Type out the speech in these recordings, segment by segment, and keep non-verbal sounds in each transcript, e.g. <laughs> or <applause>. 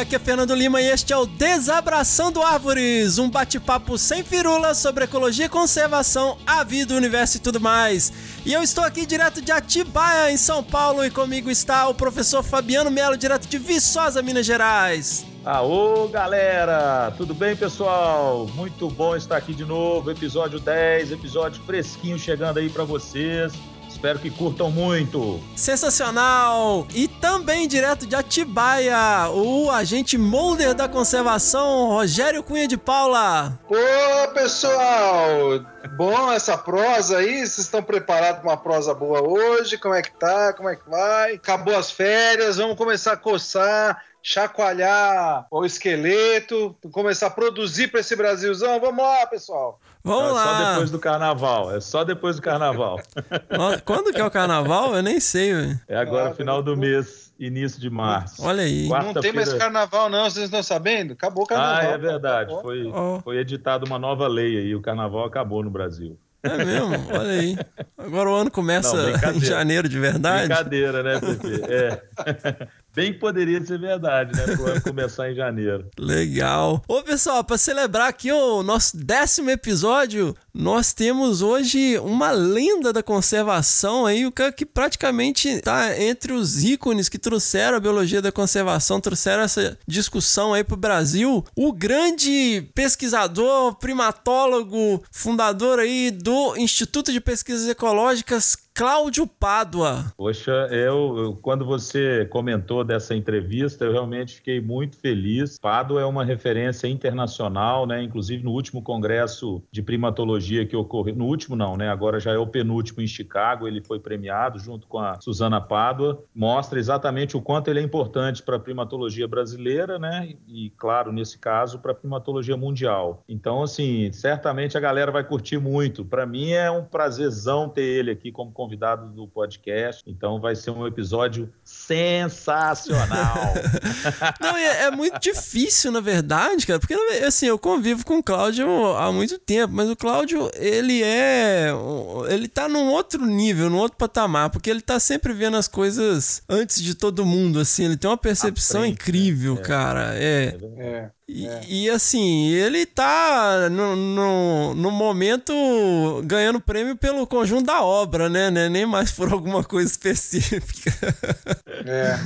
Aqui é Fernando Lima e este é o Desabraçando Árvores, um bate-papo sem firula sobre ecologia, conservação, a vida, o universo e tudo mais. E eu estou aqui direto de Atibaia, em São Paulo, e comigo está o professor Fabiano Melo, direto de Viçosa, Minas Gerais. Aô, galera! Tudo bem, pessoal? Muito bom estar aqui de novo, episódio 10, episódio fresquinho chegando aí para vocês. Espero que curtam muito. Sensacional! E também direto de Atibaia, o agente molder da conservação, Rogério Cunha de Paula. Ô, pessoal! Bom essa prosa aí? Vocês estão preparados para uma prosa boa hoje? Como é que tá? Como é que vai? Acabou as férias, vamos começar a coçar chacoalhar o esqueleto, começar a produzir para esse Brasilzão. Vamos lá, pessoal. Vamos é lá. Só depois do carnaval. É só depois do carnaval. <laughs> Quando que é o carnaval? Eu nem sei. Véio. É agora, final do mês, início de março. Olha aí. Não tem mais carnaval, não. Vocês estão sabendo? Acabou o carnaval. Ah, é verdade. Foi, oh. foi editada uma nova lei aí. O carnaval acabou no Brasil. É mesmo? Olha aí. Agora o ano começa Não, em janeiro de verdade. Brincadeira, né, Pepe? É. <laughs> Bem poderia ser verdade, né? Pro ano começar em janeiro. <laughs> Legal. Ô, pessoal, para celebrar aqui o nosso décimo episódio, nós temos hoje uma lenda da conservação aí, o cara que praticamente está entre os ícones que trouxeram a biologia da conservação, trouxeram essa discussão aí pro Brasil. O grande pesquisador, primatólogo, fundador aí do Instituto de Pesquisas Ecológicas, Cláudio Pádua. Poxa, eu, eu, quando você comentou dessa entrevista, eu realmente fiquei muito feliz. Pádua é uma referência internacional, né? Inclusive no último congresso de primatologia que ocorreu, no último não, né? Agora já é o penúltimo em Chicago, ele foi premiado junto com a Suzana Pádua. Mostra exatamente o quanto ele é importante para a primatologia brasileira, né? E claro, nesse caso, para a primatologia mundial. Então, assim, certamente a galera vai curtir muito. Para mim é um prazerzão ter ele aqui como convidado convidado do podcast. Então vai ser um episódio sensacional. <laughs> Não, é, é, muito difícil, na verdade, cara, porque assim, eu convivo com o Cláudio há muito tempo, mas o Cláudio, ele é. Ele tá num outro nível, num outro patamar, porque ele tá sempre vendo as coisas antes de todo mundo, assim, ele tem uma percepção frente, incrível, né? cara. É. é. É. E, é. e, assim, ele tá no, no, no, momento ganhando prêmio pelo conjunto da obra, né? né? Nem mais por alguma coisa específica. É,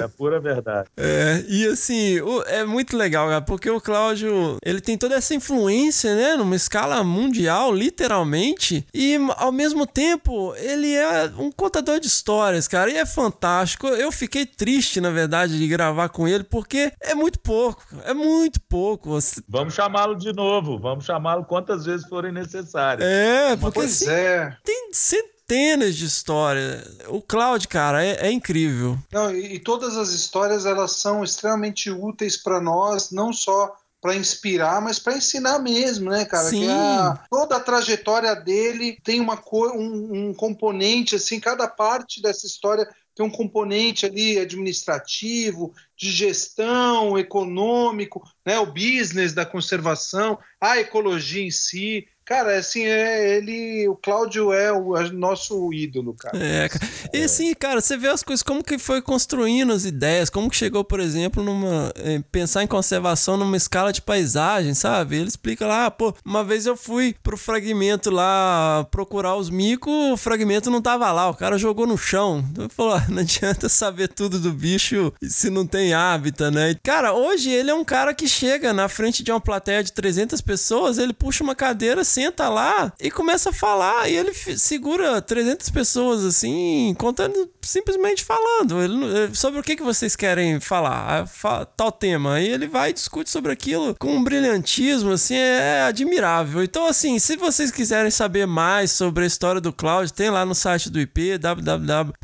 é, é pura verdade. <laughs> É, e assim, o, é muito legal, cara, porque o Cláudio, ele tem toda essa influência, né? Numa escala mundial, literalmente, e ao mesmo tempo, ele é um contador de histórias, cara, e é fantástico. Eu fiquei triste, na verdade, de gravar com ele, porque é muito pouco, é muito muito pouco. Vamos chamá-lo de novo, vamos chamá-lo quantas vezes forem necessárias. É, porque assim, é. tem centenas de histórias. O Cloud, cara, é, é incrível. Não, e, e, todas as histórias elas são extremamente úteis para nós, não só para inspirar, mas para ensinar mesmo, né, cara? Sim. A, toda a trajetória dele tem uma cor, um, um componente assim, cada parte dessa história tem um componente ali administrativo, de gestão, econômico, né, o business da conservação, a ecologia em si. Cara, assim, é, ele, o Cláudio é o é nosso ídolo, cara. É, cara. E assim, cara, você vê as coisas, como que foi construindo as ideias, como que chegou, por exemplo, numa. Eh, pensar em conservação numa escala de paisagem, sabe? Ele explica lá, pô, uma vez eu fui pro fragmento lá procurar os micos, o fragmento não tava lá, o cara jogou no chão. Então falou, ah, não adianta saber tudo do bicho se não tem hábitat, né? Cara, hoje ele é um cara que chega na frente de uma plateia de 300 pessoas, ele puxa uma cadeira senta lá e começa a falar. E ele segura 300 pessoas assim, contando, simplesmente falando. Ele, sobre o que, que vocês querem falar, tal tema. E ele vai e discute sobre aquilo com um brilhantismo, assim, é admirável. Então, assim, se vocês quiserem saber mais sobre a história do Cloud, tem lá no site do IP, www.ip.org.br.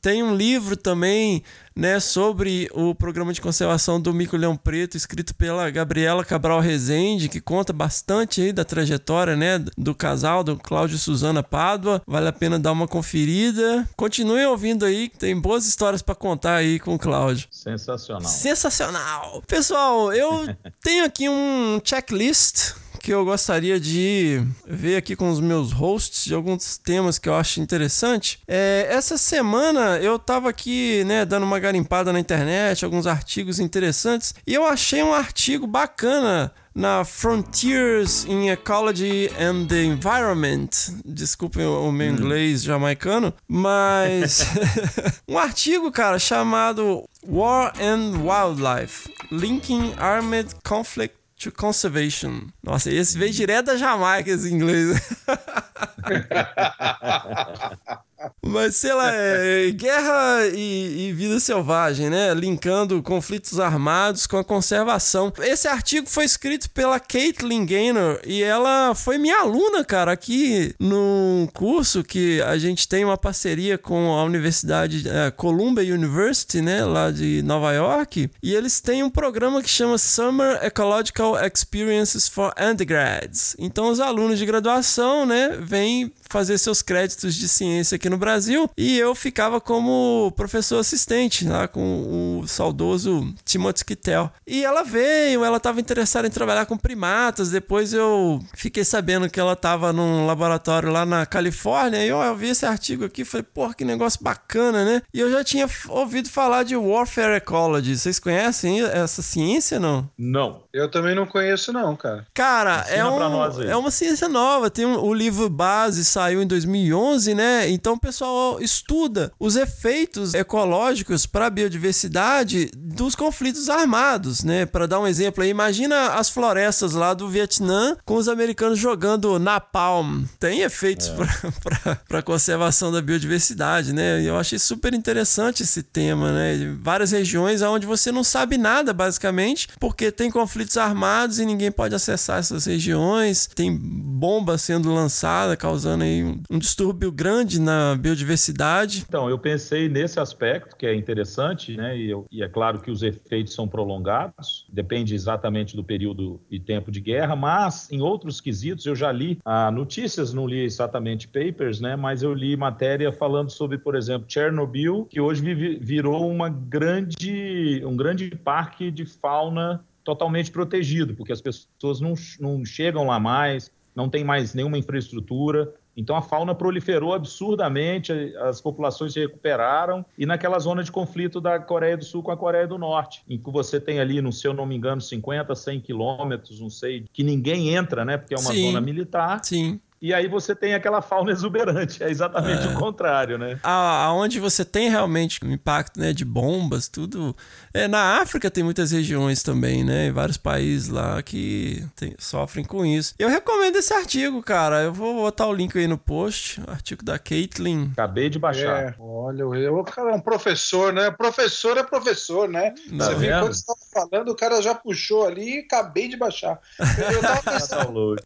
Tem um livro também né, sobre o programa de conservação do mico-leão preto, escrito pela Gabriela Cabral Rezende, que conta bastante aí da trajetória, né, do casal, do Cláudio e Suzana Pádua. Vale a pena dar uma conferida. Continuem ouvindo aí, tem boas histórias para contar aí com o Cláudio. Sensacional. Sensacional. Pessoal, eu <laughs> tenho aqui um checklist que eu gostaria de ver aqui com os meus hosts de alguns temas que eu acho interessante. É, essa semana eu tava aqui, né, dando uma garimpada na internet, alguns artigos interessantes, e eu achei um artigo bacana na Frontiers in Ecology and the Environment. Desculpem o meu hum. inglês jamaicano, mas <laughs> <laughs> um artigo, cara, chamado War and Wildlife: Linking Armed Conflict to Conservation. Nossa, esse veio direto da Jamaica, esse inglês. <laughs> Mas sei lá, <laughs> é, guerra e, e, vida selvagem, né? Linkando conflitos armados com a conservação. Esse artigo foi escrito pela Caitlin Gaynor e ela foi minha aluna, cara, aqui num curso que a gente tem uma parceria com a Universidade é, Columbia University, né? Lá de Nova York. E eles têm um programa que chama Summer Ecological Experiences for Undergrads. Então os alunos de graduação, né, vêm fazer seus créditos de ciência aqui no Brasil e eu ficava como professor assistente lá com o saudoso Timothy Kittel. E ela veio, ela estava interessada em trabalhar com primatas. Depois eu fiquei sabendo que ela estava num laboratório lá na Califórnia e eu, eu vi esse artigo aqui falei, porra, que negócio bacana, né? E eu já tinha ouvido falar de Warfare Ecology. Vocês conhecem essa ciência, não? Não. Eu também não conheço, não, cara. Cara, é, um, é uma ciência nova. Tem um, o livro base, saiu em 2011, né? Então o pessoal estuda os efeitos ecológicos para a biodiversidade dos conflitos armados, né? Para dar um exemplo aí, imagina as florestas lá do Vietnã com os americanos jogando napalm. Tem efeitos é. para <laughs> a conservação da biodiversidade, né? Eu achei super interessante esse tema, né? Várias regiões onde você não sabe nada, basicamente, porque tem conflitos armados e ninguém pode acessar essas regiões, tem bomba sendo lançada, causando aí um distúrbio grande na biodiversidade. Então, eu pensei nesse aspecto que é interessante, né? E, eu, e, é claro que os efeitos são prolongados, depende exatamente do período e tempo de guerra, mas em outros quesitos eu já li ah, notícias, não li exatamente papers, né? Mas eu li matéria falando sobre, por exemplo, Chernobyl, que hoje virou uma grande, um grande parque de fauna totalmente protegido, porque as pessoas não, não chegam lá mais, não tem mais nenhuma infraestrutura. Então a fauna proliferou absurdamente, as populações se recuperaram e naquela zona de conflito da Coreia do Sul com a Coreia do Norte, em que você tem ali, não sei, eu não me engano, 50, 100 quilômetros, não sei, que ninguém entra, né, porque é uma Sim. zona militar. Sim e aí você tem aquela fauna exuberante. É exatamente é. o contrário, né? Aonde você tem realmente um impacto né, de bombas, tudo. É, na África tem muitas regiões também, né? Vários países lá que tem, sofrem com isso. Eu recomendo esse artigo, cara. Eu vou botar o link aí no post. O artigo da Caitlin. Acabei de baixar. É, olha, eu, o cara é um professor, né? Professor é professor, né? Não, você viu quando você estava falando, o cara já puxou ali e acabei de baixar. Eu, eu tava <laughs> tá pensando.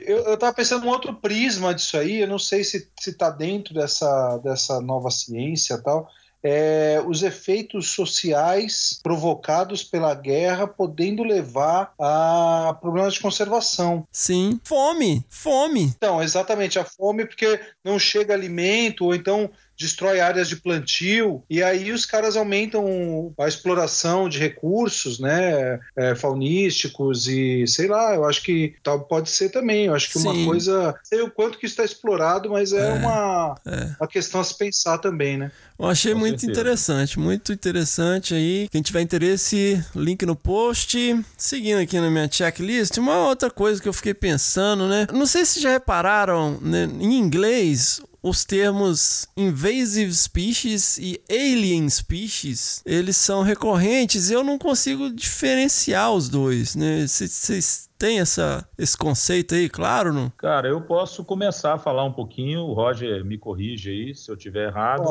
eu, eu tava pensando um outro prisma disso aí, eu não sei se está dentro dessa, dessa nova ciência tal, é, os efeitos sociais provocados pela guerra podendo levar a problemas de conservação. Sim. Fome. Fome. Então, exatamente, a fome porque não chega alimento, ou então destrói áreas de plantio, e aí os caras aumentam a exploração de recursos, né, é, faunísticos e sei lá, eu acho que tal pode ser também, eu acho que Sim. uma coisa, sei o quanto que está explorado, mas é, é uma, é. uma questão a se pensar também, né. Eu achei Com muito certeza. interessante, muito interessante aí. Quem tiver interesse, link no post. Seguindo aqui na minha checklist, uma outra coisa que eu fiquei pensando, né? Não sei se já repararam, né? em inglês, os termos invasive species e alien species, eles são recorrentes e eu não consigo diferenciar os dois, né? Vocês têm essa, esse conceito aí, claro, não? Cara, eu posso começar a falar um pouquinho, o Roger me corrige aí se eu tiver errado.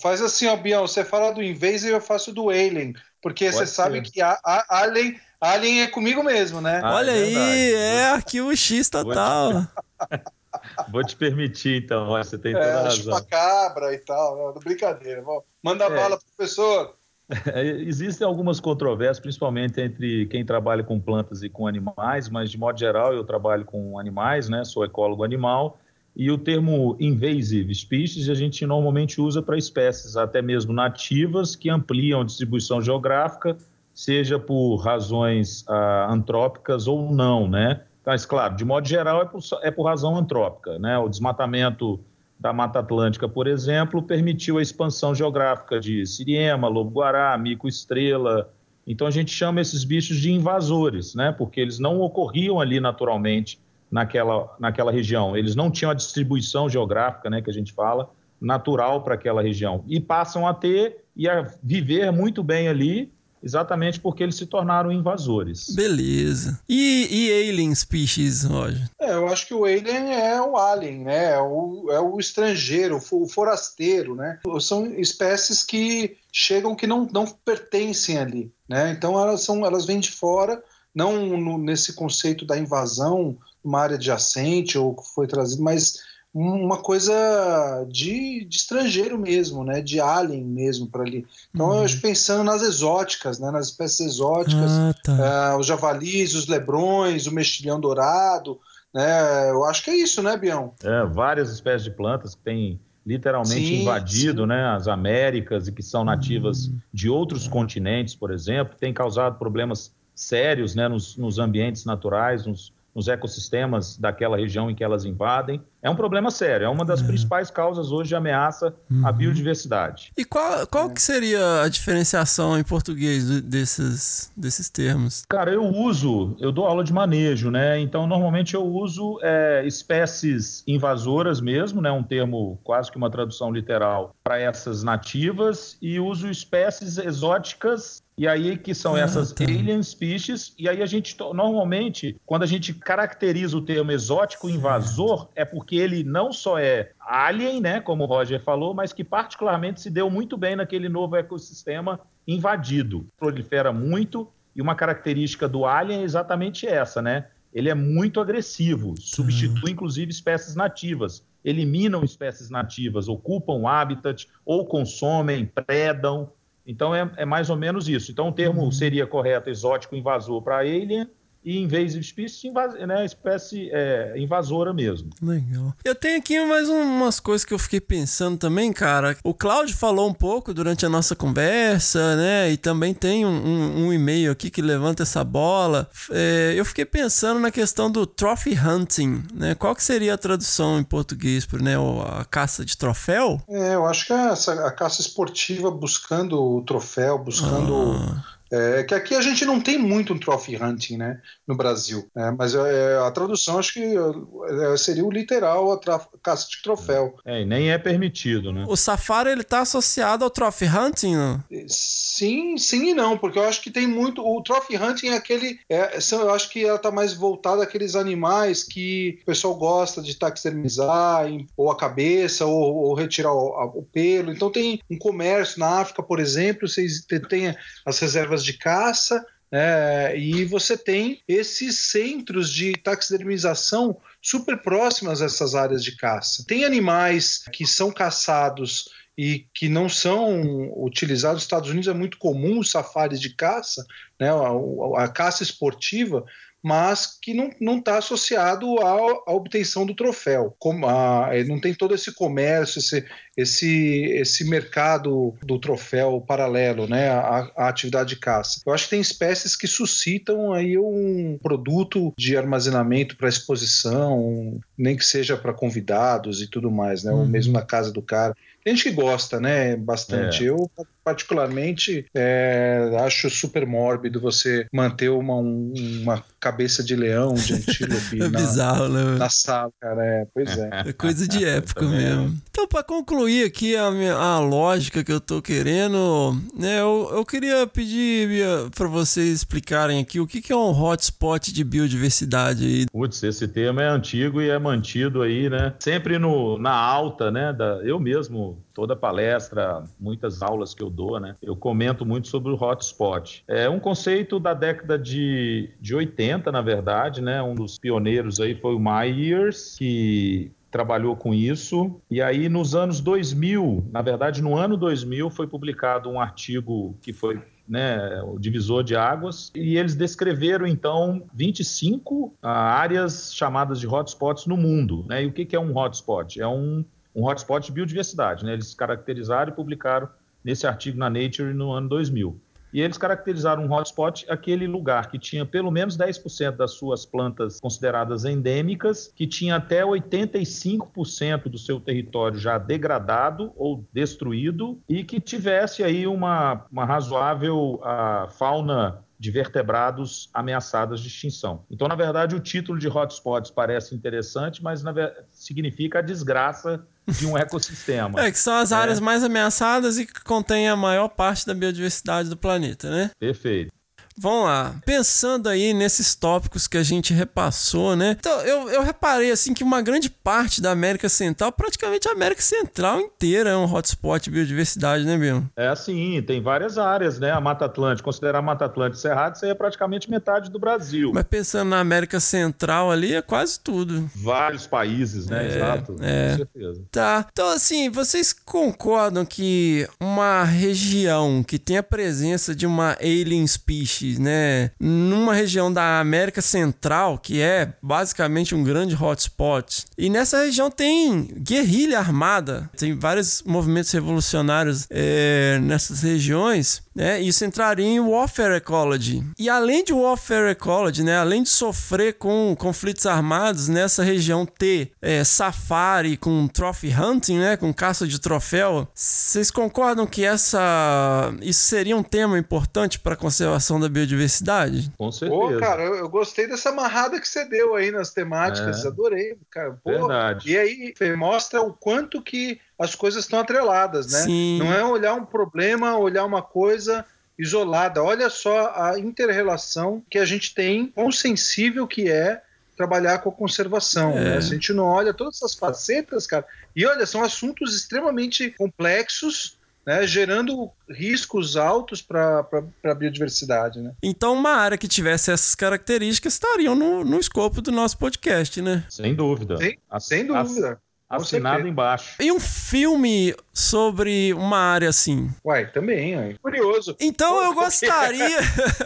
faz assim, ó, Bião, você fala do invasive, eu faço do alien, porque Pode você ser. sabe que a, a alien, alien é comigo mesmo, né? Ah, Olha é aí, é arquivo X total. <laughs> Vou te permitir, então, você tem toda é, a razão. cabra e tal, não, brincadeira. Manda é. bala, professor. <laughs> É, existem algumas controvérsias, principalmente entre quem trabalha com plantas e com animais, mas de modo geral eu trabalho com animais, né? Sou ecólogo animal. E o termo invasive species a gente normalmente usa para espécies até mesmo nativas que ampliam a distribuição geográfica, seja por razões ah, antrópicas ou não, né? Mas, claro, de modo geral é por, é por razão antrópica, né? O desmatamento da Mata Atlântica, por exemplo, permitiu a expansão geográfica de siriema, lobo-guará, mico-estrela. Então a gente chama esses bichos de invasores, né? Porque eles não ocorriam ali naturalmente naquela, naquela região. Eles não tinham a distribuição geográfica, né, que a gente fala, natural para aquela região. E passam a ter e a viver muito bem ali exatamente porque eles se tornaram invasores. Beleza. E, e alien species, Roger? É, eu acho que o alien é o alien, né? É o, é o estrangeiro, o forasteiro, né? São espécies que chegam que não, não pertencem ali, né? Então elas são elas vêm de fora, não no, nesse conceito da invasão, uma área adjacente ou que foi trazido, mas uma coisa de, de, estrangeiro mesmo, né? De alien mesmo para ali. Então uhum. eu acho pensando nas exóticas, né? Nas espécies exóticas, ah, tá. uh, os javalis, os lebrões, o mexilhão dourado, né? Eu acho que é isso, né, Bião? É, várias espécies de plantas que têm literalmente sim, invadido, sim. né? As Américas e que são nativas uhum. de outros continentes, por exemplo, têm causado problemas sérios, né? Nos, nos ambientes naturais, nos nos ecossistemas daquela região em que elas invadem. É um problema sério, é uma das é. principais causas hoje de ameaça uhum. à biodiversidade. E qual, qual é. que seria a diferenciação em português desses, desses termos? Cara, eu uso, eu dou aula de manejo, né? Então, normalmente eu uso é, espécies invasoras mesmo, né? Um termo quase que uma tradução literal para essas nativas, e uso espécies exóticas e aí que são ah, essas tá. alien species, e aí a gente normalmente, quando a gente caracteriza o termo exótico invasor, é porque ele não só é alien, né, como o Roger falou, mas que particularmente se deu muito bem naquele novo ecossistema invadido. Prolifera muito, e uma característica do alien é exatamente essa, né? Ele é muito agressivo, substitui uhum. inclusive espécies nativas, eliminam espécies nativas, ocupam o habitat ou consomem, predam. Então é, é, mais ou menos isso. Então o termo uhum. seria correto exótico invasor para alien e invasive species, invas, né, espécie é, invasora mesmo. Legal. Eu tenho aqui mais umas coisas que eu fiquei pensando também, cara. O Cláudio falou um pouco durante a nossa conversa, né? E também tem um, um, um e-mail aqui que levanta essa bola. É, eu fiquei pensando na questão do trophy hunting, né? Qual que seria a tradução em português para né, a caça de troféu? É, eu acho que é essa, a caça esportiva buscando o troféu, buscando ah é que aqui a gente não tem muito um trophy hunting, né, no Brasil. Né, mas é, a tradução acho que é, seria o literal a caça de troféu. É, e nem é permitido, né? O safari ele tá associado ao trophy hunting, não? Sim, sim e não, porque eu acho que tem muito. O trophy hunting é aquele. É, eu acho que ela tá mais voltada àqueles animais que o pessoal gosta de taxidermizar, ou a cabeça, ou, ou retirar o, o, pelo. Então tem um comércio na África, por exemplo, vocês têm as reservas de caça, é, e você tem esses centros de taxidermização super próximas a essas áreas de caça. Tem animais que são caçados e que não são utilizados. Nos Estados Unidos é muito comum os safaris de caça, né, a, a caça esportiva, mas que não está associado à, à, obtenção do troféu. Como a, não tem todo esse comércio, esse, esse, esse mercado do troféu paralelo né, à, à, atividade de caça. Eu acho que tem espécies que suscitam aí um produto de armazenamento para exposição, nem que seja para convidados e tudo mais, né, uhum. ou mesmo na casa do cara. Tem gente que gosta, né? Bastante. É. Eu, particularmente, é, acho super mórbido você manter uma, uma cabeça de leão, de antílope é <laughs> na, bizarro, né? na sala, cara. É, pois é. É coisa de <laughs> época mesmo. Então, para concluir aqui a, minha, a lógica que eu tô querendo, né? Eu, eu queria pedir para vocês explicarem aqui o que, que é um hotspot de biodiversidade aí. Putz, esse tema é antigo e é mantido aí, né? Sempre no, na alta, né? Da, eu mesmo toda palestra, muitas aulas que eu dou, né? Eu comento muito sobre o hotspot. É um conceito da década de, de 80, na verdade, né? Um dos pioneiros aí foi o Myers, que trabalhou com isso. E aí, nos anos 2000, na verdade, no ano 2000, foi publicado um artigo que foi né, o divisor de águas, e eles descreveram então 25 ah, áreas chamadas de hotspots no mundo. Né? E o que, que é um hotspot? É um, um hotspot de biodiversidade. Né? Eles caracterizaram e publicaram nesse artigo na Nature no ano 2000. E eles caracterizaram um hotspot aquele lugar que tinha pelo menos 10% das suas plantas consideradas endêmicas, que tinha até 85% do seu território já degradado ou destruído e que tivesse aí uma, uma razoável a, fauna de vertebrados ameaçadas de extinção. Então, na verdade, o título de hotspots parece interessante, mas na, significa a desgraça de um ecossistema. É, que são as áreas é. mais ameaçadas e que contêm a maior parte da biodiversidade do planeta, né? Perfeito. Vamos lá, pensando aí nesses tópicos que a gente repassou, né? Então, eu, eu reparei assim que uma grande parte da América Central, praticamente a América Central inteira é um hotspot de biodiversidade, né, Bill? É assim, tem várias áreas, né? A Mata Atlântica, considerar a Mata Atlântica Cerrado, isso aí é praticamente metade do Brasil. Mas pensando na América Central ali, é quase tudo. Vários países, né? É, Exato, é. com certeza. Tá, então assim, vocês concordam que uma região que tem a presença de uma alien species né, numa região da América Central, que é basicamente um grande hotspot. E nessa região tem guerrilha armada, tem vários movimentos revolucionários é, nessas regiões. Né? Isso entraria em warfare ecology. E além de warfare ecology, né? além de sofrer com conflitos armados nessa região ter é, safari com trophy hunting, né? com caça de troféu, vocês concordam que essa isso seria um tema importante para a conservação da biodiversidade? Com certeza. Pô, cara, eu, eu, gostei dessa amarrada que você deu aí nas temáticas, é. adorei, cara. Pô, Verdade. E aí mostra o quanto que as coisas estão atreladas, né? Sim. Não é olhar um problema, olhar uma coisa isolada. Olha só a interrelação que a gente tem, quão sensível que é trabalhar com a conservação. É. Né? Se a gente não olha todas essas facetas, cara, e olha, são assuntos extremamente complexos né, gerando riscos altos para a biodiversidade. Né? Então, uma área que tivesse essas características estariam no, no escopo do nosso podcast, né? Sem dúvida. Sem, sem dúvida. Assinado embaixo. E um filme sobre uma área assim? Uai, também, uai. curioso. Então eu gostaria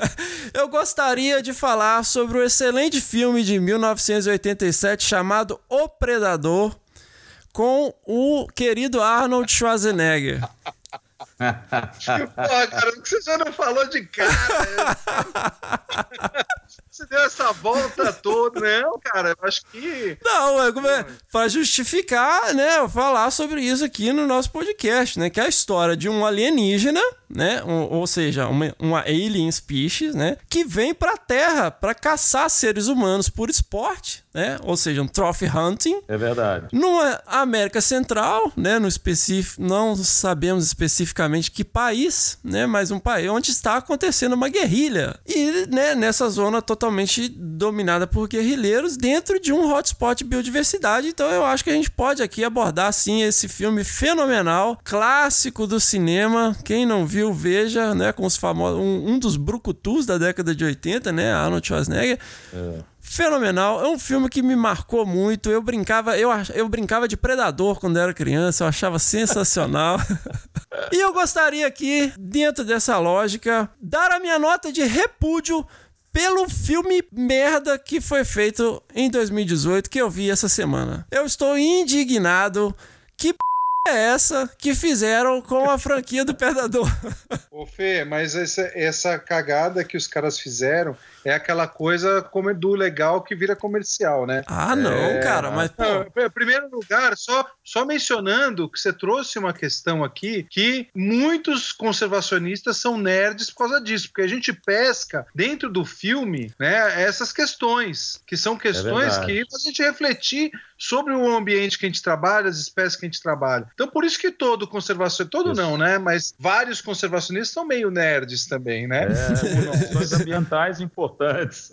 <laughs> eu gostaria de falar sobre o excelente filme de 1987 chamado O Predador com o querido Arnold Schwarzenegger. <laughs> Pô, cara, o que você já não falou de cara? você deu essa volta toda, né? Cara, eu acho que. Não, é, é para justificar, né? Falar sobre isso aqui no nosso podcast, né? Que é a história de um alienígena, né? Um, ou seja, uma, uma alien species, né? Que vem pra Terra para caçar seres humanos por esporte, né? Ou seja, um trophy hunting. É verdade. Numa América Central, né? No específico, não sabemos especificamente que país, né? Mas um país onde está acontecendo uma guerrilha. E, né? Nessa zona totalmente totalmente dominada por guerrilheiros dentro de um hotspot de biodiversidade. Então eu acho que a gente pode aqui abordar sim esse filme fenomenal, clássico do cinema. Quem não viu, veja, né, com os famosos um, um dos brucutus da década de 80, né, Arnold Schwarzenegger. É fenomenal. É um filme que me marcou muito. Eu brincava, eu, eu brincava de predador quando era criança, eu achava sensacional. <laughs> e eu gostaria aqui, dentro dessa lógica, dar a minha nota de repúdio pelo filme merda que foi feito em 2018 que eu vi essa semana. Eu estou indignado. Que p é essa que fizeram com a franquia do Predador? <laughs> Ô Fê, mas essa, essa cagada que os caras fizeram é aquela coisa como do legal que vira comercial, né? Ah, não, é... cara, mas. Não, em primeiro lugar, só, só mencionando que você trouxe uma questão aqui que muitos conservacionistas são nerds por causa disso, porque a gente pesca dentro do filme né, essas questões, que são questões é que a gente refletir sobre o ambiente que a gente trabalha, as espécies que a gente trabalha. Então, por isso que todo conservacionista, todo isso. não, né? Mas vários conservacionistas são meio nerds também, né? É, <laughs> questões ambientais importantes importantes.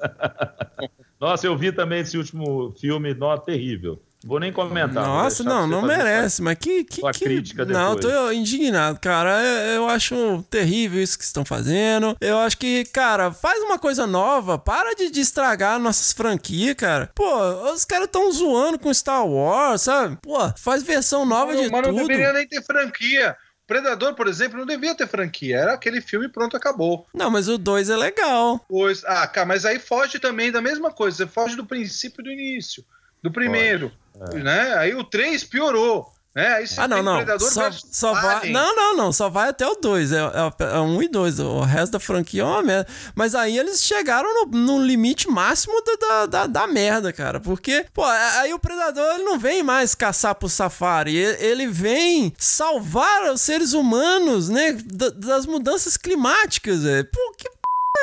<laughs> Nossa, eu vi também esse último filme, nó, terrível. Vou nem comentar. Nossa, não, não merece, mas que. que, que... crítica Não, depois. tô indignado, cara. Eu, eu acho terrível isso que estão fazendo. Eu acho que, cara, faz uma coisa nova. Para de, de estragar nossas franquias, cara. Pô, os caras tão zoando com Star Wars, sabe? Pô, faz versão nova de mas não tudo. deveria nem ter franquia. Predador, por exemplo, não devia ter franquia. Era aquele filme pronto, acabou. Não, mas o 2 é legal. Pois, ah, cara, mas aí foge também da mesma coisa. Você foge do princípio do início, do primeiro, né? Aí o 3 piorou, né? Aí você Ah, não, tem não. Predador Só, só vai. Não, não, não. Só vai até o 2. É, é, é um e dois. O resto da franquia é uma merda. Mas aí eles chegaram no, no limite máximo da, da, da, da merda, cara. Porque, pô, aí o predador ele não vem mais caçar pro safari. Ele, vem salvar os seres humanos, né? da- das mudanças climáticas, velho. Pô, que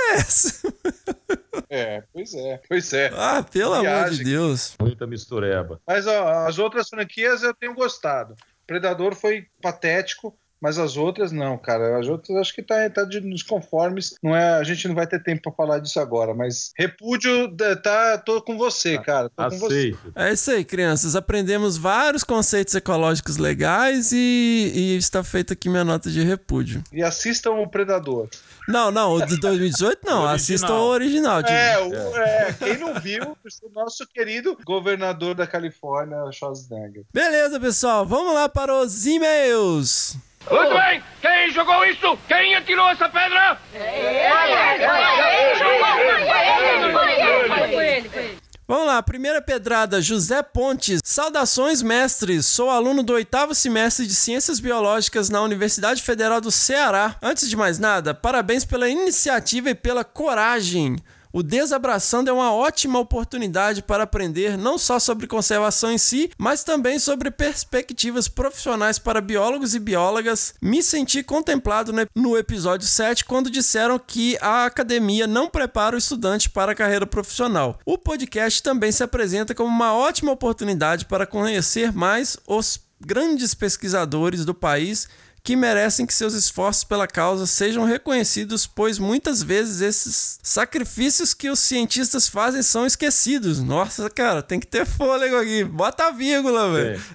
é essa? <laughs> É, pois é, pois é. Ah, pelo amor de Viagem. Deus. Muita mistureba. Mas ó, as outras franquias eu tenho gostado. Predador foi patético, mas as outras não, cara. As outras acho que tá, tá de, nos conformes. Não é, a gente não vai ter tempo pra falar disso agora, mas repúdio da- tá, tô com você, cara. Tô com você. Aceito. É isso aí, crianças. Aprendemos vários conceitos ecológicos legais e, e está feita aqui minha nota de repúdio. E assistam o Predador. Não, não, o de 2018 não. Assistam o original. de- É, o- é, quem não viu, o nosso querido governador da Califórnia, Schwarzenegger. Beleza, pessoal. Vamos lá para os e-mails. Muito bem! Quem jogou isso? Quem atirou essa pedra? Foi ele, foi ele. Vamos lá, primeira pedrada, José Pontes. Saudações, mestres. Sou aluno do oitavo semestre de Ciências Biológicas na Universidade Federal do Ceará. Antes de mais nada, parabéns pela iniciativa e pela coragem. O Desabraçando é uma ótima oportunidade para aprender não só sobre conservação em si, mas também sobre perspectivas profissionais para biólogos e biólogas. Me senti contemplado ne- no episódio 7 quando disseram que a academia não prepara o estudante para a carreira profissional. O podcast também se apresenta como uma ótima oportunidade para conhecer mais os grandes pesquisadores do país que merecem que seus esforços pela causa sejam reconhecidos, pois muitas vezes esses sacrifícios que os cientistas fazem são esquecidos. Nossa, cara, tem que ter fôlego aqui. Bota a vírgula, velho. <laughs>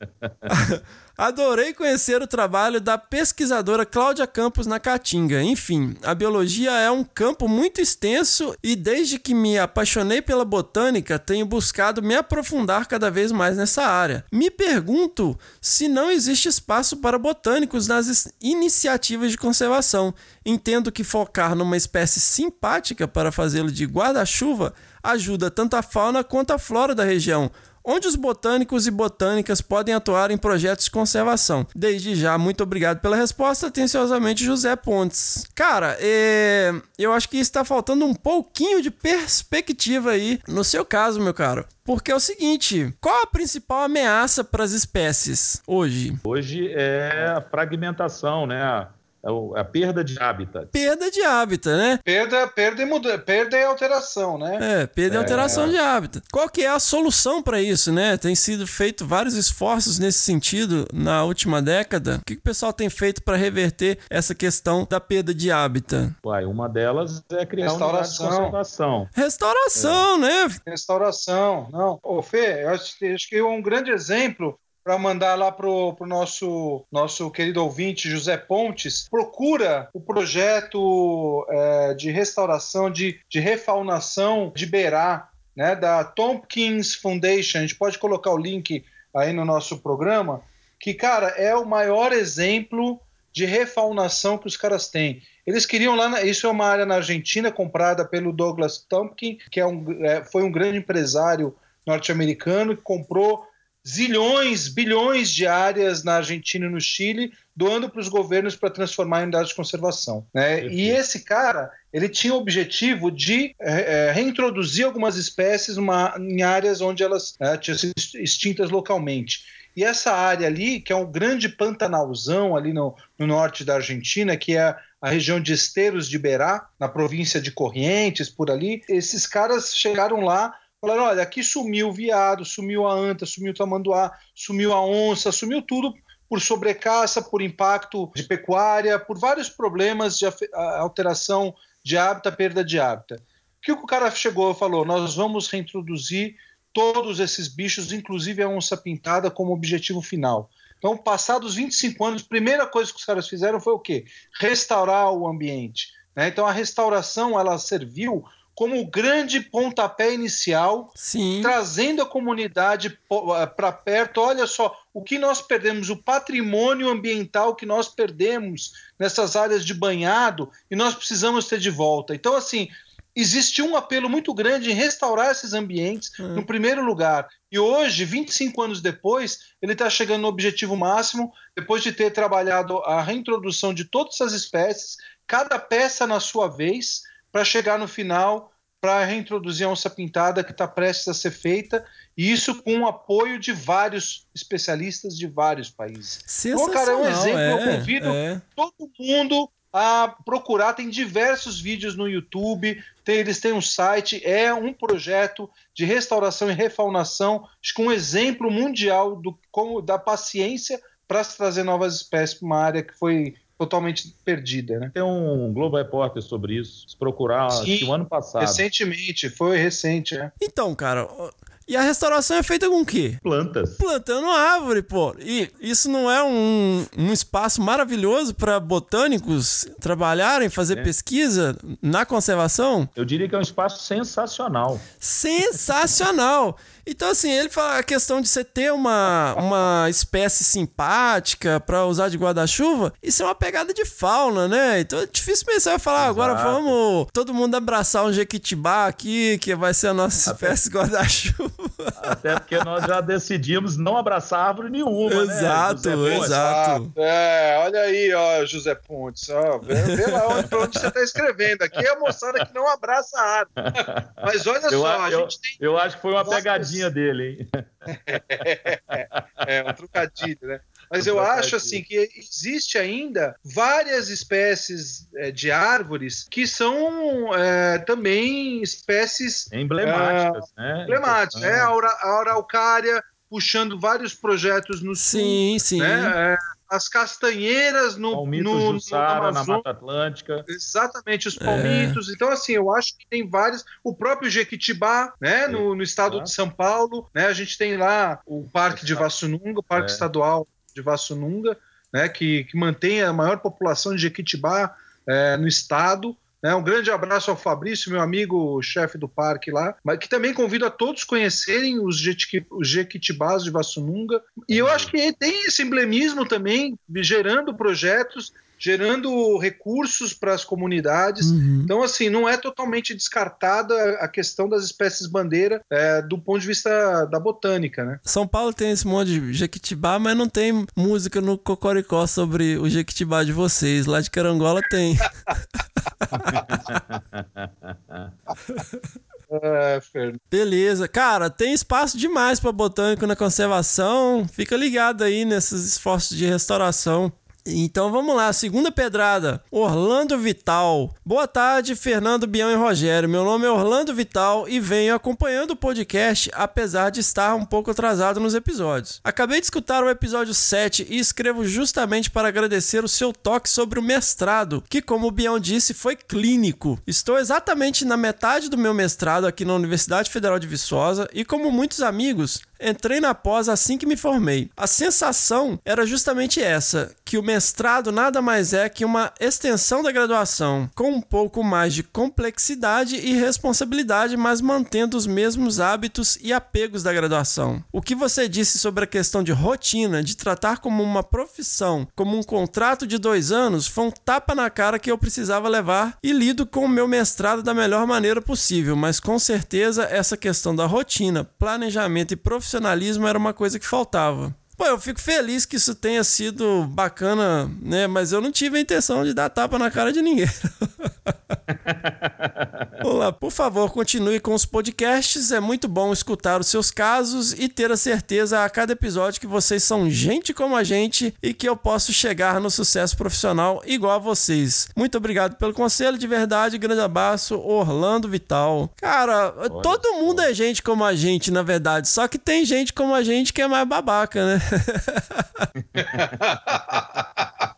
<laughs> Adorei conhecer o trabalho da pesquisadora Cláudia Campos na Caatinga. Enfim, a biologia é um campo muito extenso e desde que me apaixonei pela botânica, tenho buscado me aprofundar cada vez mais nessa área. Me pergunto se não existe espaço para botânicos nas iniciativas de conservação. Entendo que focar numa espécie simpática para fazê-lo de guarda-chuva ajuda tanto a fauna quanto a flora da região onde os botânicos e botânicas podem atuar em projetos de conservação. Desde já, muito obrigado pela resposta. Atenciosamente, José Pontes. Cara, é, eu acho que está faltando um pouquinho de perspectiva aí no seu caso, meu caro. Porque é o seguinte: qual a principal ameaça para as espécies hoje? Hoje é a fragmentação, né? A, é o- a perda de hábitat. Perda de hábitat, né? Perda, perda, e muda, perda e alteração, né? É, perda e alteração de hábitat. Qual que é a solução para isso, né? Tem sido feito vários esforços nesse sentido na última década. O que, que o pessoal tem feito para reverter essa questão da perda de hábitat? Uai, uma delas é criar unidades de Restauração. conservação. Restauração, né? Restauração, não. Ô, Fê, eu acho, acho que um grande exemplo para mandar lá pro, pro nosso, nosso querido ouvinte José Pontes, procura o projeto é, de restauração, de, de refaunação de Berá, né, da Tompkins Foundation. A gente pode colocar o link aí no nosso programa, que, cara, é o maior exemplo de refaunação que os caras têm. Eles queriam lá, na- isso é uma área na Argentina comprada pelo Douglas Tompkin, que é um, é, foi um grande empresário norte-americano que comprou zilhões, bilhões de áreas na Argentina e no Chile, doando para os governos para transformar em unidades de conservação. né? E esse cara, ele tinha o objetivo de é, é, reintroduzir algumas espécies numa- em áreas onde elas é, tinham sido extintas localmente. E essa área ali, que é um grande pantanalzão ali no, no norte da Argentina, que é a região de Esteiros de Berá, na província de Corrientes, por ali, esses caras chegaram lá falaram: olha, aqui sumiu o viado, sumiu a anta, sumiu o tamanduá, sumiu a onça, sumiu tudo por sobrecaça, por impacto de pecuária, por vários problemas de alteração de hábitat, perda de hábitat. O que o cara chegou e falou? Nós vamos reintroduzir todos esses bichos, inclusive a onça pintada, como objetivo final. Então, passados 25 anos, a primeira coisa que os caras fizeram foi o quê? Restaurar o ambiente. Né? Então, a restauração ela serviu como o grande pontapé inicial, Sim. trazendo a comunidade para perto. Olha só, o que nós perdemos, o patrimônio ambiental que nós perdemos nessas áreas de banhado e nós precisamos ter de volta. Então, assim, existe um apelo muito grande em restaurar esses ambientes, Hum. no primeiro lugar. E hoje, 25 anos depois, ele está chegando no objetivo máximo, depois de ter trabalhado a reintrodução de todas essas espécies, cada peça na sua vez, para chegar no final para reintroduzir a onça pintada que está prestes a ser feita, e isso com o apoio de vários especialistas de vários países. Então, cara, é um exemplo, eu é, convido é. todo mundo a procurar, tem diversos vídeos no YouTube, tem- eles têm um site, é um projeto de restauração e refaunação, que um exemplo mundial do como da paciência para se trazer novas espécies para uma área que foi totalmente perdida, né? Tem um Globo Repórter sobre isso. Se procurar, acho Sim, que o ano passado. Recentemente, foi recente, né? Então, cara, e a restauração é feita com o quê? Plantas. Plantando árvore, pô. E isso não é um, um espaço maravilhoso para botânicos trabalharem, fazer É. pesquisa na conservação? Eu diria que é um espaço sensacional. Sensacional! Então, assim, ele fala a questão de você ter uma, uma espécie simpática para usar de guarda-chuva, isso é uma pegada de fauna, né? Então é difícil pensar e falar, "Ah, agora Exato. vamos todo mundo abraçar um jequitibá aqui, que vai ser a nossa espécie guarda-chuva. Até porque nós já decidimos não abraçar árvore nenhuma. Exato, né, exato. É, olha aí, ó, José Pontes, ó, vê, vê lá onde, pra onde você está escrevendo. Aqui é a moçada que não abraça a árvore. Mas olha Eu, só, a- eu, gente tem eu acho que foi uma Nossa, pegadinha dele, hein? <laughs> É, um trocadilho, né? Mas eu acho assim que existe ainda várias espécies é, de árvores que são é, também espécies Emblemáticas, né? emblemáticas, né? A, araucária puxando vários projetos no sul, Sim, sim. né? É, as castanheiras no, Palmito no, no Jussara, na Amazonas. Mata Atlântica. Exatamente, É. os palmitos. Então, assim, eu acho que tem vários. O próprio Jequitibá, né, no, no estado É. de São Paulo, né, a gente tem lá o Parque de Vassununga, o Parque É. Estadual de Vassununga, né, que, que mantém a maior população de Jequitibá é, no estado. Né, um grande abraço ao Fabrício, meu amigo chefe do parque lá, mas que também convido a todos conhecerem os, jequi, os Jequitibás de Vassununga. E eu acho que tem esse emblemismo também, gerando projetos, gerando recursos para as comunidades. Uhum. Então, assim, não é totalmente descartada a questão das espécies bandeira é, do ponto de vista da botânica, né? São Paulo tem esse monte de Jequitibá, mas não tem música no Cocoricó sobre o Jequitibá de vocês. Lá de Carangola tem. <laughs> É. Beleza. Cara, tem espaço demais para botânico na conservação. Fica ligado aí nesses esforços de restauração. Então vamos lá, segunda pedrada. Orlando Vital. Boa tarde, Fernando, Bião e Rogério. Meu nome é Orlando Vital e venho acompanhando o podcast, apesar de estar um pouco atrasado nos episódios. Acabei de escutar o episódio 7 e escrevo justamente para agradecer o seu toque sobre o mestrado, que, como o Bião disse, foi clínico. Estou exatamente na metade do meu mestrado aqui na Universidade Federal de Viçosa e, como muitos amigos, entrei na pós assim que me formei. A sensação era justamente essa, que o mestrado nada mais é que uma extensão da graduação, com um pouco mais de complexidade e responsabilidade, mas mantendo os mesmos hábitos e apegos da graduação. O que você disse sobre a questão de rotina, de tratar como uma profissão, como um contrato de dois anos, foi um tapa na cara que eu precisava levar e lido com o meu mestrado da melhor maneira possível, mas com certeza essa questão da rotina, planejamento e profissionalismo era uma coisa que faltava. Pô, eu fico feliz que isso tenha sido bacana, né? Mas eu não tive a intenção de dar tapa na cara de ninguém. <laughs> Vamos lá, por favor, continue com os podcasts. É muito bom escutar os seus casos e ter a certeza a cada episódio que vocês são gente como a gente e que eu posso chegar no sucesso profissional igual a vocês. Muito obrigado pelo conselho, de verdade. Grande abraço, Orlando Vital. Cara, todo mundo é gente como a gente, na verdade. Só que tem gente como a gente que é mais babaca, né? <laughs>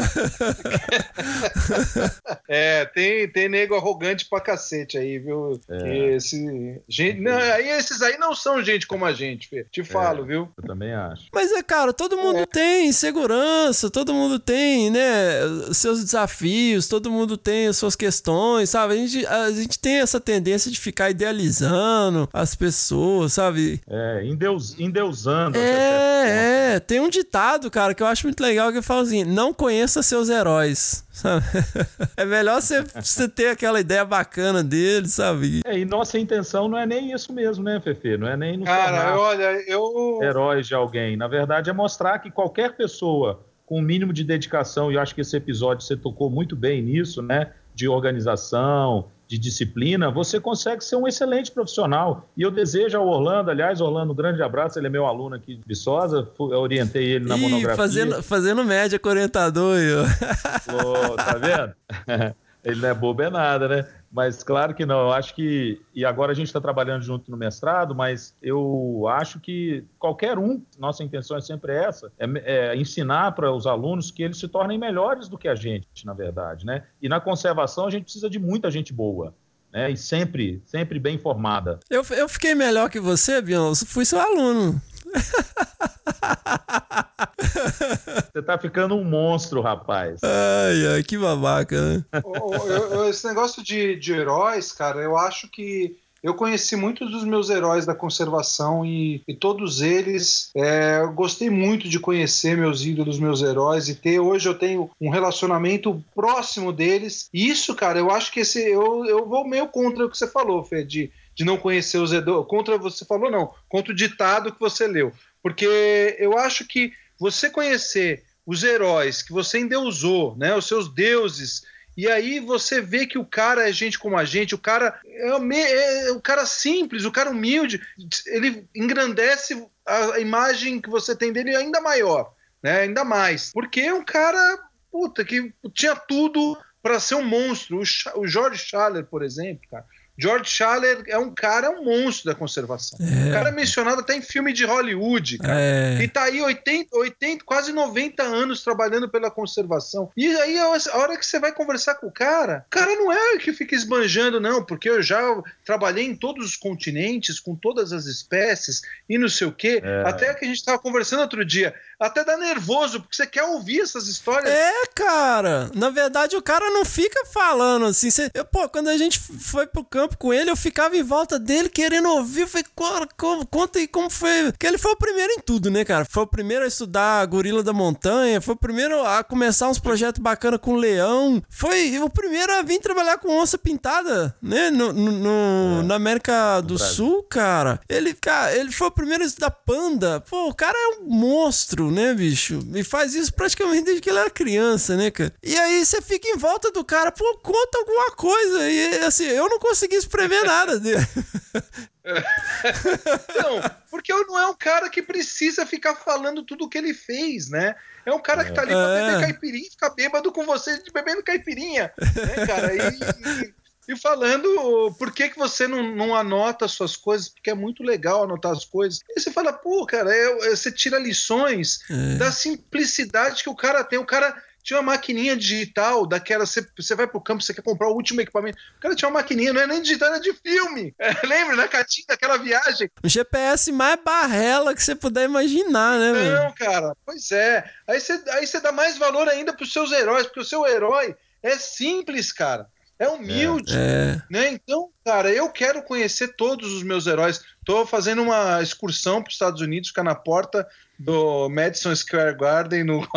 <laughs> É, tem, tem nego arrogante pra cacete aí, viu? É. Esse, gente, não, aí esses aí não são gente como a gente, Fê. Te falo, viu? Eu também acho. Mas é, cara, todo mundo tem insegurança, todo mundo tem, né, seus desafios, todo mundo tem as suas questões, sabe? A gente, a gente tem essa tendência de ficar idealizando as pessoas, sabe? É, endeus, endeusando. É, é. Tem um ditado, cara, que eu acho muito legal que fala assim: não conheça seus heróis. Sabe? <laughs> É melhor você, você ter aquela ideia bacana deles, sabe? É, e nossa intenção não é nem isso mesmo, né, Fefe? Não é nem nos Cara, olha, eu. heróis de alguém. Na verdade, é mostrar que qualquer pessoa com o mínimo de dedicação, e eu acho que esse episódio você tocou muito bem nisso, né? De organização, de disciplina, você consegue ser um excelente profissional. E eu desejo ao Orlando, aliás, Orlando, um grande abraço, ele é meu aluno aqui de Viçosa, eu orientei ele na Ih, monografia. fazendo, fazendo média com orientador ó. Pô, tá vendo? <laughs> Ele não é bobo, é nada, né? Mas claro que não. Eu acho que. E agora a gente está trabalhando junto no mestrado, mas eu acho que qualquer um, nossa intenção é sempre essa: é, é ensinar para os alunos que eles se tornem melhores do que a gente, na verdade, né? E na conservação a gente precisa de muita gente boa. Né? E sempre, sempre bem formada. Eu, eu fiquei melhor que você. Eu fui seu aluno. Você tá ficando um monstro, rapaz. Ai, ai, que babaca, né? Esse negócio de, de heróis, cara, eu acho que eu conheci muitos dos meus heróis da conservação e, e todos eles é, eu gostei muito de conhecer meus ídolos, meus heróis e ter hoje eu tenho um relacionamento próximo deles. E isso, cara, eu acho que esse eu, eu vou meio contra o que você falou, Fê, de, de não conhecer os heróis. Contra você falou não, contra o ditado que você leu, porque eu acho que você conhecer os heróis que você endeusou, né, os seus deuses e aí você vê que o cara é gente como a gente, o cara é, me- é o cara simples, o cara humilde, ele engrandece a, imagem que você tem dele ainda maior, né? Ainda mais. Porque é um cara, puta, que tinha tudo para ser um monstro. O, o George Schaller, por exemplo, cara. George Schaller é um cara, é um monstro da conservação. O cara é mencionado até em filme de Hollywood, cara. É. E tá aí 80, 80, quase 90 anos trabalhando pela conservação. E aí, a hora que você vai conversar com o cara, o cara não é que fica esbanjando, não, porque eu já trabalhei em todos os continentes, com todas as espécies e não sei o quê. É. Até que a gente tava conversando outro dia. Até dá nervoso, porque você quer ouvir essas histórias. É, cara. Na verdade, o cara não fica falando assim. Cê, eu, pô, quando a gente foi pro campo com ele, eu ficava em volta dele querendo ouvir. Eu falei, "Cara, como- conta aí como foi. Porque ele foi o primeiro em tudo, né, cara? Foi o primeiro a estudar a gorila da montanha. Foi o primeiro a começar uns projetos bacanas com leão. Foi o primeiro a vir trabalhar com onça pintada, né? No, no- no- na América do. Sul, cara. Ele, cara, ele foi o primeiro a estudar panda. Pô, o cara é um monstro, né, bicho? E faz isso praticamente desde que ele era criança, né, cara? E aí você fica em volta do cara, pô, conta alguma coisa. E assim, eu não consegui espremer nada dele. <laughs> Não, porque não é um cara que precisa ficar falando tudo o que ele fez, né? É um cara que tá ali pra É. beber caipirinha e ficar bêbado com você bebendo caipirinha, né, cara? E, e- e falando por que, que você não, não anota as suas coisas, porque é muito legal anotar as coisas. E você fala, pô, cara, é- você tira lições É. da simplicidade que o cara tem. O cara tinha uma maquininha digital daquela. Você, você vai pro campo, você quer comprar o último equipamento. O cara tinha uma maquininha, não é nem digital, era de filme. <laughs> É, lembra da catinha daquela viagem? O GPS mais barrela que você puder imaginar, né, velho? Não, cara, pois é. Aí você, aí você dá mais valor ainda pros seus heróis, porque o seu herói é simples, cara. É humilde, É. né? Então, cara, eu quero conhecer todos os meus heróis. Tô fazendo uma excursão para os Estados Unidos, ficar na porta do Madison Square Garden no <laughs>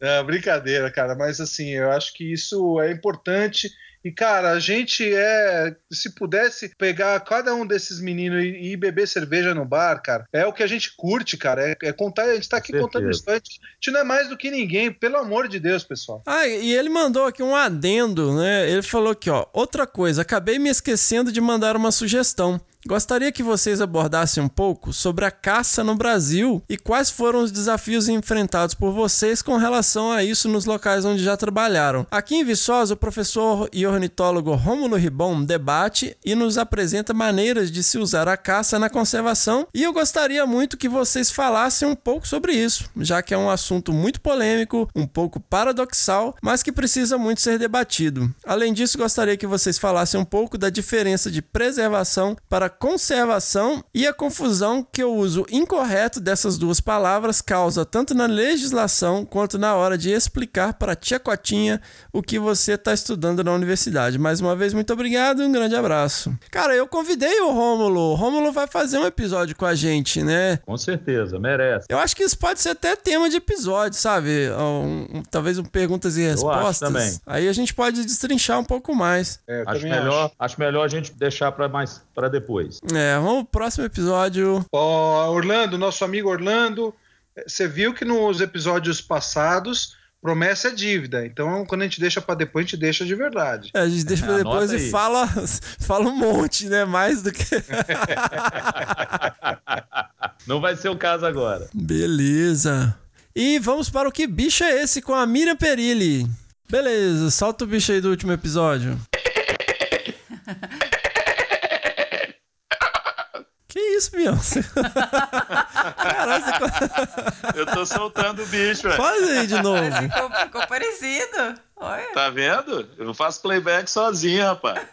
É, brincadeira, cara, mas assim, eu acho que isso é importante. E, cara, a gente é. Se pudesse pegar cada um desses meninos e, e beber cerveja no bar, cara, é o que a gente curte, cara. É, é contar, a gente tá aqui Com contando certeza. história. A gente não é mais do que ninguém, pelo amor de Deus, pessoal. Ah, e ele mandou aqui um adendo, né? Ele falou aqui, ó. Outra coisa, acabei me esquecendo de mandar uma sugestão. Gostaria que vocês abordassem um pouco sobre a caça no Brasil e quais foram os desafios enfrentados por vocês com relação a isso nos locais onde já trabalharam. Aqui em Viçosa, o professor e ornitólogo Rômulo Ribon debate e nos apresenta maneiras de se usar a caça na conservação e eu gostaria muito que vocês falassem um pouco sobre isso, já que é um assunto muito polêmico, um pouco paradoxal, mas que precisa muito ser debatido. Além disso, gostaria que vocês falassem um pouco da diferença de preservação para conservação e a confusão que o uso incorreto dessas duas palavras causa tanto na legislação quanto na hora de explicar para a tia Cotinha o que você está estudando na universidade. Mais uma vez, muito obrigado e um grande abraço. Cara, eu convidei o Rômulo. O Rômulo vai fazer um episódio com a gente, né? Com certeza, merece. Eu acho que isso pode ser até tema de episódio, sabe? Um, um, talvez um perguntas e respostas. também. Aí a gente pode destrinchar um pouco mais. É, eu Acho melhor, acho. melhor a gente deixar para mais para depois. É, vamos pro próximo episódio. Ó, Orlando, nosso amigo Orlando, você viu que nos episódios passados promessa é dívida. Então, quando a gente deixa pra depois, a gente deixa de verdade. É, a gente deixa pra depois Anota e aí. fala, <laughs> fala um monte, né? Mais do que. <laughs> Não vai ser o caso agora. Beleza. E vamos para o que bicho é esse com a Miriam Perilli. Beleza, solta o bicho aí do último episódio. <laughs> Que isso, Beyoncé? <laughs> Caralho, você... Eu tô soltando o bicho, velho. faz aí de novo. Ficou, ficou parecido. Olha. Tá vendo? Eu faço playback sozinho, rapaz. <laughs>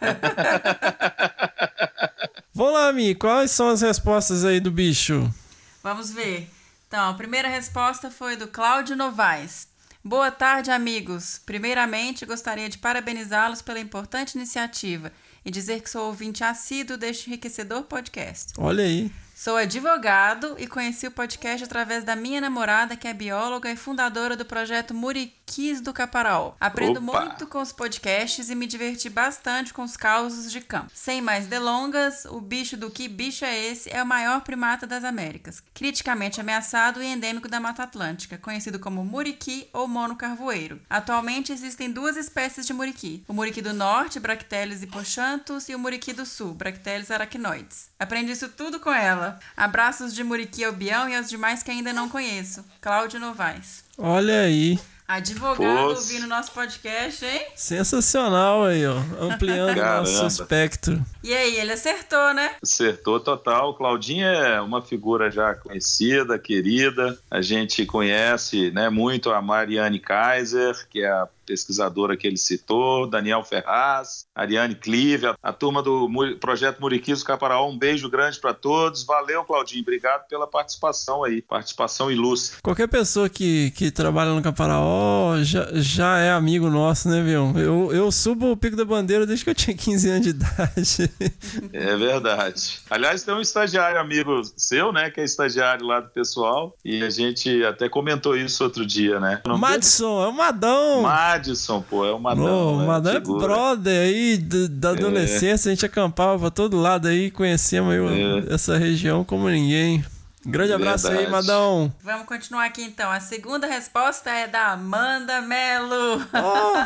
Vamos lá, Mi, quais são as respostas aí do bicho? Vamos ver. Então, a primeira resposta foi do Cláudio Novaes. Boa tarde, amigos. Primeiramente, gostaria de parabenizá-los pela importante iniciativa e dizer que sou ouvinte assíduo deste enriquecedor podcast. Olha aí. Sou advogado e conheci o podcast através da minha namorada, que é bióloga e fundadora do projeto Muriquis do Caparaó. Aprendo Opa! muito com os podcasts e me diverti bastante com os causos de campo. Sem mais delongas, o bicho do que bicho é esse é o maior primata das Américas, criticamente ameaçado e endêmico da Mata Atlântica, conhecido como muriqui ou mono carvoeiro. Atualmente existem duas espécies de muriqui: o muriqui do norte, Bracteles hipochanthus, e o muriqui do sul, Bracteles arachnoides. Aprendi isso tudo com ela. Abraços de Muriqui ao Bião e aos demais que ainda não conheço. Cláudio Novaes. Olha aí. Advogado Poxa. ouvindo nosso podcast, hein? Sensacional aí, ó. Ampliando Caramba. nosso espectro. E aí, ele acertou, né? Acertou total. Claudinha é uma figura já conhecida, querida. A gente conhece né, muito a Mariane Kaiser, que é a pesquisadora que ele citou, Daniel Ferraz, Ariane Clive, a, a turma do Mu- Projeto Muriquis do Caparaó. Um beijo grande para todos. Valeu, Claudinho. Obrigado pela participação aí. Participação ilustre. Qualquer pessoa que, que trabalha no Caparaó já, já é amigo nosso, né, Bião? Eu, eu subo o Pico da Bandeira desde que eu tinha <laughs> 15 anos de idade. <laughs> É verdade. Aliás, tem um estagiário amigo seu, né? Que é estagiário lá do pessoal. E a gente até comentou isso outro dia, né? O nome dele? Madison, é o Madão. Madison, pô, é o Madão. Ô, né? Madão é brother aí da adolescência, a gente acampava pra todo lado aí, conhecemos aí É. essa região como ninguém. Grande abraço aí, Verdade. Madão. Vamos continuar aqui então. A segunda resposta é da Amanda Melo.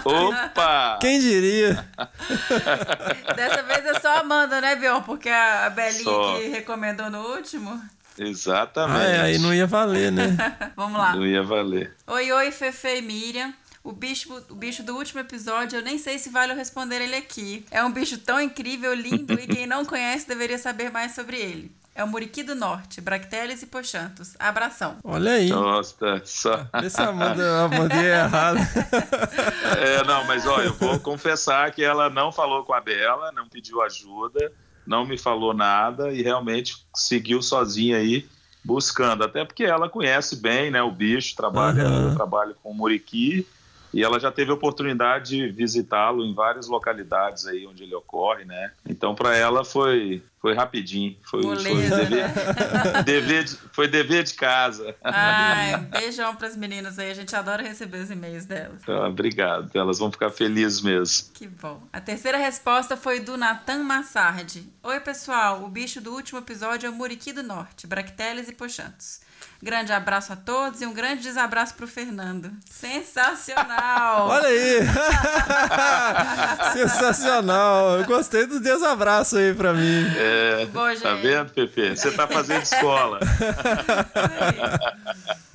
Opa! Quem diria? <laughs> Dessa vez é só a Amanda, né, Bion? Porque a a Belinha Só. que recomendou no último. Exatamente. Ah, é, aí não ia valer, né? <laughs> Vamos lá. Não ia valer. Oi, oi, Fefe e Miriam. O bicho, o bicho do último episódio, eu nem sei se vale eu responder ele aqui. É um bicho tão incrível, lindo, e quem não conhece deveria saber mais sobre ele. É o Muriqui do Norte, Bracteles e Pochantos. Abração. Olha aí. Nossa, só. Vê se a Amanda, a Amanda é errada. É, não, mas ó, eu vou confessar que ela não falou com a Bela, não pediu ajuda, não me falou nada e realmente seguiu sozinha aí buscando. Até porque ela conhece bem, né, o bicho, trabalha, eu trabalho com o Muriqui e ela já teve a oportunidade de visitá-lo em várias localidades aí onde ele ocorre, né? Então para ela foi foi rapidinho, foi, foi Moleza, dever, dever de, foi dever de casa. Ai, beijão pras meninas aí. A gente adora receber os e-mails delas. Ah, obrigado, elas vão ficar felizes mesmo. Que bom. A terceira resposta foi do Natan Massardi. Oi, pessoal. O bicho do último episódio é o Muriqui do Norte, Bracteles e Pochantos. Grande abraço a todos e um grande desabraço pro Fernando. Sensacional! <laughs> Olha aí. <laughs> Sensacional. Eu gostei dos desabraços aí pra mim. É, Boa, tá gente. vendo, Pepe? Você tá fazendo escola. <laughs>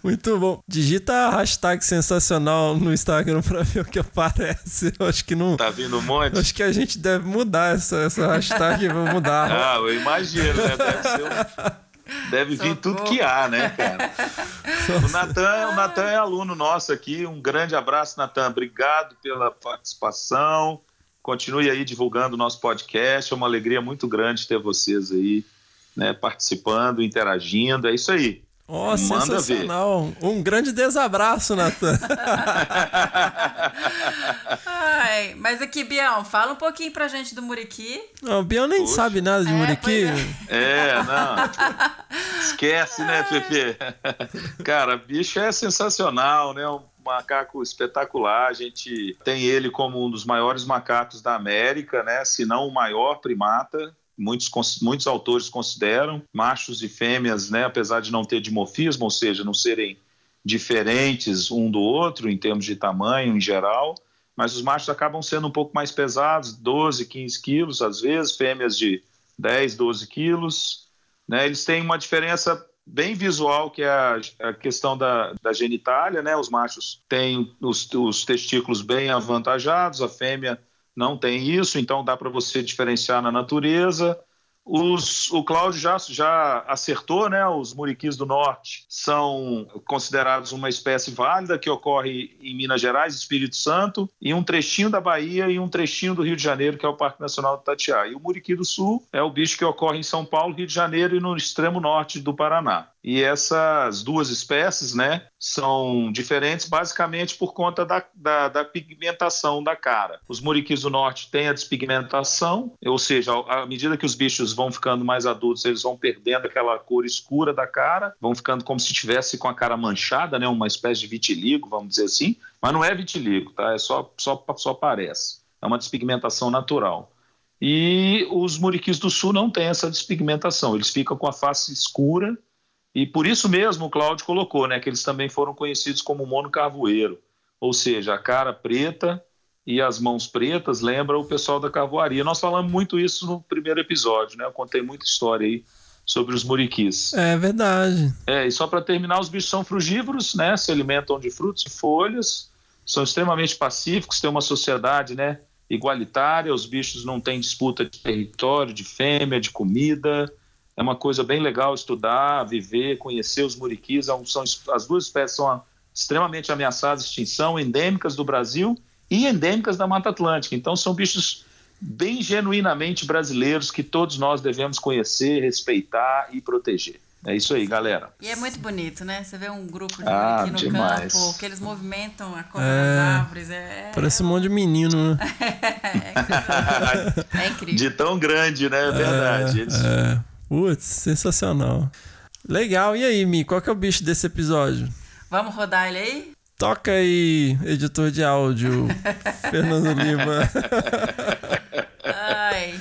Muito bom. Digita a hashtag sensacional no Instagram pra ver o que aparece. Eu acho que não. Tá vindo um monte? Acho que a gente deve mudar essa, essa hashtag. Vamos mudar. Ah, eu imagino, né? Deve, ser um- Deve vir tudo que há, né, cara? O Natan, o Natan é aluno nosso aqui. Um grande abraço, Natan. Obrigado pela participação. Continue aí divulgando o nosso podcast. É uma alegria muito grande ter vocês aí, né, participando, interagindo. É isso aí. Ó, Manda ver. sensacional. Um grande desabraço, Natan. <laughs> Ai, mas aqui, Bião, fala um pouquinho pra gente do Muriqui. Não, o Bião nem Poxa. sabe nada de É, Muriqui. pois É, não. <laughs> Esquece, né, Pepe? Cara, bicho é sensacional, né? Um macaco espetacular. A gente tem ele como um dos maiores macacos da América, né? Se não o maior primata. Muitos, muitos autores consideram machos e fêmeas, né? Apesar de não ter dimorfismo, ou seja, não serem diferentes um do outro em termos de tamanho em geral, mas os machos acabam sendo um pouco mais pesados, 12, 15 quilos às vezes, fêmeas de 10, 12 quilos. Né? Eles têm uma diferença bem visual, que é a, a questão da, da genitália. Né? Os machos têm os, os testículos bem avantajados, a fêmea não tem isso, então dá para você diferenciar na natureza. Os, o Cláudio já, já acertou, né? Os muriquis do norte são considerados uma espécie válida que ocorre em Minas Gerais, Espírito Santo, e um trechinho da Bahia e um trechinho do Rio de Janeiro, que é o Parque Nacional do Tatiá. E o muriqui do sul é o bicho que ocorre em São Paulo, Rio de Janeiro e no extremo norte do Paraná. E essas duas espécies, né, são diferentes basicamente por conta da, da, da pigmentação da cara. Os muriquis do norte têm a despigmentação, ou seja, à medida que os bichos vão ficando mais adultos, eles vão perdendo aquela cor escura da cara, vão ficando como se estivesse com a cara manchada, né, uma espécie de vitiligo, vamos dizer assim, mas não é vitiligo, tá? É só, só, só parece. É uma despigmentação natural. E os muriquis do sul não têm essa despigmentação, eles ficam com a face escura e por isso mesmo o Cláudio colocou, né, que eles também foram conhecidos como monocarvoeiro, ou seja, a cara preta e as mãos pretas lembra o pessoal da carvoaria. Nós falamos muito isso no primeiro episódio, né? Eu contei muita história aí sobre os muriquis. É verdade. É, e só para terminar, os bichos são frugívoros, né? Se alimentam de frutos e folhas, são extremamente pacíficos, têm uma sociedade, né? Igualitária, os bichos não têm disputa de território, de fêmea, de comida. É uma coisa bem legal estudar, viver, conhecer os muriquis. São, são- as duas espécies são extremamente ameaçadas de extinção, endêmicas do Brasil e endêmicas da Mata Atlântica. Então são bichos bem genuinamente brasileiros que todos nós devemos conhecer, respeitar e proteger. É isso aí, galera. E é muito bonito, né? Você vê um grupo de Ah, Muriqui no demais. campo, que eles movimentam a cor É. das árvores. É, Parece um monte de menino, né? <laughs> é incrível. <laughs> De tão grande, né? É verdade. Eles- É. Putz, sensacional. Legal. E aí, Mi, qual que é o bicho desse episódio? Vamos rodar ele aí? Toca aí, editor de áudio, <laughs> Fernando Lima. <laughs> Ai.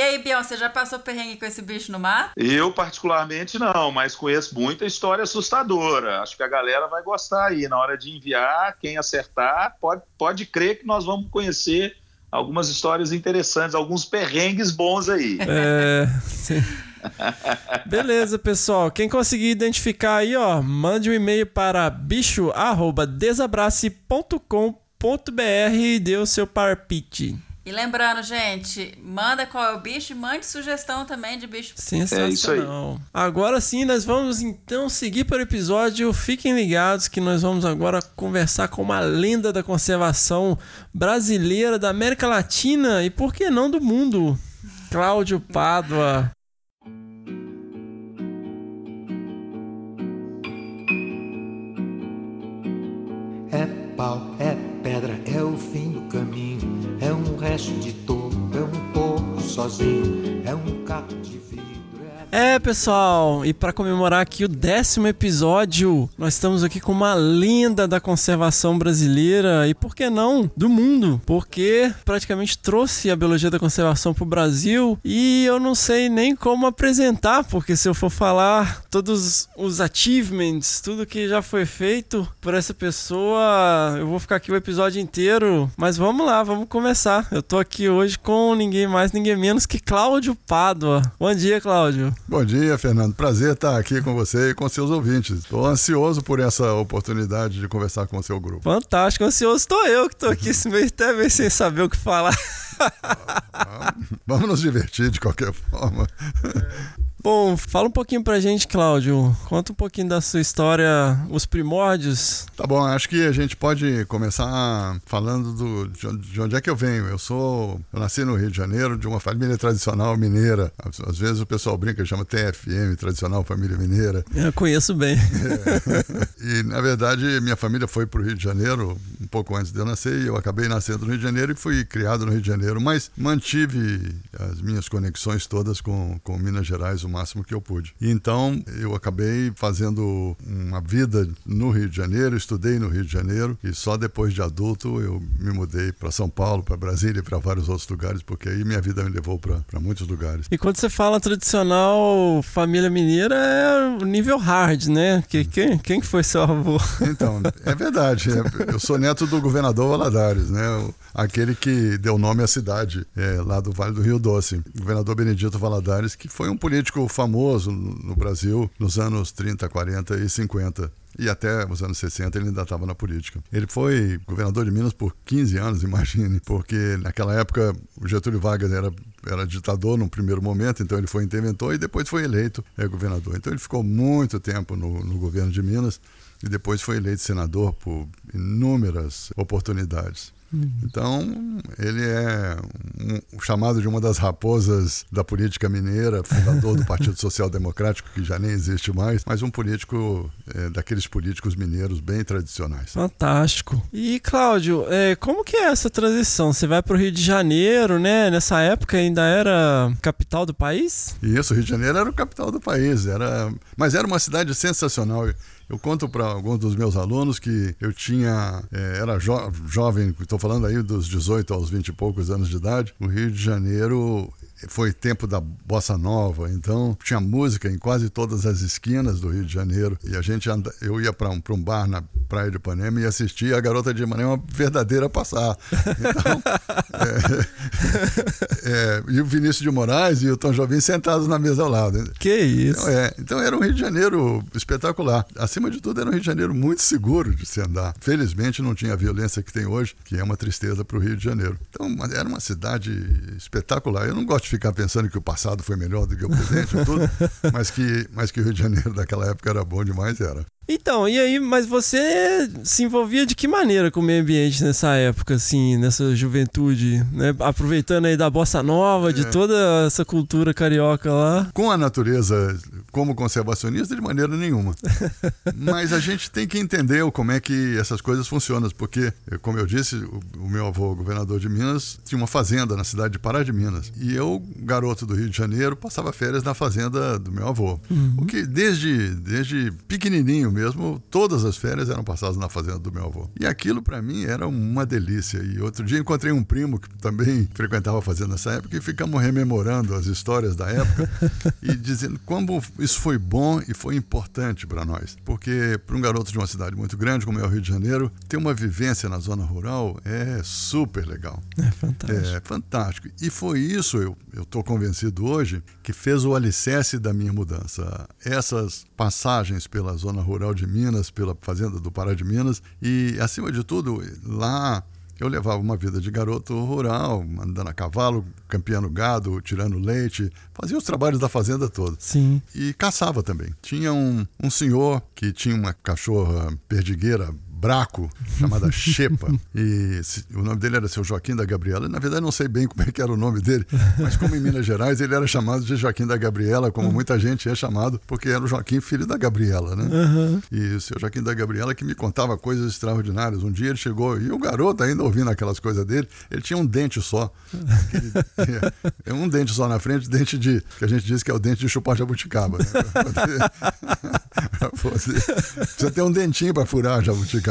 E aí, Bion, você já passou perrengue com esse bicho no mar? Eu, particularmente, não, mas conheço muita história assustadora. Acho que a galera vai gostar aí. Na hora de enviar, quem acertar, pode, pode crer que nós vamos conhecer algumas histórias interessantes, alguns perrengues bons aí. É, sim. <laughs> Beleza, pessoal. Quem conseguir identificar aí, ó, mande um e-mail para bicho@desabrace.com.br e dê o seu parpite. E lembrando, gente, manda qual é o bicho e mande sugestão também de bicho. Sensacional. Agora sim, nós vamos então seguir para o episódio. Fiquem ligados que nós vamos agora conversar com uma lenda da conservação brasileira, da América Latina e por que não do mundo. Cláudio Pádua. De topo, é um pouco sozinho. É... Pessoal, e para comemorar aqui o décimo episódio, nós estamos aqui com uma lenda da conservação brasileira e por que não do mundo? Porque praticamente trouxe a biologia da conservação para o Brasil e eu não sei nem como apresentar, porque se eu for falar todos os achievements, tudo que já foi feito por essa pessoa, eu vou ficar aqui o episódio inteiro. Mas vamos lá, vamos começar. Eu tô aqui hoje com ninguém mais, ninguém menos que Cláudio Pádua. Bom dia, Cláudio. Bom dia, Fernando. Prazer estar aqui com você e com seus ouvintes. Estou ansioso por essa oportunidade de conversar com o seu grupo. Fantástico, ansioso estou eu que estou aqui <laughs> até meio sem saber o que falar. Vamos nos divertir de qualquer forma. <laughs> Bom, fala um pouquinho pra gente, Cláudio. Conta um pouquinho da sua história, os primórdios. Tá bom, acho que a gente pode começar falando do, de onde é que eu venho. Eu sou. Eu nasci no Rio de Janeiro, de uma família tradicional mineira. Às vezes o pessoal brinca, chama TFM, Tradicional Família Mineira. Eu conheço bem. É. <laughs> E, na verdade, minha família foi pro Rio de Janeiro um pouco antes de eu nascer, e eu acabei nascendo no Rio de Janeiro e fui criado no Rio de Janeiro, mas mantive as minhas conexões todas com, com Minas Gerais, o máximo que eu pude. E então eu acabei fazendo uma vida no Rio de Janeiro, estudei no Rio de Janeiro e só depois de adulto eu me mudei para São Paulo, para Brasília e para vários outros lugares, porque aí minha vida me levou para muitos lugares. E quando você fala tradicional família mineira, é o nível hard, né? Que, quem, quem que foi seu avô? Então, é verdade. Eu sou neto do governador Valadares, né? Aquele que deu nome à cidade é, lá do Vale do Rio Doce. Governador Benedito Valadares, que foi um político famoso no Brasil nos anos 30, 40 e 50 e até os anos 60 ele ainda estava na política. Ele foi governador de Minas por 15 anos, <laughs> imagine, porque naquela época o Getúlio Vargas era, era ditador no primeiro momento, então ele foi interventor e depois foi eleito é, governador. Então ele ficou muito tempo no, no governo de Minas e depois foi eleito senador por inúmeras oportunidades. Então, ele é um, chamado de uma das raposas da política mineira, fundador do Partido <laughs> Social Democrático, que já nem existe mais, mas um político é, daqueles políticos mineiros bem tradicionais. Fantástico. E, Cláudio, é, como que é essa transição? Você vai para o Rio de Janeiro, né? Nessa época ainda era capital do país? Isso, o Rio de Janeiro era o capital do país, era... mas era uma cidade sensacional. Eu conto para alguns dos meus alunos que eu tinha, é, era jo jovem, estou falando aí dos 18 aos 20 e poucos anos de idade. O Rio de Janeiro foi tempo da bossa nova, então tinha música em quase todas as esquinas do Rio de Janeiro e a gente anda, eu ia para um, um bar na praia de Ipanema e assistia a Garota de Ipanema verdadeira passar. Então, <laughs> é, é, e o Vinícius de Moraes e o Tom Jobim sentados na mesa ao lado. Que isso! Então, é, então era um Rio de Janeiro espetacular. Acima de tudo era um Rio de Janeiro muito seguro de se andar. Felizmente não tinha a violência que tem hoje, que é uma tristeza para o Rio de Janeiro. Então era uma cidade espetacular. Eu não gosto ficar pensando que o passado foi melhor do que o presente tudo, <laughs> mas que, mas que o Rio de Janeiro daquela época era bom demais, era. Então, e aí, mas você se envolvia de que maneira com o meio ambiente nessa época, assim, nessa juventude, né? Aproveitando aí da bossa nova, de é. toda essa cultura carioca lá. Com a natureza como conservacionista, de maneira nenhuma. <laughs> mas a gente tem que entender como é que essas coisas funcionam, porque, como eu disse, o, meu avô, governador de Minas, tinha uma fazenda na cidade de Pará de Minas. E eu, garoto do Rio de Janeiro, passava férias na fazenda do meu avô. Uhum. O que desde, desde pequenininho mesmo, todas as férias eram passadas na fazenda do meu avô. E aquilo para mim era uma delícia. E outro dia encontrei um primo que também <laughs> frequentava a fazenda nessa época e ficamos rememorando as histórias da época <laughs> e dizendo como isso foi bom e foi importante para nós. Porque para um garoto de uma cidade muito grande como é o Rio de Janeiro, ter uma vivência na zona rural é super legal. É fantástico. É fantástico. E foi isso, eu estou convencido hoje, que fez o alicerce da minha mudança. Essas passagens pela zona rural de Minas, pela fazenda do Pará de Minas e, acima de tudo, lá eu levava uma vida de garoto rural, andando a cavalo, campeando gado, tirando leite, fazia os trabalhos da fazenda toda. Sim. E caçava também. Tinha um, um senhor que tinha uma cachorra perdigueira Braco, chamada <laughs> Xepa. E o nome dele era seu Joaquim da Gabriela. Na verdade, não sei bem como é que era o nome dele, mas como em Minas Gerais, ele era chamado de Joaquim da Gabriela, como muita gente é chamado, porque era o Joaquim, filho da Gabriela, né? Aham. E o seu Joaquim da Gabriela que me contava coisas extraordinárias. Um dia ele chegou, e o garoto ainda ouvindo aquelas coisas dele, ele tinha um dente só. Aquele- é, um dente só na frente, dente de. que a gente diz que é o dente de chupar jabuticaba. Né? <laughs> Pra poder- Precisa ter um dentinho para furar a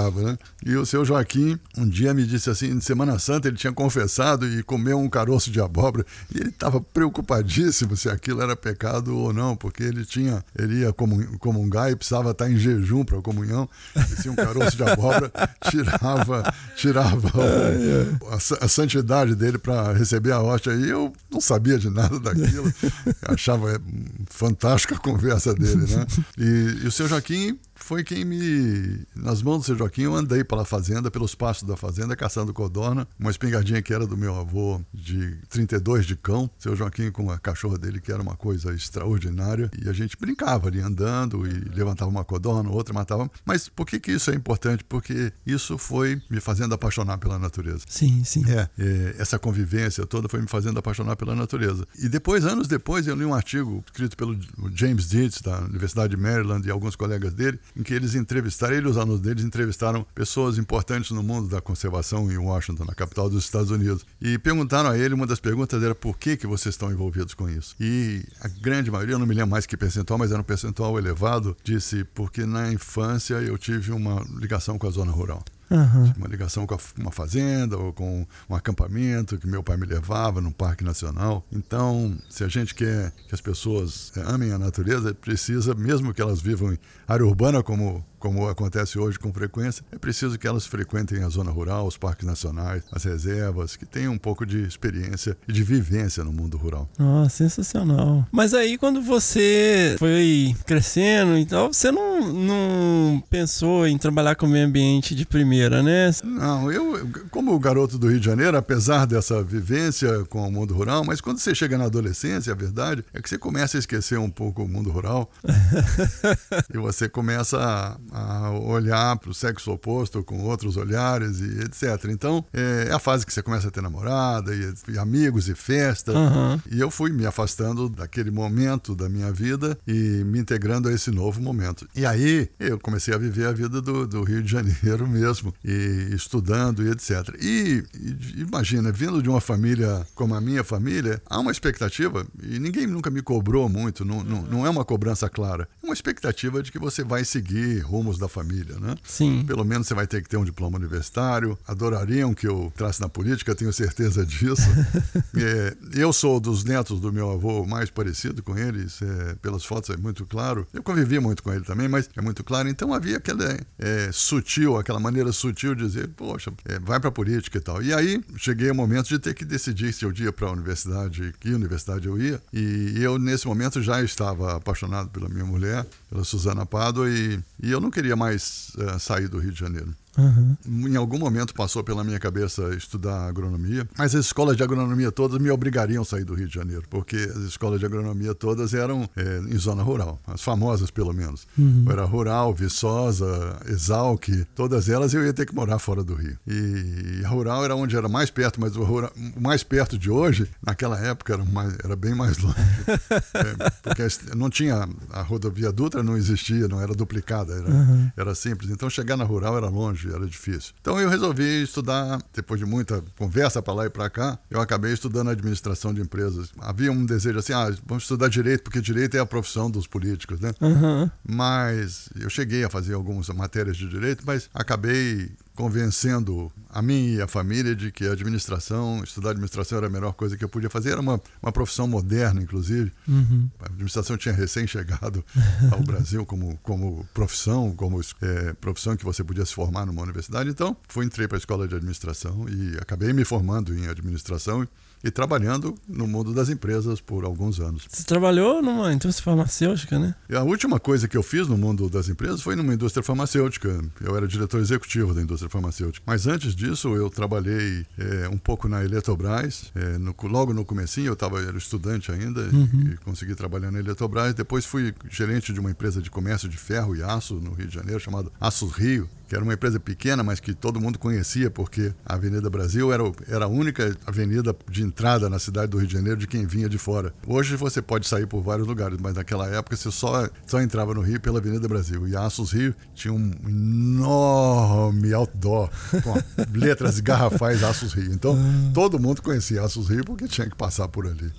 né? E o seu Joaquim, um dia me disse assim, em Semana Santa ele tinha confessado e comeu um caroço de abóbora e ele estava preocupadíssimo se aquilo era pecado ou não, porque ele tinha, ele ia comun- comungar e precisava estar em jejum para a comunhão. E se um caroço de abóbora <laughs> tirava, tirava o- a, a santidade dele para receber a hóstia. E eu não sabia de nada daquilo, <laughs> achava hum, fantástica a conversa dele, né? E, e o seu Joaquim foi quem me. Nas mãos do seu Joaquim, eu andei pela fazenda, pelos pastos da fazenda, caçando codorna. Uma espingardinha que era do meu avô, de 32 de cão. Seu Joaquim com a cachorra dele, que era uma coisa extraordinária. E a gente brincava ali, andando, e levantava uma codorna, outra matava. Mas por que, que isso é importante? Porque isso foi me fazendo apaixonar pela natureza. Sim, sim. É, é, essa convivência toda foi me fazendo apaixonar pela natureza. E depois, anos depois, eu li um artigo escrito pelo James Dietz, da Universidade de Maryland, e alguns colegas dele, em que eles entrevistaram, ele e os alunos deles entrevistaram pessoas importantes no mundo da conservação em Washington, na capital dos Estados Unidos. E perguntaram a ele, uma das perguntas era por que, que vocês estão envolvidos com isso? E a grande maioria, eu não me lembro mais que percentual, mas era um percentual elevado, disse porque na infância eu tive uma ligação com a zona rural Aham. uma ligação com uma fazenda ou com um acampamento que meu pai me levava num parque nacional. Então, se a gente quer que as pessoas eh, amem a natureza, precisa, mesmo que elas vivam em área urbana, como, como acontece hoje com frequência, é preciso que elas frequentem a zona rural, os parques nacionais, as reservas, que tenham um pouco de experiência e de vivência no mundo rural. Nossa, sensacional. Mas aí quando você foi crescendo e tal, você não, não pensou em trabalhar com o meio ambiente de primeira, né? Não, eu, como garoto do Rio de Janeiro, apesar dessa vivência com o mundo rural, mas quando você chega na adolescência, a verdade é que você começa a esquecer um pouco o mundo rural <laughs> e você começa a, a olhar para o sexo oposto com outros olhares e etc. Então, é, é a fase que você começa a ter namorada e, e amigos e festas. Aham. E eu fui me afastando daquele momento da minha vida e me integrando a esse novo momento. E aí eu comecei a viver a vida do, do Rio de Janeiro <laughs> mesmo, e estudando e etc. E, e imagina, vindo de uma família como a minha família, há uma expectativa, e ninguém nunca me cobrou muito, não, não, não é uma cobrança clara, é uma expectativa de que você vai seguir rumos da família, né? Sim. Pelo menos você vai ter que ter um diploma universitário. Adorariam que eu trasse na política, tenho certeza disso. <laughs> É, eu sou dos netos do meu avô mais parecido com eles, é, pelas fotos é muito claro. Eu convivi muito com ele também, mas é muito claro. Então havia aquela é, sutil, aquela maneira sutil de dizer, poxa, é, vai para a política e tal. E aí cheguei ao momento de ter que decidir se eu ia para a universidade, que universidade eu ia. E eu, nesse momento, já estava apaixonado pela minha mulher, pela Suzana Pádua, e, e eu não queria mais eh, sair do Rio de Janeiro. Aham. Em algum momento passou pela minha cabeça estudar agronomia, mas as escolas de agronomia todas me obrigariam a sair do Rio de Janeiro, porque as escolas de agronomia todas eram eh, em zona rural, as famosas pelo menos. Era Rural, Viçosa, Exalc, todas elas eu ia ter que morar fora do Rio. E a rural era onde era mais perto, mas o, rural- mais perto de hoje, naquela época, era, mais- era bem mais longe. <laughs> É, porque não tinha a rodovia Dutra, não existia, não era duplicada, era, era simples. Então chegar na rural era longe, era difícil. Então eu resolvi estudar, depois de muita conversa para lá e para cá, eu acabei estudando administração de empresas. Havia um desejo assim, ah, vamos estudar direito, porque direito é a profissão dos políticos, né? Aham. Mas eu cheguei a fazer algumas matérias de direito, mas acabei convencendo a mim e a família de que a administração, estudar administração era a melhor coisa que eu podia fazer. Era uma, uma profissão moderna, inclusive. Uhum. A administração tinha recém-chegado <laughs> ao Brasil como, como profissão, como é, profissão que você podia se formar numa universidade. Então, fui entrei para a escola de administração e acabei me formando em administração e trabalhando no mundo das empresas por alguns anos. Você trabalhou numa indústria farmacêutica, né? E a última coisa que eu fiz no mundo das empresas foi numa indústria farmacêutica. Eu era diretor executivo da indústria farmacêutica. Mas antes disso, eu trabalhei é, um pouco na Eletrobras. É, no, logo no comecinho, eu tava, era estudante ainda Uhum. e consegui trabalhar na Eletrobras. Depois fui gerente de uma empresa de comércio de ferro e aço no Rio de Janeiro, chamada Aços Rio que era uma empresa pequena, mas que todo mundo conhecia, porque a Avenida Brasil era, era a única avenida de entrada na cidade do Rio de Janeiro de quem vinha de fora. Hoje você pode sair por vários lugares, mas naquela época você só, só entrava no Rio pela Avenida Brasil. E a Aços Rio tinha um enorme outdoor com <laughs> letras garrafais Aços Rio. Então todo mundo conhecia Aços Rio porque tinha que passar por ali.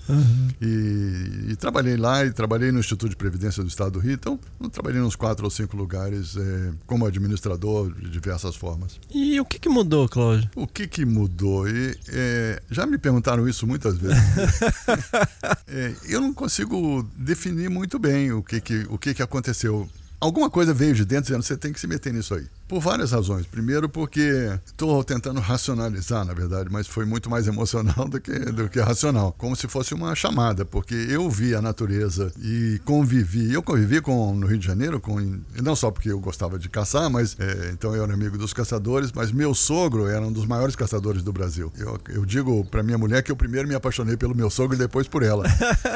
E, e trabalhei lá e trabalhei no Instituto de Previdência do Estado do Rio. Então, eu trabalhei nos quatro ou cinco lugares eh, como administrador de diversas formas. E o que, que mudou, Cláudio? O que, que mudou? E, eh, já me perguntaram isso muitas vezes. Eh, <laughs> eu não consigo definir muito bem o que, que, o que, que aconteceu. Alguma coisa veio de dentro dizendo você tem que se meter nisso aí. Por várias razões. Primeiro, porque estou tentando racionalizar, na verdade, mas foi muito mais emocional do que, do que racional. Como se fosse uma chamada, porque eu vi a natureza e convivi. Eu convivi com, no Rio de Janeiro, com, não só porque eu gostava de caçar, mas é, então eu era amigo dos caçadores, mas meu sogro era um dos maiores caçadores do Brasil. Eu, eu digo para minha mulher que eu primeiro me apaixonei pelo meu sogro e depois por ela.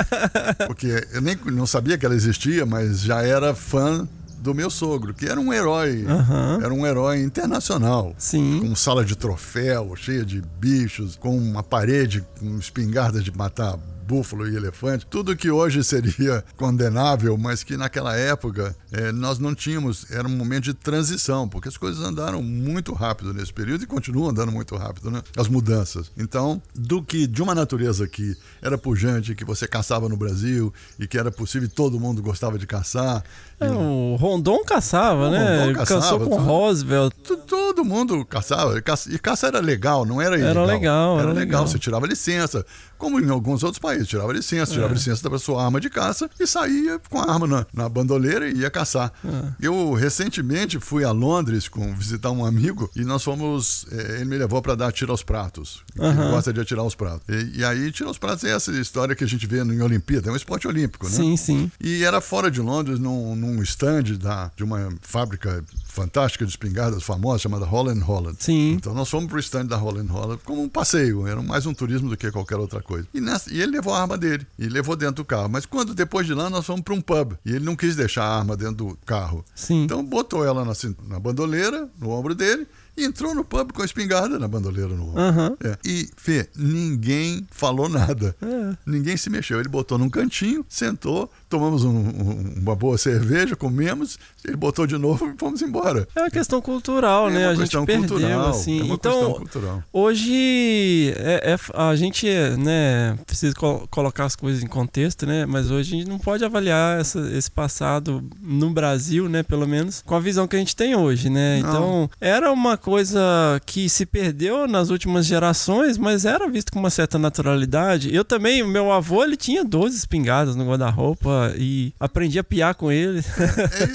<laughs> porque eu nem não sabia que ela existia, mas já era fã do meu sogro, que era um herói, Aham. era um herói internacional. Sim. Com sala de troféu, cheia de bichos, com uma parede com espingardas de matar búfalo e elefante, tudo que hoje seria <laughs> condenável, mas que naquela época eh, nós não tínhamos, era um momento de transição, porque as coisas andaram muito rápido nesse período e continuam andando muito rápido, né? As mudanças. Então, do que de uma natureza que era pujante, que você caçava no Brasil e que era possível, e todo mundo gostava de caçar. É, o Rondon caçava, O né? Rondon Ele caçava, caçou com tudo. Roosevelt. Tu- Todo mundo caçava. E caça, e caça era legal, não era Era ilegal. legal, Era era legal. legal. Você tirava licença, como em alguns outros países. Tirava licença, tirava É. licença da sua arma de caça e saía com a arma na, na bandoleira e ia caçar. É. Eu recentemente fui a Londres com visitar um amigo e nós fomos. eh, ele me levou para dar tiro aos pratos. Ele Aham. gosta de atirar os pratos. E, e aí, tiro aos pratos é essa história que a gente vê em Olimpíada. É um esporte olímpico, né? Sim, sim. E era fora de Londres, num, num stand da, de uma fábrica fantástica de espingardas famosa chamada Holland Holland. Sim. Então nós fomos pro stand da Holland Holland como um passeio, era mais um turismo do que qualquer outra coisa. E, nessa- e ele levou a arma dele, e levou dentro do carro. Mas quando depois de lá nós fomos para um pub, e ele não quis deixar a arma dentro do carro. Sim. Então botou ela na, na bandoleira, no ombro dele, entrou no pub com a espingarda na bandoleira no ombro. Aham. É. E, Fê, ninguém falou nada. É. Ninguém se mexeu. Ele botou num cantinho, sentou, tomamos um- um- uma boa cerveja, comemos, ele botou de novo e fomos embora. É uma questão cultural, É né? uma a gente perdeu, cultural, assim. é uma então, questão cultural. hoje é, é- a gente, né, precisa col- colocar as coisas em contexto, né? Mas hoje a gente não pode avaliar essa- esse passado no Brasil, né? Pelo menos com a visão que a gente tem hoje, né? Não. Então, era uma coisa que se perdeu nas últimas gerações, mas era visto com uma certa naturalidade. Eu também, meu avô, ele tinha 12 espingardas no guarda-roupa e aprendi a piar com ele.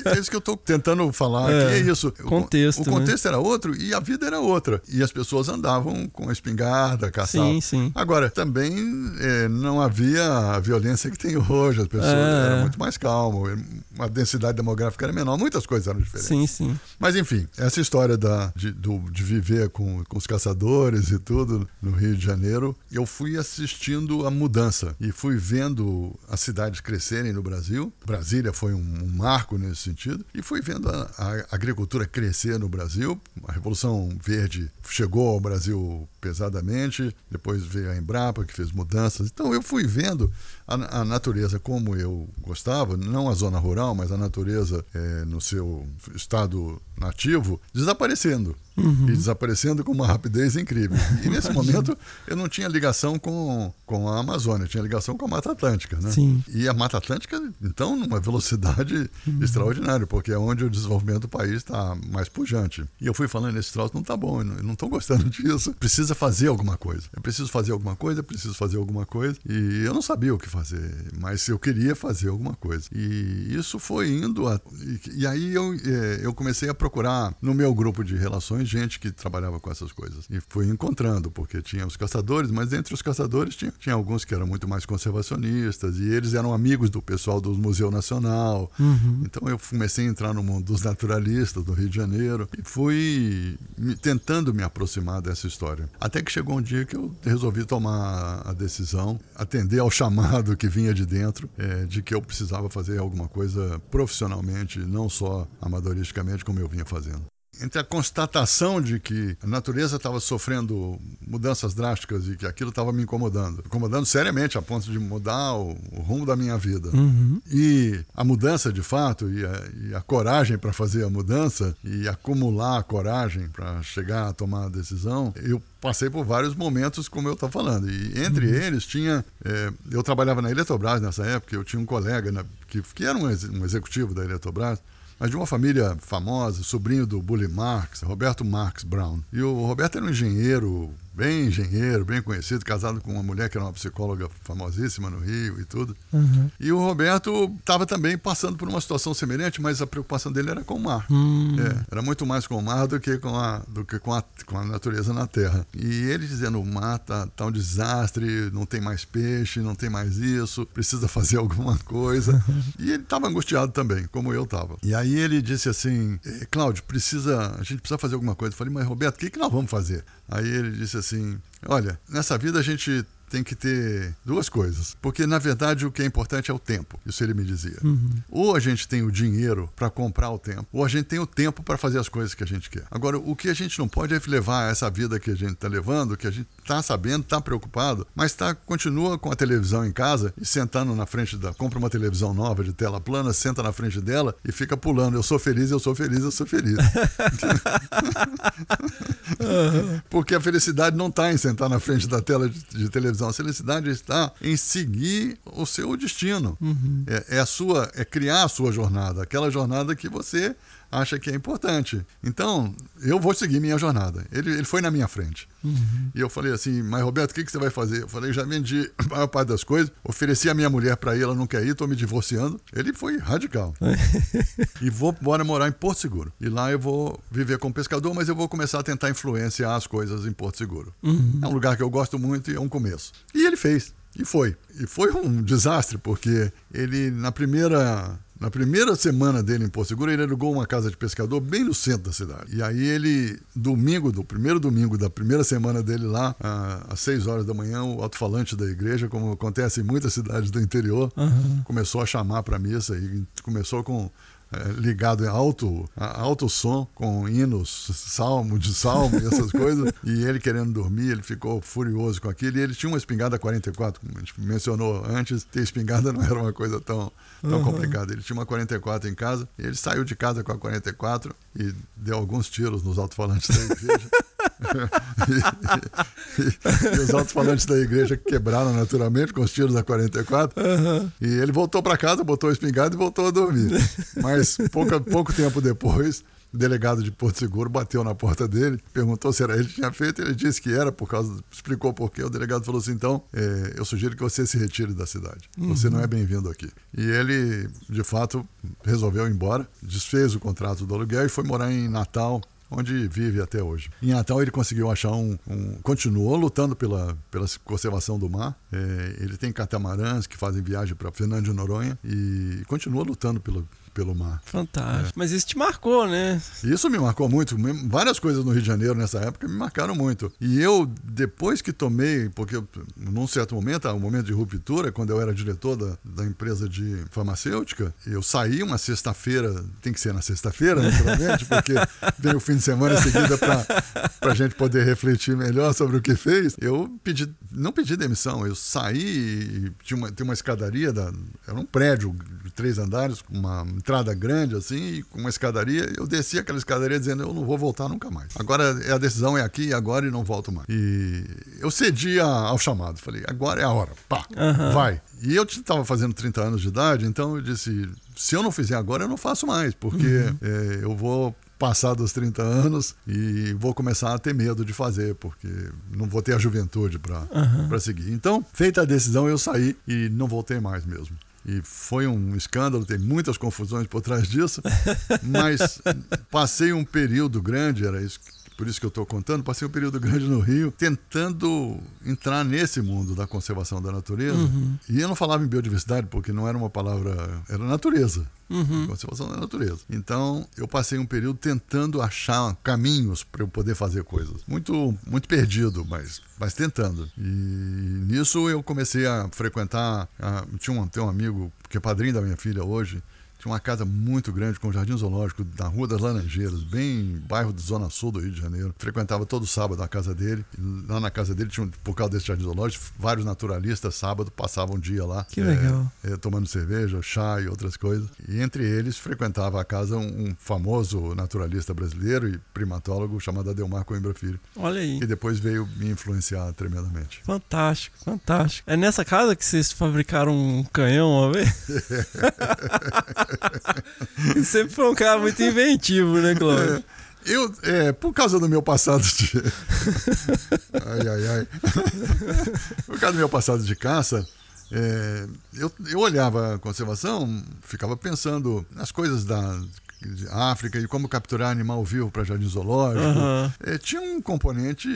É, é isso que eu estou tentando falar É, é isso. O- contexto, O né? contexto era outro e a vida era outra. E as pessoas andavam com a espingarda, caçavam. Sim, sim. Agora, também é, não havia a violência que tem hoje. As pessoas É. eram muito mais calmas, a densidade demográfica era menor, muitas coisas eram diferentes. Sim, sim. Mas enfim, essa história da, de, do- de viver com, com os caçadores e tudo no Rio de Janeiro, eu fui assistindo a mudança e fui vendo as cidades crescerem no Brasil. Brasília foi um, um marco nesse sentido. E fui vendo a, a agricultura crescer no Brasil. A Revolução Verde chegou ao Brasil pesadamente, depois veio a Embrapa, que fez mudanças. Então eu fui vendo a, a natureza como eu gostava, não a zona rural, mas a natureza eh, no seu estado nativo, desaparecendo. Uhum. E desaparecendo com uma rapidez incrível. E nesse <laughs> momento eu não tinha ligação com, com a Amazônia, tinha ligação com a Mata Atlântica. Né? Sim. E a Mata Atlântica, então, numa velocidade extraordinária, porque é onde o desenvolvimento do país está mais pujante. E eu fui falando, esse troço não tá bom, eu não estou gostando <laughs> disso. Precisa fazer alguma coisa. Eu preciso fazer alguma coisa, preciso fazer alguma coisa. E eu não sabia o que fazer, mas eu queria fazer alguma coisa. E isso foi indo. A, e, e aí eu, eh, eu comecei a procurar procurar no meu grupo de relações gente que trabalhava com essas coisas. E fui encontrando, porque tinha os caçadores, mas entre os caçadores tinha, tinha alguns que eram muito mais conservacionistas, e eles eram amigos do pessoal do Museu Nacional. Uhum. Então eu comecei a entrar no mundo dos naturalistas do Rio de Janeiro e fui me- tentando me aproximar dessa história. Até que chegou um dia que eu resolvi tomar a decisão, atender ao chamado que vinha de dentro, eh, de que eu precisava fazer alguma coisa profissionalmente, não só amadoristicamente, como eu vinha fazendo entre a constatação de que a natureza estava sofrendo mudanças drásticas e que aquilo estava me incomodando, incomodando seriamente a ponto de mudar o, o rumo da minha vida, Uhum. e a mudança de fato e a, e a coragem para fazer a mudança e acumular a coragem para chegar a tomar a decisão, eu passei por vários momentos, como eu estou falando. E entre eles tinha. eh, eu trabalhava na Eletrobras nessa época, eu tinha um colega né, que, que era um, ex- um executivo da Eletrobras mas de uma família famosa, sobrinho do Bully Marx, Roberto Marx Brown. E o Roberto era um engenheiro, bem engenheiro, bem conhecido, casado com uma mulher que era uma psicóloga famosíssima no Rio e tudo. Uhum. E o Roberto estava também passando por uma situação semelhante, mas a preocupação dele era com o mar. Hum. É, era muito mais com o mar do que com a, do que com a, com a natureza na terra. E ele dizendo: o mar tá, tá um desastre, não tem mais peixe, não tem mais isso, precisa <laughs> fazer alguma coisa. e ele estava angustiado também, como eu estava. E aí ele disse assim: "Eh, Cláudio, precisa, a gente precisa fazer alguma coisa. Eu falei: mas Roberto, o que, que nós vamos fazer? Aí ele disse assim: olha, nessa vida a gente tem que ter duas coisas. Porque, na verdade, o que é importante é o tempo. Isso ele me dizia. Ou a gente tem o dinheiro para comprar o tempo, ou a gente tem o tempo para fazer as coisas que a gente quer. Agora, o que a gente não pode é levar essa vida que a gente está levando, que a gente está sabendo, está preocupado, mas tá, continua com a televisão em casa e sentando na frente da. Compra uma televisão nova de tela plana, senta na frente dela e fica pulando. Eu sou feliz, eu sou feliz, eu sou feliz. <laughs> <laughs> Porque a felicidade não está em sentar na frente da tela de, de televisão. A felicidade está em seguir o seu destino. É, é a sua, é criar a sua jornada, aquela jornada que você acha que é importante. Então, eu vou seguir minha jornada. Ele, ele foi na minha frente. E eu falei assim, mas Roberto, o que, que você vai fazer? Eu falei, já vendi a maior parte das coisas, ofereci a minha mulher para ir, ela não quer ir, estou me divorciando. Ele foi radical. <laughs> e vou embora morar em Porto Seguro. E lá eu vou viver como pescador, mas eu vou começar a tentar influenciar as coisas em Porto Seguro. É um lugar que eu gosto muito e é um começo. E ele fez. E foi. E foi um desastre, porque ele, na primeira na primeira semana dele em Porto Seguro, ele alugou uma casa de pescador bem no centro da cidade. E aí ele, domingo, do primeiro domingo da primeira semana dele lá, às seis horas da manhã, o alto-falante da igreja, como acontece em muitas cidades do interior, Uhum. começou a chamar para a missa e começou com ligado em alto, alto som, com hinos, salmo de salmo e essas <laughs> coisas. E ele querendo dormir, ele ficou furioso com aquilo. E ele tinha uma espingarda 44, como a gente mencionou antes. Ter espingarda <laughs> não era uma coisa tão, tão Uhum. complicada. Ele tinha uma 44 em casa. Ele saiu de casa com a 44 e deu alguns tiros nos alto-falantes da igreja. <laughs> e, e- e os alto-falantes da igreja quebraram naturalmente com os tiros da 44. E ele voltou para casa, botou a espingarda e voltou a dormir. Mas pouca, pouco tempo depois, o delegado de Porto Seguro bateu na porta dele, perguntou se era ele que tinha feito. Ele disse que era, por causa, explicou por quê. O delegado falou assim: então, é, eu sugiro que você se retire da cidade. Você não é bem-vindo aqui. E ele, de fato, resolveu ir embora, desfez o contrato do aluguel e foi morar em Natal, onde vive até hoje. Em Natal ele conseguiu achar um, um- continuou lutando pela, pela conservação do mar. É, ele tem catamarãs que fazem viagem para Fernando de Noronha e continua lutando pelo, pelo mar. Fantástico. Mas isso te marcou, né? Isso me marcou muito. Várias coisas no Rio de Janeiro nessa época me marcaram muito. E eu, depois que tomei, porque eu, num certo momento, um momento de ruptura, quando eu era diretor da, da empresa de farmacêutica, eu saí uma sexta-feira, tem que ser na sexta-feira, naturalmente, porque <laughs> vem o fim de semana em seguida para a gente poder refletir melhor sobre o que fez. Eu pedi, não pedi demissão, eu saí e tinha uma, tem uma escadaria, da, era um prédio de três andares, com uma entrada grande assim, com uma escadaria. Eu desci aquela escadaria dizendo: eu não vou voltar nunca mais. Agora é a decisão é aqui, agora e não volto mais. E eu cedi a- ao chamado, falei: agora é a hora, pá, Aham. vai. E eu estava fazendo 30 anos de idade, então eu disse: se eu não fizer agora, eu não faço mais, porque eh, eu vou passar dos 30 anos e vou começar a ter medo de fazer, porque não vou ter a juventude para para seguir. Então, feita a decisão, eu saí e não voltei mais mesmo. E foi um escândalo, tem muitas confusões por trás disso, <laughs> mas passei um período grande, era isso por isso que eu estou contando, passei um período grande no Rio tentando entrar nesse mundo da conservação da natureza. Uhum. E eu não falava em biodiversidade porque não era uma palavra, era natureza. Uhum. Conservação da natureza. Então, eu passei um período tentando achar caminhos para eu poder fazer coisas. Muito, muito perdido, mas, mas tentando. E nisso eu comecei a frequentar. A, tinha um, tem um amigo que é padrinho da minha filha hoje, tinha uma casa muito grande com um jardim zoológico na Rua das Laranjeiras, bem bairro da Zona Sul do Rio de Janeiro. Frequentava todo sábado a casa dele. Lá na casa dele tinha, por causa desse jardim zoológico, vários naturalistas sábado passavam um dia lá. Que legal. É, é, tomando cerveja, chá e outras coisas. E entre eles frequentava a casa um, um famoso naturalista brasileiro e primatólogo chamado Adelmar Coimbra Filho. Olha aí. E depois veio me influenciar tremendamente. Fantástico, fantástico. É nessa casa que vocês fabricaram um canhão uma vez? <laughs> <laughs> Sempre foi um cara muito inventivo, né, Cláudio? Eu, é, por causa do meu passado de. <laughs> ai, ai, ai. por causa do meu passado de caça, é, eu, eu olhava a conservação, ficava pensando nas coisas da de África e como capturar animal vivo para jardim zoológico. Aham. É, tinha um componente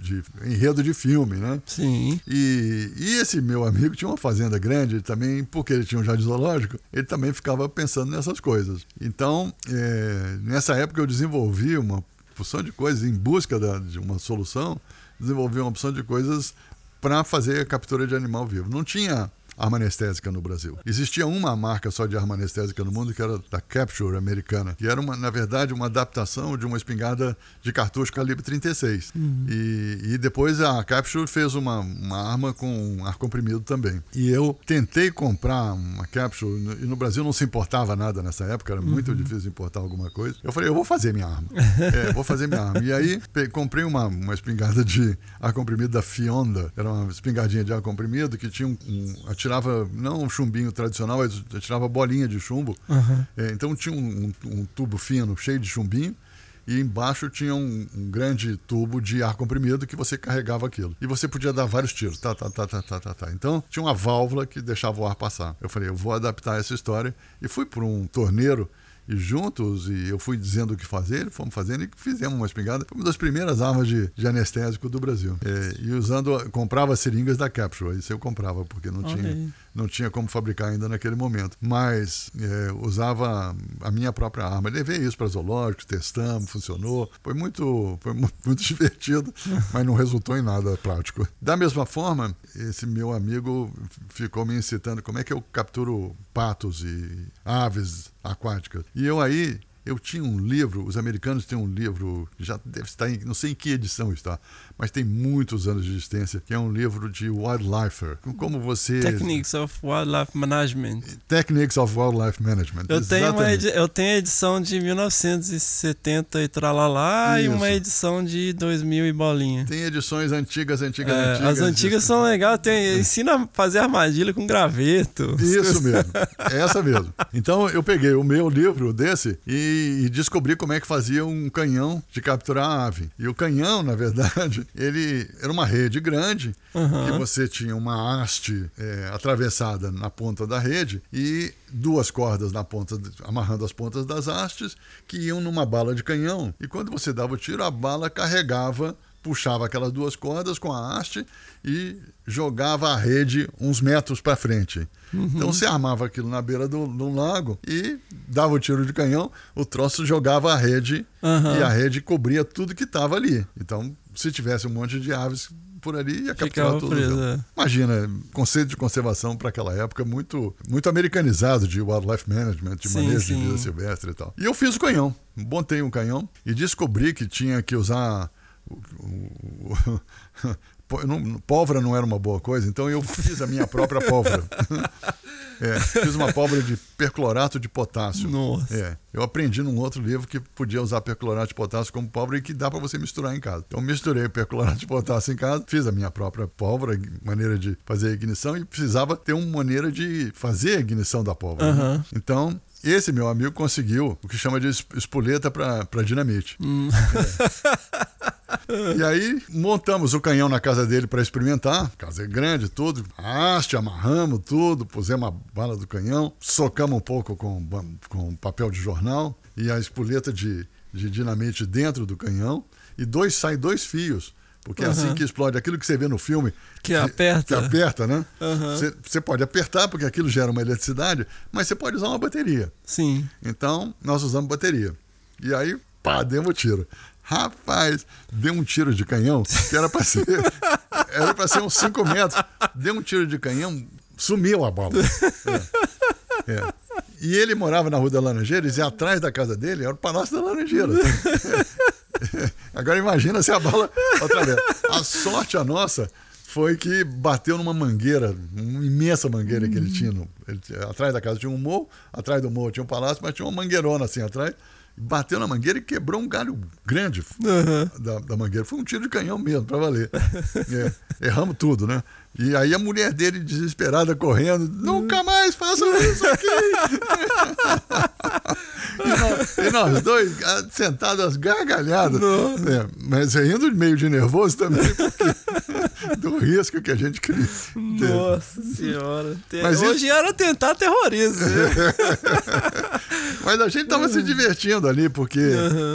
de enredo de filme, né? Sim. E, e esse meu amigo tinha uma fazenda grande ele também, porque ele tinha um jardim zoológico, ele também ficava pensando nessas coisas. Então, é, nessa época eu desenvolvi uma porção de coisas em busca da- de uma solução, desenvolvi uma opção de coisas para fazer a captura de animal vivo. Não tinha arma anestésica no Brasil. Existia uma marca só de arma anestésica no mundo, que era da Capture americana, que era, uma, na verdade, uma adaptação de uma espingarda de cartucho calibre 36. E, e depois a Capture fez uma, uma arma com ar comprimido também. E eu tentei comprar uma Capture, e no Brasil não se importava nada nessa época, era muito difícil importar alguma coisa. Eu falei, eu vou fazer minha arma. <laughs> é, vou fazer minha arma. E aí comprei uma, uma espingarda de ar comprimido da Fionda, era uma espingardinha de ar comprimido que tinha um, um- atirava não um chumbinho tradicional, mas atirava bolinha de chumbo. É, então tinha um, um- tubo fino cheio de chumbinho e embaixo tinha um, um grande tubo de ar comprimido que você carregava aquilo. E você podia dar vários tiros. Tá, tá, tá, tá, tá, tá, tá. Então tinha uma válvula que deixava o ar passar. Eu falei, eu vou adaptar essa história. E fui para um torneiro juntos, e eu fui dizendo o que fazer, fomos fazendo e fizemos uma espingarda. Foi uma das primeiras armas de, de anestésico do Brasil. É, e usando, comprava seringas da Capsule. Isso eu comprava, porque não Olha tinha não tinha como fabricar ainda naquele momento. Mas é, usava a minha própria arma. Levei isso para zoológicos, testamos, funcionou. Foi muito, foi mu- <laughs> muito divertido, mas não resultou em nada prático. Da mesma forma, esse meu amigo ficou me incitando como é que eu capturo patos e aves aquáticas. E eu aí eu tinha um livro, os americanos têm um livro, já deve estar em, não sei em que edição está, mas tem muitos anos de existência, que é um livro de wildlifer. Como você Techniques of Wildlife Management. Techniques of Wildlife Management. Eu tenho, uma edi- eu tenho a edição de 1970 e tralalá e Isso. uma edição de 2000 e bolinha. Tem edições antigas, antigas, É, antigas. as antigas são legais, tem, ensina a fazer armadilha com graveto. Isso mesmo, é essa mesmo. Então eu peguei o meu livro desse e, e descobri como é que fazia um canhão de capturar a ave. E o canhão, na verdade, ele era uma rede grande Aham. que você tinha uma haste é, atravessada na ponta da rede e duas cordas na ponta, amarrando as pontas das hastes que iam numa bala de canhão. E quando você dava o tiro, a bala carregava puxava aquelas duas cordas com a haste e jogava a rede uns metros para frente. Então você armava aquilo na beira do, do lago e dava o tiro de canhão, o troço jogava a rede Aham. e a rede cobria tudo que estava ali. Então, se tivesse um monte de aves por ali, ia capturar tudo. é. Imagina, conceito de conservação para aquela época muito, muito americanizado de wildlife management, de Sim, manejo sim. de vida silvestre e tal. E eu fiz o canhão, montei um canhão e descobri que tinha que usar. O- o- <laughs> não- pólvora não era uma boa coisa, então eu fiz a minha própria pólvora. <laughs> É, fiz uma pólvora de perclorato de potássio. Nossa. É, eu aprendi num outro livro que podia usar perclorato de potássio como pólvora e que dá para você misturar em casa. Então misturei o perclorato de potássio em casa, fiz a minha própria pólvora, maneira de fazer a ignição e precisava ter uma maneira de fazer a ignição da pólvora. né? Aham. Então esse meu amigo conseguiu o que chama de es- espoleta para dinamite. Hum. E aí montamos o canhão na casa dele para experimentar. Casa é grande, tudo. Haste, amarramos tudo, pusemos a bala do canhão, socamos um pouco com, com papel de jornal e a espoleta de, de dinamite dentro do canhão. E dois sai dois fios. Porque é assim que explode. Aquilo que você vê no filme. Que aperta. Que aperta, né? Você, você pode apertar, porque aquilo gera uma eletricidade, mas você pode usar uma bateria. Sim. Então, nós usamos bateria. E aí, pá, demos tiro. Rapaz, deu um tiro de canhão, que era pra ser. <laughs> era pra ser uns 5 metros. Deu um tiro de canhão, sumiu a bola. É. É. E ele morava na Rua da Laranjeiras e atrás da casa dele era o Palácio da Laranjeira. <laughs> Agora imagina se a bola. Outra vez. A sorte a nossa foi que bateu numa mangueira, uma imensa mangueira que ele tinha. No, ele, atrás da casa tinha um morro, atrás do morro tinha um palácio, mas tinha uma mangueirona assim atrás. Bateu na mangueira e quebrou um galho grande da, da mangueira. Foi um tiro de canhão mesmo, pra valer. É, erramos tudo, né? E aí a mulher dele, desesperada, correndo, nunca mais façam isso aqui! <laughs> e, nós, e nós dois ah, sentados gargalhadas. É, mas rindo meio de nervoso também, porque <laughs> do risco que a gente ter. Nossa senhora. Mas Hoje isso- era tentar terrorismo. né? <laughs> Mas a gente estava se divertindo ali, porque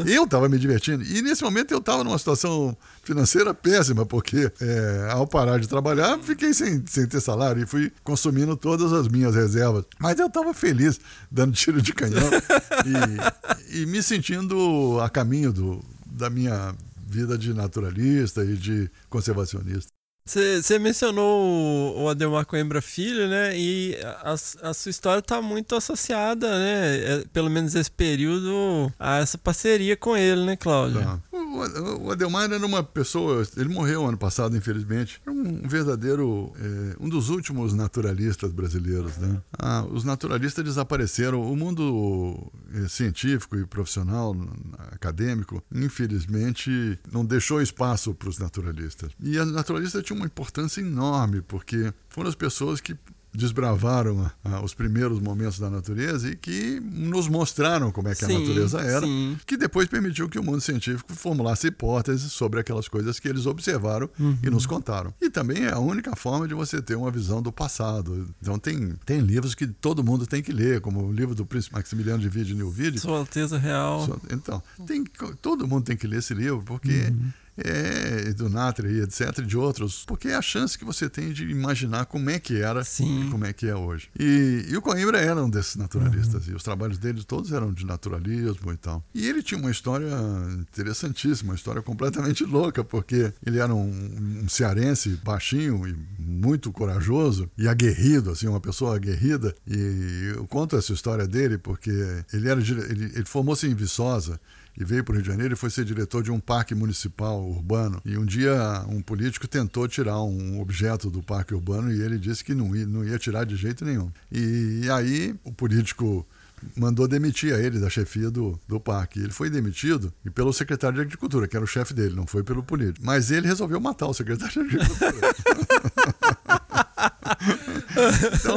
eu estava me divertindo. E nesse momento eu estava numa situação financeira péssima, porque é, ao parar de trabalhar, fiquei sem, sem ter salário e fui consumindo todas as minhas reservas. Mas eu estava feliz, dando tiro de canhão <laughs> e, e me sentindo a caminho do, da minha vida de naturalista e de conservacionista. Você mencionou o- Ademar Coimbra Filho, né? E a, a sua história está muito associada, né? é, pelo menos esse período, a essa parceria com ele, né, Cláudio? Tá. O- O Adelmar era uma pessoa, ele morreu ano passado, infelizmente. Era um verdadeiro, é, um dos últimos naturalistas brasileiros, né? Ah, os naturalistas desapareceram. O mundo é, científico e profissional, acadêmico, infelizmente, não deixou espaço para os naturalistas. E os naturalistas tinham uma importância enorme, porque foram as pessoas que desbravaram ah, os primeiros momentos da natureza e que nos mostraram como é que a Sim, natureza era, sim. que depois permitiu que o mundo científico formulasse hipóteses sobre aquelas coisas que eles observaram e nos contaram. E também é a única forma de você ter uma visão do passado. Então tem, tem livros que todo mundo tem que ler, como o livro do príncipe Maximiliano de Vide Nilvide. Sua Alteza Real. Só- Então, tem, todo mundo tem que ler esse livro, porque é do Natre e etc, de outros, porque é a chance que você tem de imaginar como é que era Sim. e como é que é hoje. E, e o Coimbra era um desses naturalistas, e os trabalhos dele todos eram de naturalismo e tal. E ele tinha uma história interessantíssima, uma história completamente <laughs> louca, porque ele era um, um cearense baixinho e muito corajoso e aguerrido, assim, uma pessoa aguerrida. E eu conto essa história dele porque ele era ele, ele formou-se em Viçosa e veio para o Rio de Janeiro e foi ser diretor de um parque municipal urbano. E um dia um político tentou tirar um objeto do parque urbano e ele disse que não ia, não ia tirar de jeito nenhum. E, aí o político mandou demitir a ele da chefia do, do parque. Ele foi demitido e pelo secretário de Agricultura, que era o chefe dele, não foi pelo político. Mas ele resolveu matar o secretário de Agricultura. <laughs> Então,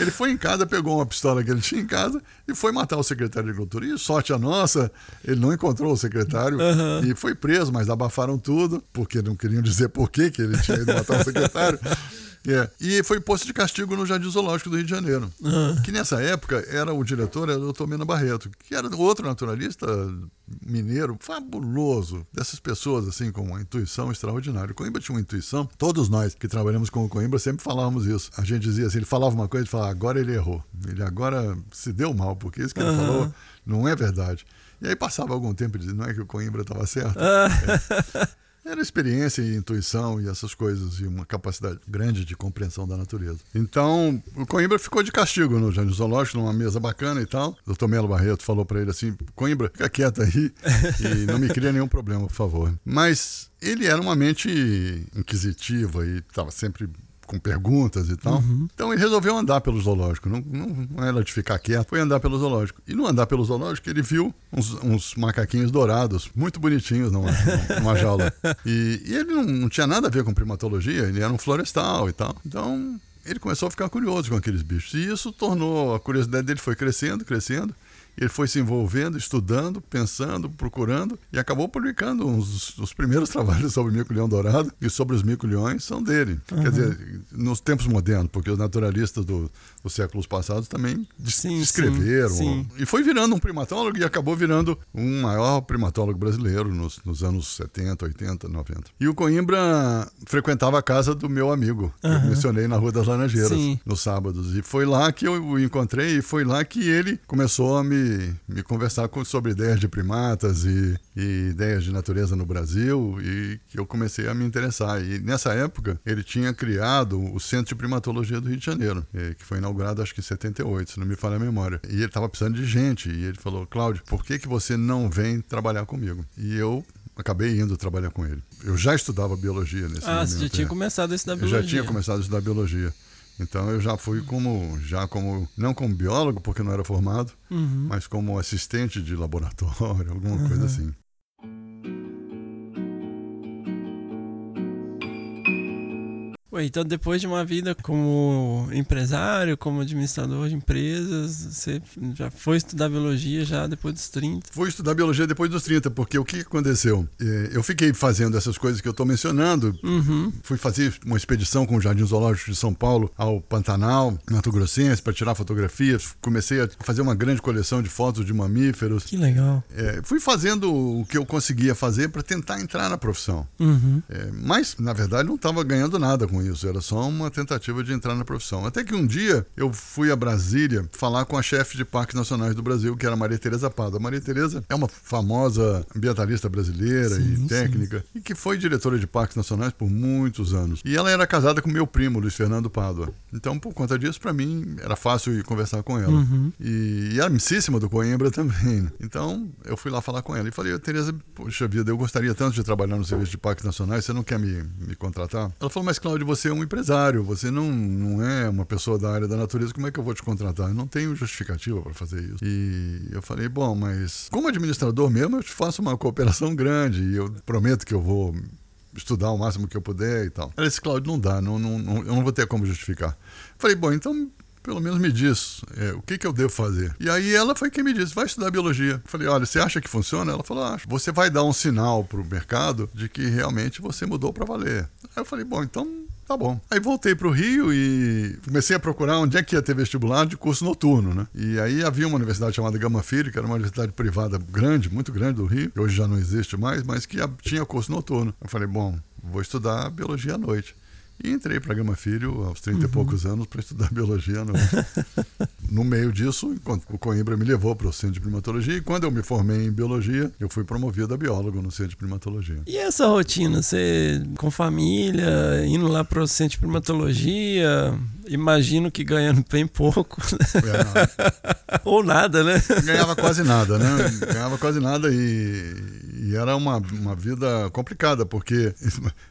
ele foi em casa, pegou uma pistola que ele tinha em casa e foi matar o secretário de Agricultura. E sorte a nossa, ele não encontrou o secretário e foi preso, mas abafaram tudo, porque não queriam dizer por que que ele tinha ido matar o secretário. <laughs> É, E foi posto de castigo no Jardim Zoológico do Rio de Janeiro. Que nessa época era o diretor, era o doutor Mena Barreto, que era outro naturalista mineiro fabuloso, dessas pessoas assim com uma intuição extraordinária. O Coimbra tinha uma intuição, todos nós que trabalhamos com o Coimbra sempre falávamos isso. A gente dizia assim, ele falava uma coisa e falava, agora ele errou. Ele agora se deu mal, porque isso que ele falou não é verdade. E aí passava algum tempo e dizia, não é que o Coimbra estava certo? É. <laughs> Era experiência e intuição e essas coisas, e uma capacidade grande de compreensão da natureza. Então, o Coimbra ficou de castigo no Jardim Zoológico, numa mesa bacana e tal. O Dr. Melo Barreto falou para ele assim: Coimbra, fica quieto aí <laughs> e não me cria nenhum problema, por favor. Mas ele era uma mente inquisitiva e estava sempre com perguntas e tal. Então ele resolveu andar pelo zoológico. Não, não, não era de ficar quieto, foi andar pelo zoológico. E no andar pelo zoológico ele viu uns, uns macaquinhos dourados, muito bonitinhos numa, numa jaula. E, e ele não, não tinha nada a ver com primatologia, ele era um florestal e tal. Então ele começou a ficar curioso com aqueles bichos. E isso tornou, a curiosidade dele foi crescendo, crescendo. Ele foi se envolvendo, estudando, pensando, procurando e acabou publicando uns dos primeiros <laughs> trabalhos sobre mico-leão dourado e sobre os mico-leões são dele. Uhum. Quer dizer, nos tempos modernos, porque os naturalistas do, dos séculos passados também sim, descreveram. Sim, sim. E foi virando um primatólogo e acabou virando um maior primatólogo brasileiro nos, nos anos 70, 80, 90. E o Coimbra frequentava a casa do meu amigo, que uhum. eu mencionei na Rua das Laranjeiras, nos sábados. E foi lá que eu o encontrei e foi lá que ele começou a me, me conversar com, sobre ideias de primatas e, e ideias de natureza no Brasil e que eu comecei a me interessar. E nessa época ele tinha criado o Centro de Primatologia do Rio de Janeiro, eh, que foi inaugurado acho que em 78, se não me falha a memória. E ele estava precisando de gente e ele falou: Cláudio, por que, que você não vem trabalhar comigo? E eu acabei indo trabalhar com ele. Eu já estudava biologia nesse ah, momento. Ah, você já tinha é. começado a estudar biologia. Eu já tinha começado a estudar biologia. Então eu já fui como, já como, não como biólogo, porque não era formado, uhum. mas como assistente de laboratório, <laughs> alguma uhum. coisa assim. Ué, então depois de uma vida como empresário, como administrador de empresas, você já foi estudar biologia já depois dos 30? Fui estudar biologia depois dos 30, porque o que aconteceu? É, eu fiquei fazendo essas coisas que eu estou mencionando. Uhum. Fui fazer uma expedição com o Jardim Zoológico de São Paulo ao Pantanal, Mato Grossense, para tirar fotografias. Comecei a fazer uma grande coleção de fotos de mamíferos. Que legal. É, fui fazendo o que eu conseguia fazer para tentar entrar na profissão. Uhum. É, mas, na verdade, não estava ganhando nada com isso, era só uma tentativa de entrar na profissão. Até que um dia eu fui a Brasília falar com a chefe de parques nacionais do Brasil, que era Maria Tereza Pado. A Maria Tereza é uma famosa ambientalista brasileira sim, e técnica sim. e que foi diretora de parques nacionais por muitos anos. E ela era casada com meu primo, Luiz Fernando Pádua. Então, por conta disso, para mim era fácil ir conversar com ela. Uhum. E, e amicíssima do Coimbra também. Né? Então, eu fui lá falar com ela e falei: Tereza, poxa vida, eu gostaria tanto de trabalhar no serviço de parques nacionais, você não quer me, me contratar? Ela falou: Mas, Cláudio, você é um empresário, você não, não é uma pessoa da área da natureza, como é que eu vou te contratar? Eu não tenho justificativa para fazer isso. E eu falei, bom, mas como administrador mesmo, eu te faço uma cooperação grande e eu prometo que eu vou estudar o máximo que eu puder e tal. Ela disse, Cláudio, não dá, não, não, não, eu não vou ter como justificar. Falei, bom, então pelo menos me diz é, o que, que eu devo fazer. E aí ela foi quem me disse, vai estudar biologia. falei, olha, você acha que funciona? Ela falou, acho. Você vai dar um sinal para o mercado de que realmente você mudou para valer. Aí eu falei, bom, então Tá bom. Aí voltei para o Rio e comecei a procurar onde é que ia ter vestibular de curso noturno, né? E aí havia uma universidade chamada Gama Filho, que era uma universidade privada grande, muito grande do Rio, que hoje já não existe mais, mas que tinha curso noturno. Eu falei, bom, vou estudar biologia à noite. E entrei para Gama Filho aos 30 uhum. e poucos anos para estudar <laughs> biologia. No, no meio disso, o Coimbra me levou para o Centro de Primatologia e quando eu me formei em biologia, eu fui promovido a biólogo no Centro de Primatologia. E essa rotina, você com família, indo lá para o Centro de Primatologia, imagino que ganhando bem pouco. É, <laughs> Ou nada, né? Ganhava quase nada, né? Ganhava quase nada e, e era uma, uma vida complicada, porque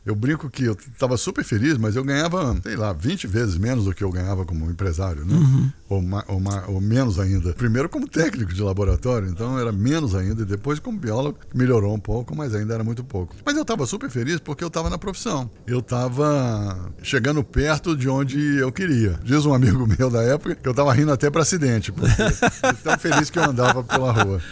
eu brinco que eu estava super feliz, mas eu ganhava, sei lá, 20 vezes menos do que eu ganhava como empresário, né? Uhum. Ou, ou, ou, menos ainda. Primeiro como técnico de laboratório, então era menos ainda, e depois como biólogo melhorou um pouco, mas ainda era muito pouco. Mas eu estava super feliz porque eu estava na profissão. Eu estava chegando perto de onde eu queria. Diz um amigo meu da época que eu estava rindo até para acidente, porque tão feliz que eu andava pela rua. <laughs>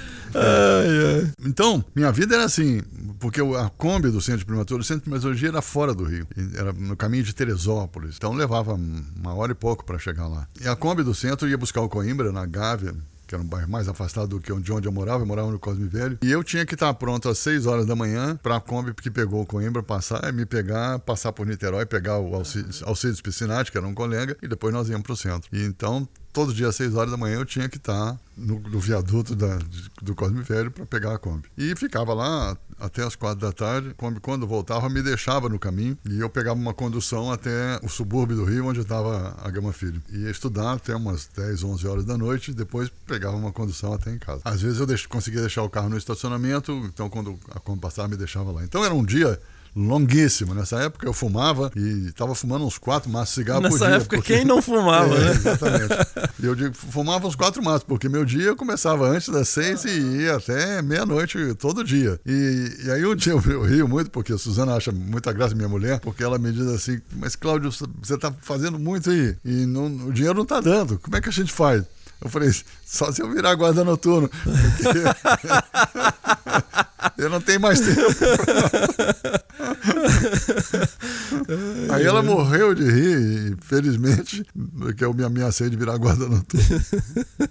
Então, minha vida era assim, porque a Kombi do Centro de Primatologia, o Centro de Primatologia era fora do Rio, era no caminho de Teresópolis, então levava uma hora e pouco para chegar lá. E a Kombi do centro ia buscar o Coimbra, na Gávea, que era um bairro mais afastado do que onde eu morava, eu morava no Cosme Velho. E eu tinha que estar pronto às 6 horas da manhã para a Kombi que pegou o Coimbra passar, me pegar, passar por Niterói, pegar o Alcides, Alcides Piscinati, que era um colega, e depois nós íamos para o centro. E então todo dia às 6 horas da manhã eu tinha que estar no, no viaduto da, do Cosme Velho para pegar a Kombi. E ficava lá até as 4 da tarde. A Kombi, quando voltava, me deixava no caminho e eu pegava uma condução até o subúrbio do Rio, onde estava a Gama Filho. Ia estudar até umas 10, 11 horas da noite e depois pegava uma condução até em casa. Às vezes eu deix, conseguia deixar o carro no estacionamento, então quando a Kombi passava, me deixava lá. Então era um dia longuíssimo. Nessa época eu fumava e estava fumando uns quatro maços de cigarro Nessa por dia. Nessa época porque... quem não fumava, é, né? Exatamente. E eu digo, fumava uns quatro maços, porque meu dia começava antes das seis e ia até meia-noite todo dia. E, e aí um dia eu, eu rio muito, porque a Suzana acha muita graça minha mulher, porque ela me diz assim, mas Cláudio, você está fazendo muito aí e não, o dinheiro não está dando. Como é que a gente faz? Eu falei, só se eu virar guarda noturno. <laughs> Porque <laughs> <laughs> eu não tenho mais tempo. <laughs> Aí ela morreu de rir, e felizmente, porque eu me ameacei de virar guarda noturno. <laughs>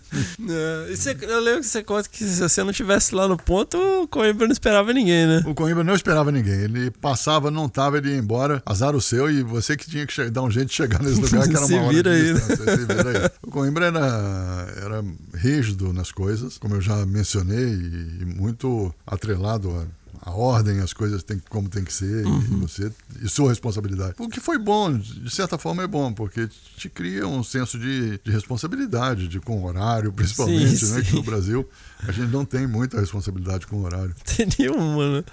É, você- eu lembro que você conta que se você não tivesse lá no ponto, o Coimbra não esperava ninguém, né? O Coimbra não esperava ninguém. Ele passava, não tava, ele ia embora. Azar o seu e você que tinha que dar um jeito de chegar nesse lugar que era uma hora vira aí, né? Se vira aí. O Coimbra era, era rígido nas coisas, como eu já mencionei, e muito atrelado a a ordem, as coisas tem, como tem que ser, e Uhum. você e sua responsabilidade. O que foi bom, de certa forma é bom, porque te cria um senso de, de responsabilidade, de com horário, principalmente, Sim, né? Que sim. no Brasil a gente não tem muita responsabilidade com horário. Tem nenhuma, né?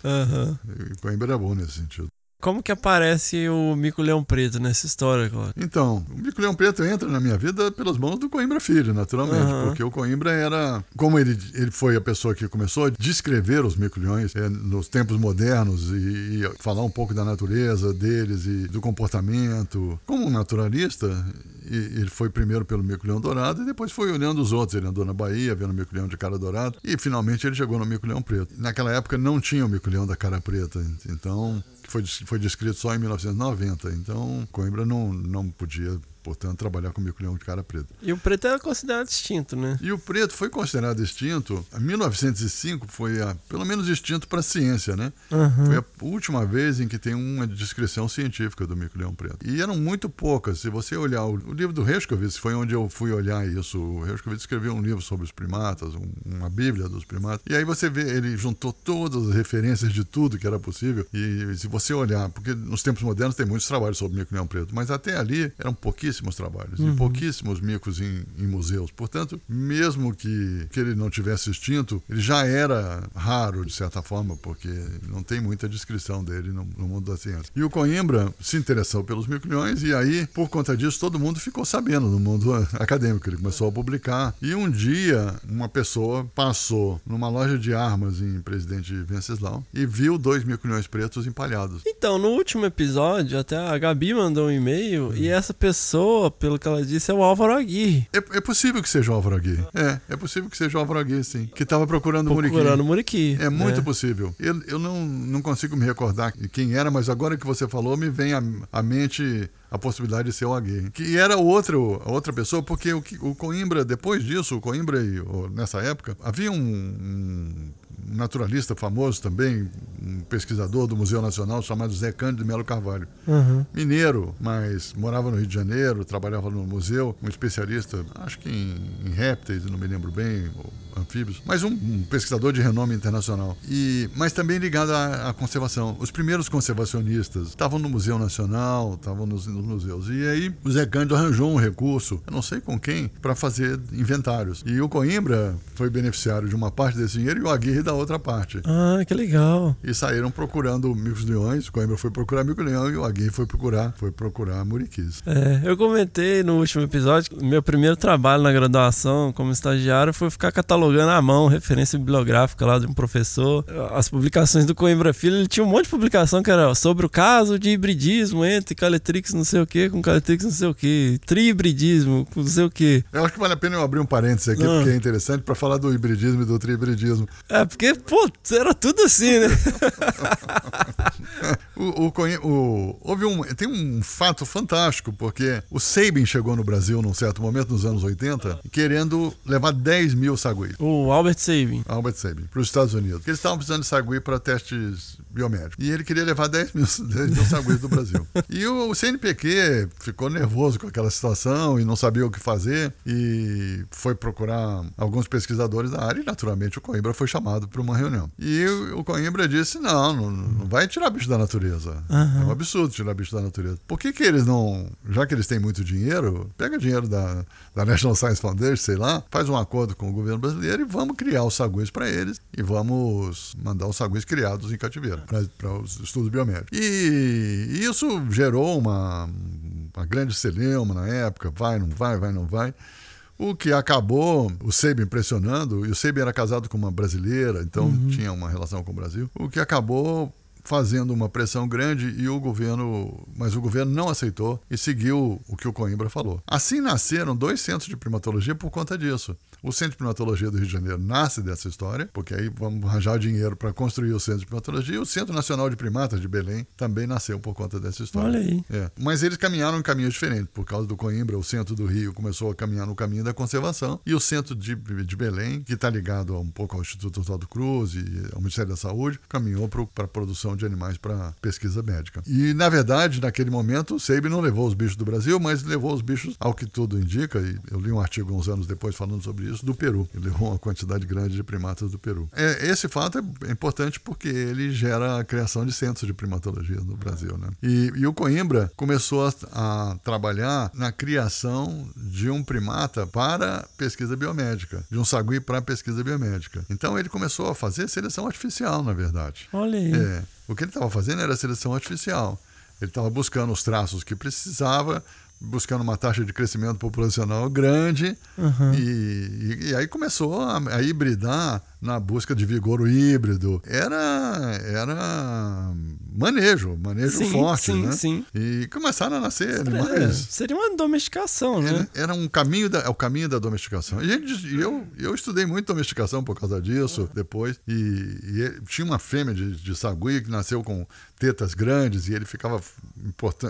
<laughs> E Coimbra é bom nesse sentido. Como que aparece o Mico Leão Preto nessa história, Cláudio? Então, o Mico Leão Preto entra na minha vida pelas mãos do Coimbra Filho, naturalmente, Aham. porque o Coimbra era, como ele, ele foi a pessoa que começou a descrever os mico-leões eh, nos tempos modernos e, e falar um pouco da natureza deles e do comportamento. Como um naturalista, e- ele foi primeiro pelo mico-leão dourado e depois foi olhando os outros. Ele andou na Bahia, vendo o mico-leão de cara dourada e finalmente ele chegou no mico-leão preto. Naquela época não tinha o mico-leão da cara preta, então foi, foi descrito só em 1990. Então, Coimbra não, não podia, portanto, trabalhar com mico-leão de cara preta. E o preto era considerado extinto, né? E o preto foi considerado extinto. Em 1905 foi a, pelo menos extinto para a ciência, né? Uhum. Foi a última vez em que tem uma descrição científica do mico-leão preto. E eram muito poucas. Se você olhar o, o livro do Reschkovitz, foi onde eu fui olhar isso. O Reschkovitz escreveu um livro sobre os primatas, um- uma bíblia dos primatas. E aí você vê, ele juntou todas as referências de tudo que era possível. E se você olhar, porque nos tempos modernos tem muitos trabalhos sobre mico-leão preto, mas até ali eram pouquíssimos trabalhos e Uhum. pouquíssimos micos em, em museus. Portanto, mesmo que, que ele não tivesse extinto, ele já era raro, de certa forma, porque não tem muita descrição dele no, no mundo da ciência. E o Coimbra se interessou pelos mico-leões e aí, por conta disso, todo mundo ficou sabendo no mundo <laughs> acadêmico. Ele começou a publicar. E um dia, uma pessoa passou numa loja de armas em Presidente Venceslau e viu dois mico-leões pretos empalhados. Então, no último episódio, até a Gabi mandou um e-mail e essa pessoa, pelo que ela disse, é o Álvaro Aguirre. É, é possível que seja o Álvaro Aguirre. É, é possível que seja o Álvaro Aguirre, sim. Que estava procurando o Muriqui. Procurando o Muriqui. É muito né? possível. Eu, eu não, não consigo me recordar quem era, mas agora que você falou, me vem à mente a possibilidade de ser o Aguirre. Que era outro, outra pessoa, porque o, o Coimbra, depois disso, o Coimbra, e, nessa época, havia um, um naturalista famoso também, um pesquisador do Museu Nacional chamado Zé Cândido Melo Carvalho. Uhum. Mineiro, mas morava no Rio de Janeiro, trabalhava no museu, um especialista, acho que em, em répteis, não me lembro bem, ou anfíbios, mas um, um pesquisador de renome internacional. E, mas também ligado à, à conservação. Os primeiros conservacionistas estavam no Museu Nacional, estavam nos, nos museus. E aí o Zé Cândido arranjou um recurso, eu não sei com quem, para fazer inventários. E o Coimbra foi beneficiário de uma parte desse dinheiro e o Aguirre da outra parte. Ah, que legal. E saíram procurando micos leões. O Coimbra foi procurar mico leão e o Aguirre foi procurar, foi procurar muriquis. É, eu comentei no último episódio que meu primeiro trabalho na graduação como estagiário foi ficar catalogando à mão referência bibliográfica lá de um professor. As publicações do Coimbra Filho, ele tinha um monte de publicação que era sobre o caso de hibridismo entre Caletrix não sei o que com Caletrix não sei o que, trihibridismo com não sei o que. Eu acho que vale a pena eu abrir um parênteses aqui, Ah. porque é interessante para falar do hibridismo e do trihibridismo. É, porque, pô, era tudo assim, né? <laughs> O, o, o- houve um, tem um fato fantástico, porque o Sabin chegou no Brasil num certo momento, nos anos 80, querendo levar 10 mil saguis. O Albert Sabin. Albert Sabin, para os Estados Unidos. Porque eles estavam precisando de sagui para testes biomédicos. E ele queria levar 10 mil, <laughs> 10 mil saguis do Brasil. E o CNPq ficou nervoso com aquela situação e não sabia o que fazer e foi procurar alguns pesquisadores da área e, naturalmente, o Coimbra foi chamado para uma reunião. E o o Coimbra disse, não, não, não vai tirar bicho da natureza. Aham. É um absurdo tirar bicho da natureza. Por que que eles não, já que eles têm muito dinheiro, pega dinheiro da, da National Science Foundation, sei lá, faz um acordo com o governo brasileiro e vamos criar os saguis para eles e vamos mandar os saguis criados em cativeiro para os estudos biomédicos. E isso gerou uma, uma grande celeuma na época, vai, não vai, vai, não vai. O que acabou o Sabin impressionando, e o Sabin era casado com uma brasileira, então tinha uma relação com o Brasil, o que acabou fazendo uma pressão grande e o governo, mas o governo não aceitou e seguiu o que o Coimbra falou. Assim nasceram dois centros de primatologia por conta disso. O Centro de Primatologia do Rio de Janeiro nasce dessa história, porque aí vamos arranjar dinheiro para construir o Centro de Primatologia. E o Centro Nacional de Primatas de Belém também nasceu por conta dessa história. Olha aí. É. Mas eles caminharam em caminhos diferentes. Por causa do Coimbra, o centro do Rio começou a caminhar no caminho da conservação. E o centro de, de Belém, que está ligado um pouco ao Instituto Oswaldo Cruz e ao Ministério da Saúde, caminhou para a produção de animais para pesquisa médica. E, na verdade, naquele momento, o Seib não levou os bichos do Brasil, mas levou os bichos, ao que tudo indica, e eu li um artigo uns anos depois falando sobre isso, do Peru. Ele levou uma quantidade grande de primatas do Peru. É, esse fato é importante porque ele gera a criação de centros de primatologia no Brasil. Né? E, e o Coimbra começou a, a trabalhar na criação de um primata para pesquisa biomédica, de um sagui para pesquisa biomédica. Então ele começou a fazer seleção artificial, na verdade. Olha aí. É, o que ele estava fazendo era seleção artificial. Ele estava buscando os traços que precisava, buscando uma taxa de crescimento populacional grande Uhum. e, e- e aí começou a, a hibridar na busca de vigor híbrido. Era, era manejo, manejo Sim, forte, sim, né? sim. E começaram a nascer É, animais. seria uma domesticação, né? Era um caminho da, é o caminho da domesticação. E, gente- eu, eu estudei muito domesticação por causa disso depois. E, e tinha uma fêmea de, de sagui que nasceu com tetas grandes e ele ficava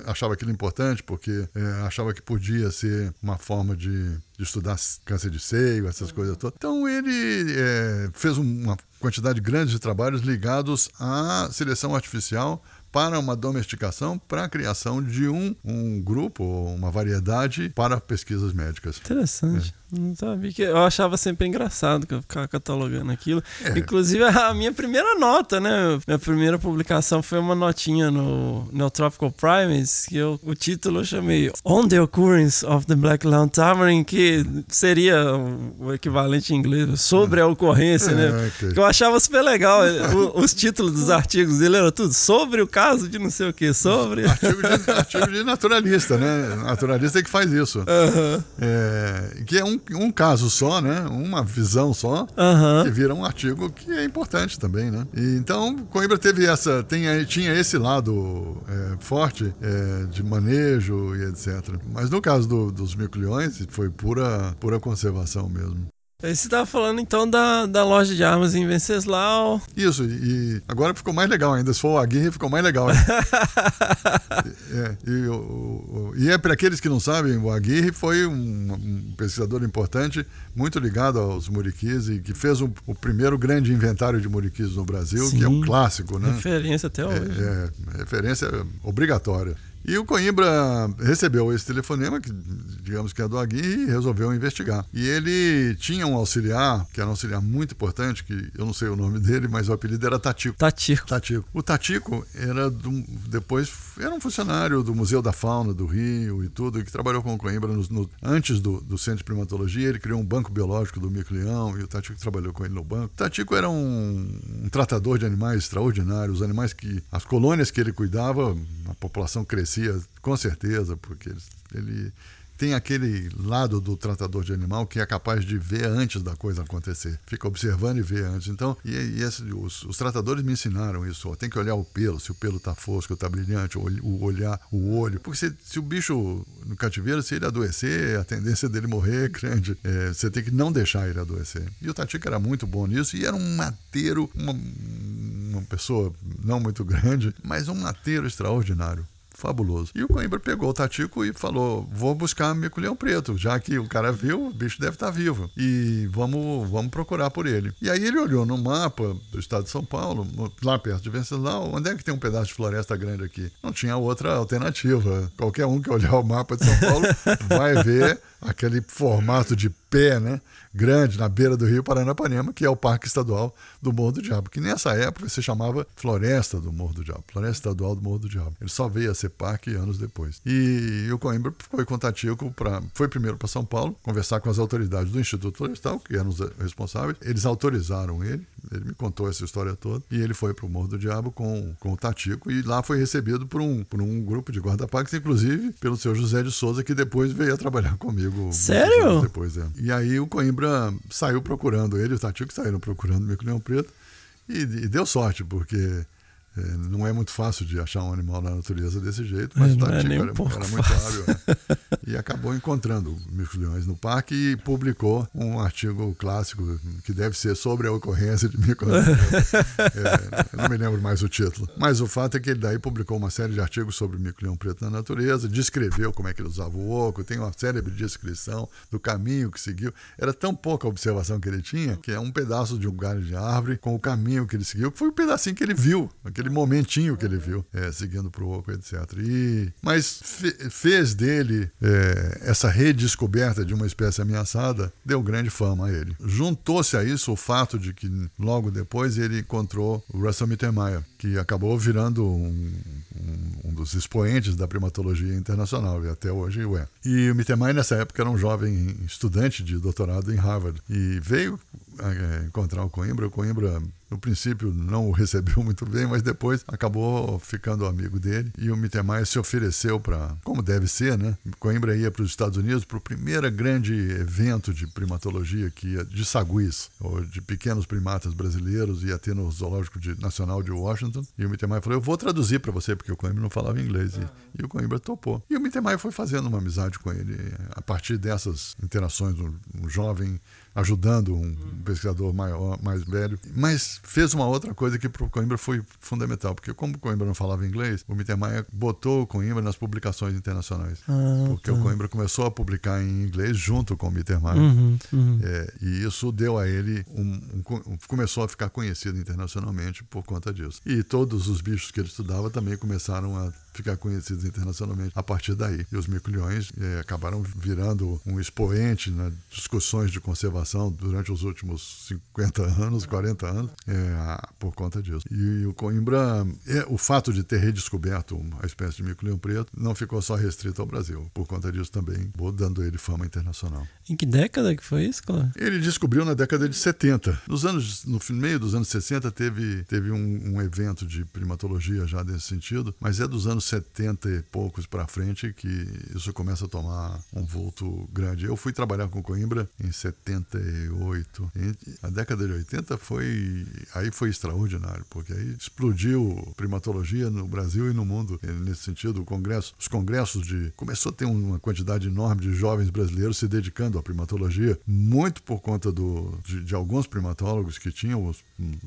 achava aquilo importante porque é, achava que podia ser uma forma de, de estudar câncer de seio, essas coisas todas. Então ele é, fez um- uma quantidade grande de trabalhos ligados à seleção artificial para uma domesticação, para a criação de um, um grupo, ou uma variedade para pesquisas médicas. Interessante. Não sabia que eu achava sempre engraçado que eu ficava catalogando aquilo. É. Inclusive a minha primeira nota, né? Minha primeira publicação foi uma notinha no Neotropical Primates, que eu, o título eu chamei On the Occurrence of the Black Lawn Tamarin, que seria o equivalente em inglês sobre a ocorrência, É, né? Que eu achava super legal. O- os títulos dos artigos dele eram tudo sobre o caso de não sei o que, sobre. Artigo de, artigo de naturalista, né? Naturalista é que faz isso. É, que é um, um caso só, né? Uma visão só, Aham. que vira um artigo que é importante também, né? E, então, Coimbra teve essa, tem, tinha esse lado é, forte é, de manejo e etc. Mas no caso do- dos mico-leões, foi pura, pura conservação mesmo. Aí você tava falando então da, da loja de armas em Venceslau. Isso, e agora ficou mais legal ainda. Se for o Aguirre, ficou mais legal. <laughs> É, e, o- o- e é para aqueles que não sabem, o Aguirre foi um, um pesquisador importante, muito ligado aos muriquis e que fez o, o primeiro grande inventário de muriquis no Brasil, que é um Sim. clássico, né? Referência até hoje. É, é, referência obrigatória. E o Coimbra recebeu esse telefonema, que digamos que é do Aguirre, e resolveu investigar. E ele tinha um auxiliar, que era um auxiliar muito importante, que eu não sei o nome <laughs> dele, mas o apelido era Tatico. Tatico. Tatico. O Tatico era do- depois era um funcionário do Museu da Fauna do Rio e tudo, que trabalhou com o Coimbra nos- no- antes do, do Centro de Primatologia. Ele criou um banco biológico do mico-leão e o Tatico trabalhou com ele no banco. O Tatico era um, um tratador de animais extraordinário. Os animais que. As colônias que ele cuidava, a população crescia com certeza, porque ele, ele tem aquele lado do tratador de animal que é capaz de ver antes da coisa acontecer. Fica observando e vê antes. Então, e, e esse- os, os tratadores me ensinaram isso. ó, tem que olhar o pelo, se o pelo tá fosco, tá brilhante, o, o olhar o olho. Porque se, se o bicho no cativeiro, se ele adoecer, a tendência dele morrer é grande. É, você tem que não deixar ele adoecer. E o Tatico era muito bom nisso e era um mateiro, uma, uma pessoa não muito grande, mas um mateiro extraordinário fabuloso. E o Coimbra pegou o Tatico e falou: Vou buscar mico-leão preto, já que o cara viu, o bicho deve estar vivo. E vamos, vamos procurar por ele. E aí ele olhou no mapa do estado de São Paulo, lá perto de Venceslau, onde é que tem um pedaço de floresta grande aqui? Não tinha outra alternativa. Qualquer um que olhar o mapa de São Paulo <laughs> vai ver aquele formato de pé, né? Grande na beira do rio Paranapanema, que é o Parque Estadual do Morro do Diabo, que nessa época se chamava Floresta do Morro do Diabo, Floresta Estadual do Morro do Diabo. Ele só veio a ser parque anos depois. E, o Coimbra foi com o Tatico para foi primeiro para São Paulo conversar com as autoridades do Instituto Florestal, que eram os responsáveis. Eles autorizaram ele, ele me contou essa história toda, e ele foi para o Morro do Diabo com, com o Tatico e lá foi recebido por um, por um grupo de guarda-parques, inclusive pelo seu José de Souza, que depois veio a trabalhar comigo. Sério? Depois, é. E aí o Coimbra saiu procurando ele, o Tatico saíram procurando o Mico Leão Preto e, e deu sorte, porque não é muito fácil de achar um animal na natureza desse jeito, mas É, o não é nem um era, pouco era muito hábil. né? E acabou encontrando mico-leões no parque e publicou um artigo clássico que deve ser sobre a ocorrência de mico-leões. <laughs> É, não me lembro mais o título. Mas o fato é que ele daí publicou uma série de artigos sobre o mico-leão preto na natureza, descreveu como é que ele usava o oco, tem uma célebre descrição do caminho que seguiu. Era tão pouca a observação que ele tinha, que é um pedaço de um galho de árvore com o caminho que ele seguiu, que foi o pedacinho que ele viu, aquele momentinho que ele viu, é, seguindo o oco, etc. E, mas fe- fez dele é, essa redescoberta de uma espécie ameaçada, deu grande fama a ele. Juntou-se a isso o fato de que logo depois ele encontrou o Russell Mittermeier, que acabou virando um, um- um dos expoentes da primatologia internacional, e até hoje o é. E o Mittermeier, nessa época, era um jovem estudante de doutorado em Harvard, e veio eh, encontrar o Coimbra. O Coimbra, no princípio, não o <laughs> recebeu muito bem, mas depois acabou ficando amigo dele. E o Mittermeier se ofereceu para, como deve ser, né? Coimbra ia para os Estados Unidos para o primeiro grande evento de primatologia que ia de saguis, ou de pequenos primatas brasileiros, ia ter no Zoológico de- Nacional de Washington. E o Mittermeier falou: Eu vou traduzir para você, porque o Coimbra não falava inglês. E, e o Coimbra topou. E o Mittermeier foi fazendo uma amizade com ele. A partir dessas interações, um, um jovem ajudando um pesquisador maior, mais velho, mas fez uma outra coisa que para o Coimbra foi fundamental, porque como o Coimbra não falava inglês, o Mittermeier botou o Coimbra nas publicações internacionais, Ah, porque tá. o Coimbra começou a publicar em inglês junto com o Mittermeier, Uhum, uhum. É, e isso deu a ele um, um um- começou a ficar conhecido internacionalmente por conta disso. E todos os bichos que ele estudava também começaram a ficar conhecidos internacionalmente a partir daí. E os mico-leões eh, acabaram virando um expoente nas discussões de conservação durante os últimos 50 anos, 40 anos, a- por conta disso. E, o Coimbra, eh, o fato de ter redescoberto a espécie de mico-leão preto não ficou só restrito ao Brasil. Por conta disso também, dando ele fama internacional. Em que década que foi isso, Cláudio? Ele descobriu na década de 70. Nos anos, no meio dos anos 60 teve, teve um, um evento de primatologia já nesse sentido, mas é dos anos 70 e poucos para frente que isso começa a tomar um vulto grande. Eu fui trabalhar com Coimbra em 78. E a década de 80 foi aí foi extraordinário, porque aí explodiu primatologia no Brasil e no mundo. E nesse sentido, o congresso, os congressos de começou a ter uma quantidade enorme de jovens brasileiros se dedicando à primatologia, muito por conta do, de, de alguns primatólogos que tinham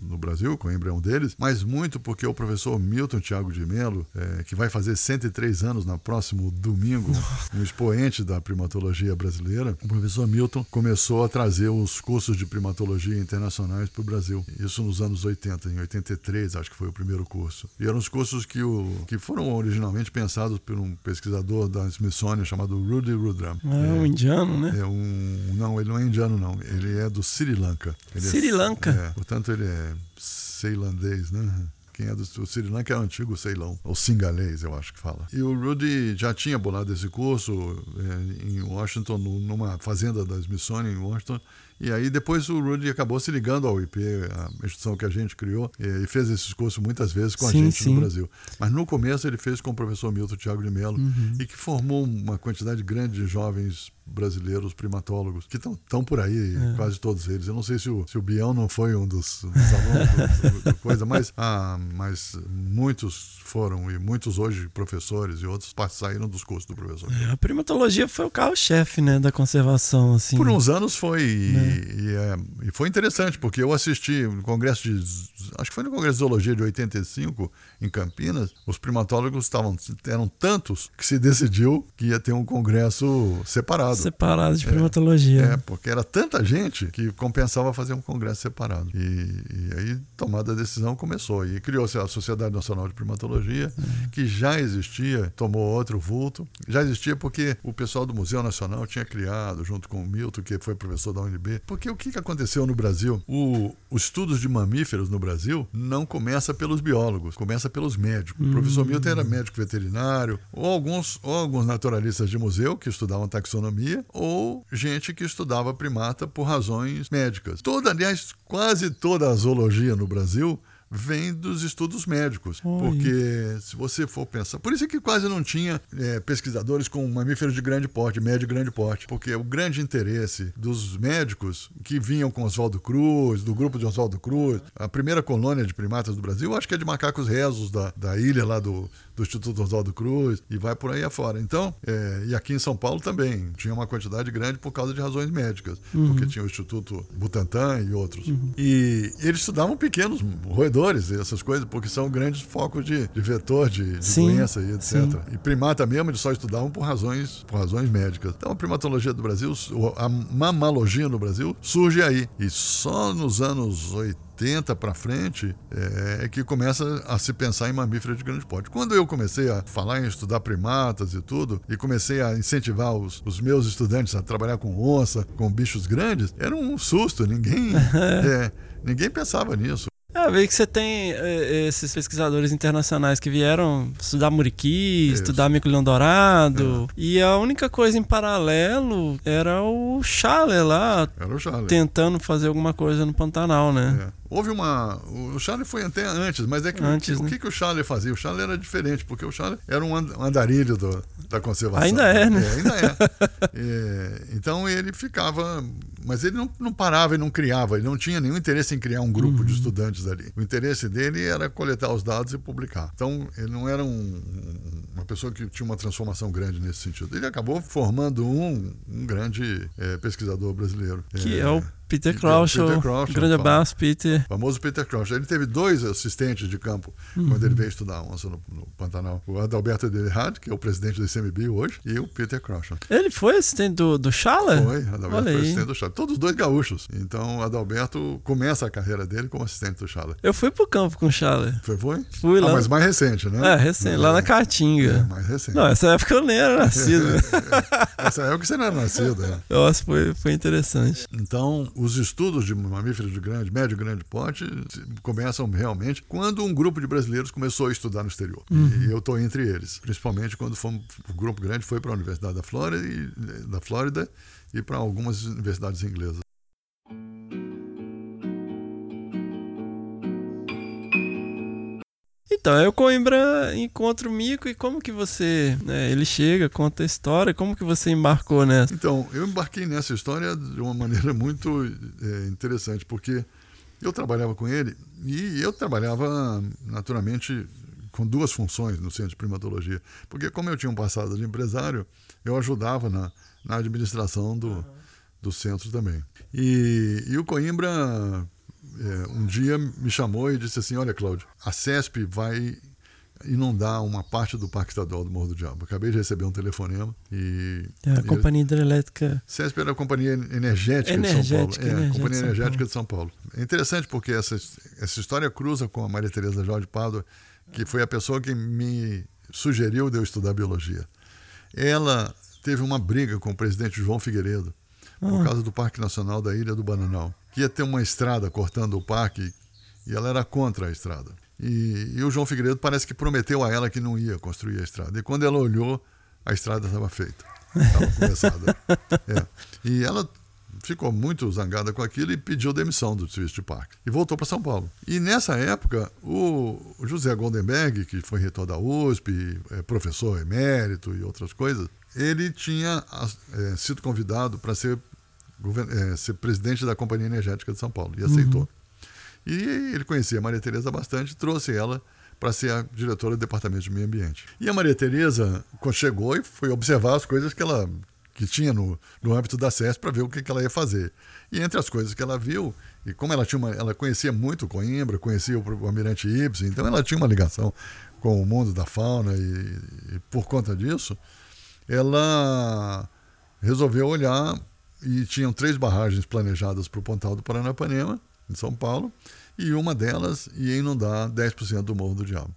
no Brasil, Coimbra é um deles, mas muito porque o professor Milton Tiago de Mello, eh, que vai fazer 103 anos no próximo domingo, um expoente da primatologia brasileira, o professor Milton começou a trazer os cursos de primatologia internacionais para o Brasil. Isso nos anos 80, em 83, acho que foi o primeiro curso. E eram os cursos que, o, que foram originalmente pensados por um pesquisador da Smithsonian chamado Rudy Rudram. É um indiano, né? É um. Não, ele não é indiano, não. Ele é do Sri Lanka. Ele é- Sri Lanka? É, portanto, ele é ceilandês, né? Quem é do o Sri Lanka é o antigo Ceilão, ou singalês, eu acho que fala. E o Rudy já tinha bolado esse curso é, em Washington, nu- numa fazenda da Smithsonian em Washington. E aí depois o Rudy acabou se ligando ao IP, a instituição que a gente criou, e fez esses cursos muitas vezes com a Sim, gente sim. no Brasil. Mas no começo ele fez com o professor Milton Tiago de Mello, Uhum. e que formou uma quantidade grande de jovens brasileiros primatólogos que estão por aí, É. quase todos eles. Eu não sei se o, se o Bião não foi um dos, dos alunos do, do- do <laughs> coisa, mas, ah, mas muitos foram, e muitos hoje professores e outros saíram dos cursos do professor. É, A primatologia foi o carro-chefe, né, da conservação, assim. Por uns anos foi. E, Né? e, é, e foi interessante, porque eu assisti no Congresso de. Acho que foi no Congresso de Zoologia de 85, em Campinas. Os primatólogos estavam, eram tantos que se decidiu que ia ter um congresso separado. Separado de É, primatologia. É, porque era tanta gente que compensava fazer um congresso separado. E, e aí, tomada a decisão, começou. E criou-se a Sociedade Nacional de Primatologia, que já existia, tomou outro vulto. Já existia porque o pessoal do Museu Nacional tinha criado, junto com o Milton, que foi professor da UNB. Porque o que que aconteceu no Brasil? O, os estudos de mamíferos no Brasil não começa pelos biólogos, começa pelos médicos. O professor Milton era médico veterinário, ou alguns, ou alguns naturalistas de museu que estudavam taxonomia, ou gente que estudava primata por razões médicas. Toda, aliás, quase toda a zoologia no Brasil vem dos estudos médicos. Porque se você for pensar. Por isso é que quase não tinha é, pesquisadores com mamíferos de grande porte, médio e grande porte. Porque o grande interesse dos médicos que vinham com Oswaldo Cruz, do grupo de Oswaldo Cruz, a primeira colônia de primatas do Brasil, acho que é de macacos rezos da, da ilha lá do, do Instituto Oswaldo Cruz, e vai por aí afora. Então, é, e aqui em São Paulo também, tinha uma quantidade grande por causa de razões médicas, Uhum. porque tinha o Instituto Butantan e outros. E eles estudavam pequenos roedores e essas coisas, porque são grandes focos de, de vetor, de, de Sim, doença e etc. sim. E primata mesmo, eles só estudavam por razões, por razões médicas. Então, a primatologia do Brasil, a mamalogia no Brasil, surge aí. E só nos anos 80 para frente é, é que começa a se pensar em mamíferos de grande porte. Quando eu comecei a falar em estudar primatas e tudo, e comecei a incentivar os, os meus estudantes a trabalhar com onça, com bichos grandes, era um susto. Ninguém, <laughs> é, ninguém pensava nisso. É, vê que você tem é, esses pesquisadores internacionais que vieram estudar muriqui, Isso. estudar mico-leão dourado, e a única coisa em paralelo era o Schaller lá, Era o Charlie. tentando fazer alguma coisa no Pantanal, né? É. Houve uma. O Charlie foi até antes, mas é que Antes, o, que, né? o que, que o Charlie fazia? O Charlie era diferente, porque o Charlie era um and- andarilho do- da conservação. Ainda é, né? ainda é. <laughs> É, Então ele ficava. Mas ele não, não parava e não criava, ele não tinha nenhum interesse em criar um grupo Uhum. de estudantes ali. O interesse dele era coletar os dados e publicar. Então ele não era um- uma pessoa que tinha uma transformação grande nesse sentido. Ele acabou formando um, um grande eh, pesquisador brasileiro. Que É, é o Peter Peter Crouch, Crouch, grande abraço, Peter. o famoso Peter Crouch. Ele teve dois assistentes de campo quando ele veio estudar onça no, no Pantanal. O Adalberto Edelhard, que é o presidente do ICMBio hoje, e o Peter Crouch. Ele foi assistente do, do Schaller? Foi, Adalberto Olha foi aí. assistente do Charlie. Todos os dois gaúchos. Então, o Adalberto começa a carreira dele como assistente do Charlie. Eu fui pro campo com o Schaller. Foi, foi? Fui Ah, lá. mas mais recente, né? É, recente, lá na É, Caatinga. mais recente. Não, essa época eu nem era nascido. <laughs> Essa época você não era nascido, né? Nossa, foi, foi interessante. Então, os estudos de mamíferos de grande, médio e grande porte começam realmente quando um grupo de brasileiros começou a estudar no exterior. E eu estou entre eles. Principalmente quando fomos, o grupo grande foi para a Universidade da Flórida e, da Flórida e para algumas universidades inglesas. Então, aí o Coimbra encontra o Mico e como que você, né, ele chega, conta a história, como que você embarcou nessa? Então, eu embarquei nessa história de uma maneira muito é, interessante, porque eu trabalhava com ele e eu trabalhava naturalmente com duas funções no centro de primatologia. Porque, como eu tinha um passado de empresário, eu ajudava na, na administração do, do centro também. E, e o Coimbra, é, um dia, me chamou e disse assim: Olha, Cláudio, a CESP vai inundar uma parte do Parque Estadual do Morro do Diabo. Acabei de receber um telefonema e. É a e Companhia Hidrelétrica. CESP era a Companhia Energética, de São Energética, Paulo. É, a Energética Companhia de Energética de São Paulo. É interessante porque essa, essa história cruza com a Maria Tereza Jorge Pádua, que foi a pessoa que me sugeriu de eu estudar biologia. Ela teve uma briga com o presidente João Figueiredo por Ah. causa do Parque Nacional da Ilha do Bananal, que ia ter uma estrada cortando o parque e ela era contra a estrada. E, e o João Figueiredo parece que prometeu a ela que não ia construir a estrada. E quando ela olhou, a estrada estava feita. Estava <laughs> começada. É. E ela ficou muito zangada com aquilo e pediu demissão do serviço de parque. E voltou para São Paulo. E nessa época, o José Goldenberg, que foi reitor da USP, é, professor emérito e outras coisas, ele tinha é, sido convidado para ser, ser presidente da Companhia Energética de São Paulo e aceitou. E ele conhecia a Maria Tereza bastante, trouxe ela para ser a diretora do Departamento de Meio Ambiente. E a Maria Tereza chegou e foi observar as coisas que ela que tinha no, no âmbito da SES para ver o que, que ela ia fazer. E entre as coisas que ela viu, e como ela tinha uma, ela conhecia muito o Coimbra, conhecia o, o Almirante Ibsen, então ela tinha uma ligação com o mundo da fauna e, e por conta disso, ela resolveu olhar e tinham três barragens planejadas para o Pontal do Paranapanema, em São Paulo, e uma delas ia inundar 10% do Morro do Diabo.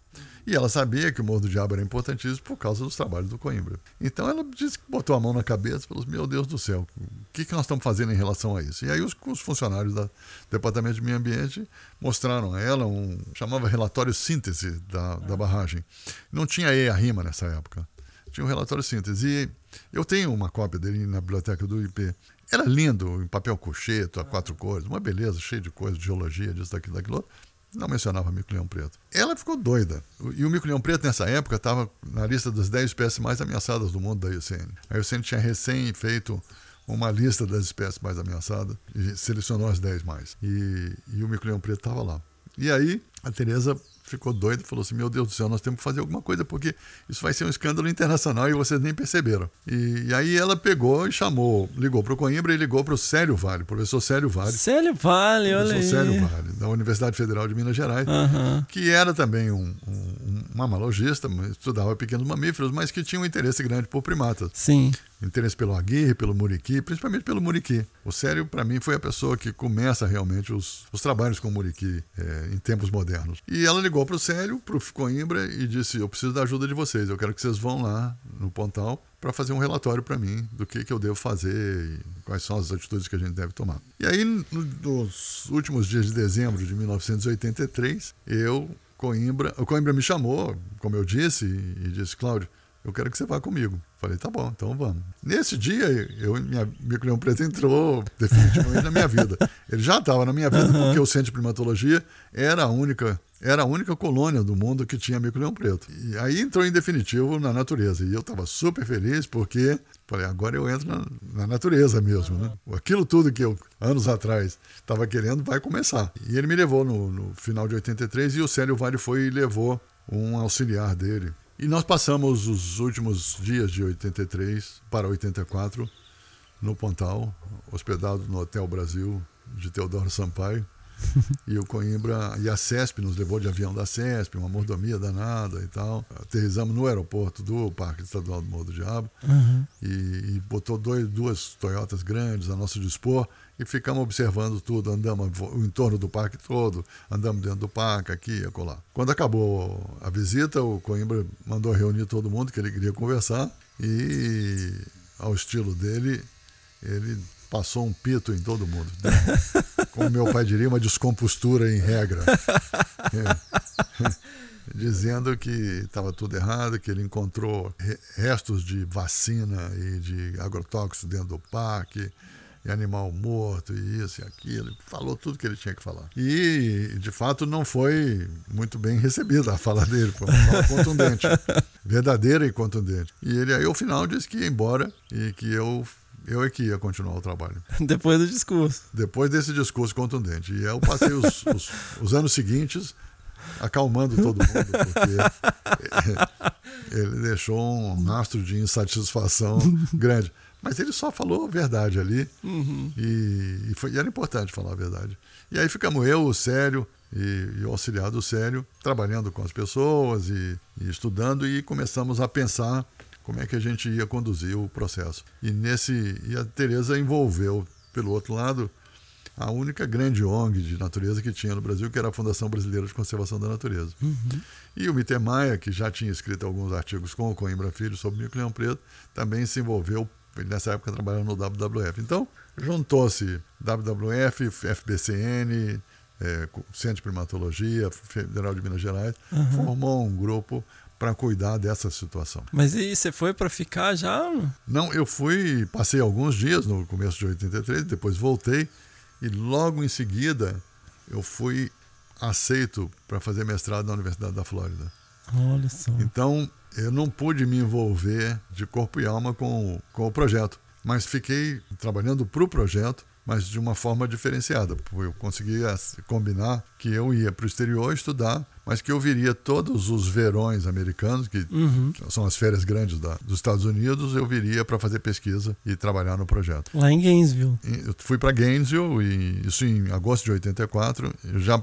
E ela sabia que o Morro do Diabo era importantíssimo por causa dos trabalhos do Coimbra. Então ela disse que botou a mão na cabeça e falou: assim, Meu Deus do céu, o que, que nós estamos fazendo em relação a isso? E aí os, os funcionários do Departamento de Meio Ambiente mostraram a ela um. chamava relatório síntese da, da barragem. Não tinha E a rima nessa época. Tinha um relatório síntese. E eu tenho uma cópia dele na biblioteca do IP. Era lindo, em papel cocheto, a quatro cores, uma beleza, cheio de coisas, de geologia, disso, daquilo, daquilo. Não mencionava mico-leão preto. Ela ficou doida. E o mico-leão preto, nessa época, estava na lista das 10 espécies mais ameaçadas do mundo da IUCN. A IUCN tinha recém feito uma lista das espécies mais ameaçadas e selecionou as 10 mais. E, e o mico-leão preto estava lá. E aí, a Tereza ficou doida e falou assim: Meu Deus do céu, nós temos que fazer alguma coisa porque isso vai ser um escândalo internacional e vocês nem perceberam. E, e aí ela pegou e chamou, ligou para o Coimbra e ligou para o Célio Vale, professor Célio Vale. Célio Vale, olha aí. Professor Célio Vale, da Universidade Federal de Minas Gerais, Aham. que era também um, um, um mamalogista, estudava pequenos mamíferos, mas que tinha um interesse grande por primatas. Sim. Interesse pelo aguirre, pelo muriqui, principalmente pelo muriqui. O Célio, para mim, foi a pessoa que começa realmente os, os trabalhos com o muriqui é, em tempos modernos. E ela ligou para o Célio, para o Coimbra, e disse: Eu preciso da ajuda de vocês, eu quero que vocês vão lá no Pontal para fazer um relatório para mim do que, que eu devo fazer e quais são as atitudes que a gente deve tomar. E aí, no- nos últimos dias de dezembro de 1983, eu, Coimbra, o Coimbra me chamou, como eu disse, e disse: Cláudio, eu quero que você vá comigo. Falei, tá bom, então vamos. Nesse dia, eu minha micro-leão preto entrou definitivamente na minha vida. Ele já estava na minha vida porque o Centro de Primatologia era a única era a única colônia do mundo que tinha micro-leão preto. E aí entrou em definitivo na natureza. E eu estava super feliz porque falei, agora eu entro na, na natureza mesmo. Né? Aquilo tudo que eu, anos atrás, estava querendo vai começar. E ele me levou no, no final de 83 e o Célio Vale foi e levou um auxiliar dele. E nós passamos os últimos dias de 83 para 84 no Pontal, hospedado no Hotel Brasil de Teodoro Sampaio. <laughs> e o Coimbra e a CESP nos levou de avião da CESP, uma mordomia danada e tal. Aterrizamos no aeroporto do Parque Estadual do Morro do Diabo Uhum. e, e botou dois, duas Toyotas grandes a nosso dispor e ficamos observando tudo, andamos vo- o entorno do parque todo, andamos dentro do parque, aqui e acolá. Quando acabou a visita, o Coimbra mandou reunir todo mundo que ele queria conversar e, ao estilo dele, ele passou um pito em todo mundo. <laughs> Como meu pai diria, uma descompostura em regra. <laughs> É. <laughs> Dizendo que estava tudo errado, que ele encontrou re- restos de vacina e de agrotóxicos dentro do parque, e animal morto, e isso e aquilo. Falou tudo que ele tinha que falar. E, de fato, não foi muito bem <laughs> recebida a fala dele. Foi uma fala contundente. <laughs> Verdadeira e contundente. E ele aí, ao final, disse que ia embora e que eu, eu é que ia continuar o trabalho <laughs> Depois do discurso. depois desse discurso contundente. E eu passei os, os, os anos seguintes acalmando todo mundo, porque ele deixou um rastro de insatisfação grande. Mas ele só falou a verdade ali Uhum. e, e foi, e era importante falar a verdade. E aí ficamos eu, o Sério e, e o auxiliar do Sério, trabalhando com as pessoas e, e estudando e começamos a pensar como é que a gente ia conduzir o processo. E nesse e a Teresa envolveu pelo outro lado a única grande ONG de natureza que tinha no Brasil, que era a Fundação Brasileira de Conservação da Natureza. E o Miter Maia, que já tinha escrito alguns artigos com o Coimbra Filho sobre o mico-leão preto, também se envolveu, ele nessa época trabalhando no WWF. Então, juntou-se WWF, FBCN, eh, Centro de Primatologia, Federal de Minas Gerais, Uhum. formou um grupo para cuidar dessa situação. Mas e você foi pra ficar já? Não, eu fui, passei alguns dias no começo de 83, depois voltei e logo em seguida eu fui aceito para fazer mestrado na Universidade da Flórida. Olha só. Então eu não pude me envolver de corpo e alma com, com o projeto, mas fiquei trabalhando para o projeto, mas de uma forma diferenciada. Eu conseguia combinar que eu ia para o exterior estudar, mas que eu viria todos os verões americanos, que Uhum. são as férias grandes da, dos Estados Unidos, eu viria para fazer pesquisa e trabalhar no projeto. Lá em Gainesville. Eu fui para Gainesville, e isso em agosto de 84. Eu já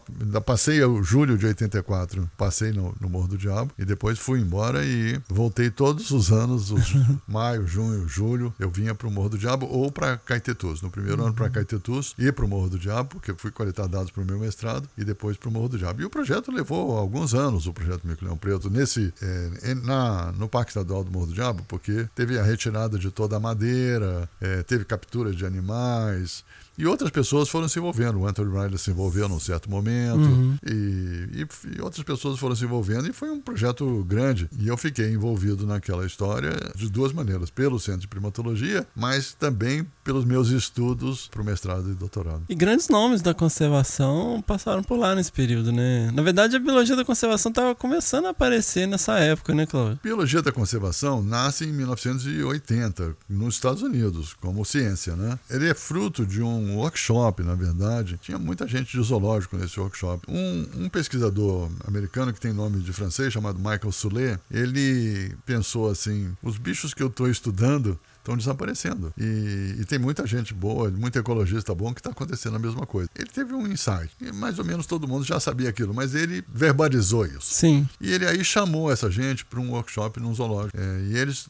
passei o julho de 84, passei no, no Morro do Diabo, e depois fui embora e voltei todos os anos, os <laughs> maio, junho, julho, eu vinha para o Morro do Diabo ou para Caetetus. No primeiro ano para Caetetus e para o Morro do Diabo, porque fui coletar dados para o meu mestrado, e depois para o Morro do Diabo. E o projeto levou alguns anos o projeto Mico Leão Preto nesse, é, na, no Parque Estadual do Morro do Diabo, porque teve a retirada de toda a madeira, é, teve captura de animais, e outras pessoas foram se envolvendo. O Anthony Riley se envolveu num certo momento, Uhum. e, e- e outras pessoas foram se envolvendo, e foi um projeto grande. E eu fiquei envolvido naquela história de duas maneiras: pelo Centro de Primatologia, mas também pelos meus estudos para o mestrado e doutorado. E grandes nomes da conservação passaram por lá nesse período, né? Na verdade, a biologia da conservação estava começando a aparecer nessa época, né, Cláudio? Biologia da conservação nasce em 1980, nos Estados Unidos, como ciência, né? Ele é fruto de um workshop, na verdade. Tinha muita gente de zoológico nesse workshop. Um, um pesquisador americano que tem nome de francês, chamado Michael Soulet, ele pensou assim: os bichos que eu estou estudando estão desaparecendo. E, e tem muita gente boa, muito ecologista bom que está acontecendo a mesma coisa. Ele teve um insight. Mais ou menos todo mundo já sabia aquilo, mas ele verbalizou isso. Sim. E ele aí chamou essa gente para um workshop num zoológico. É, e eles,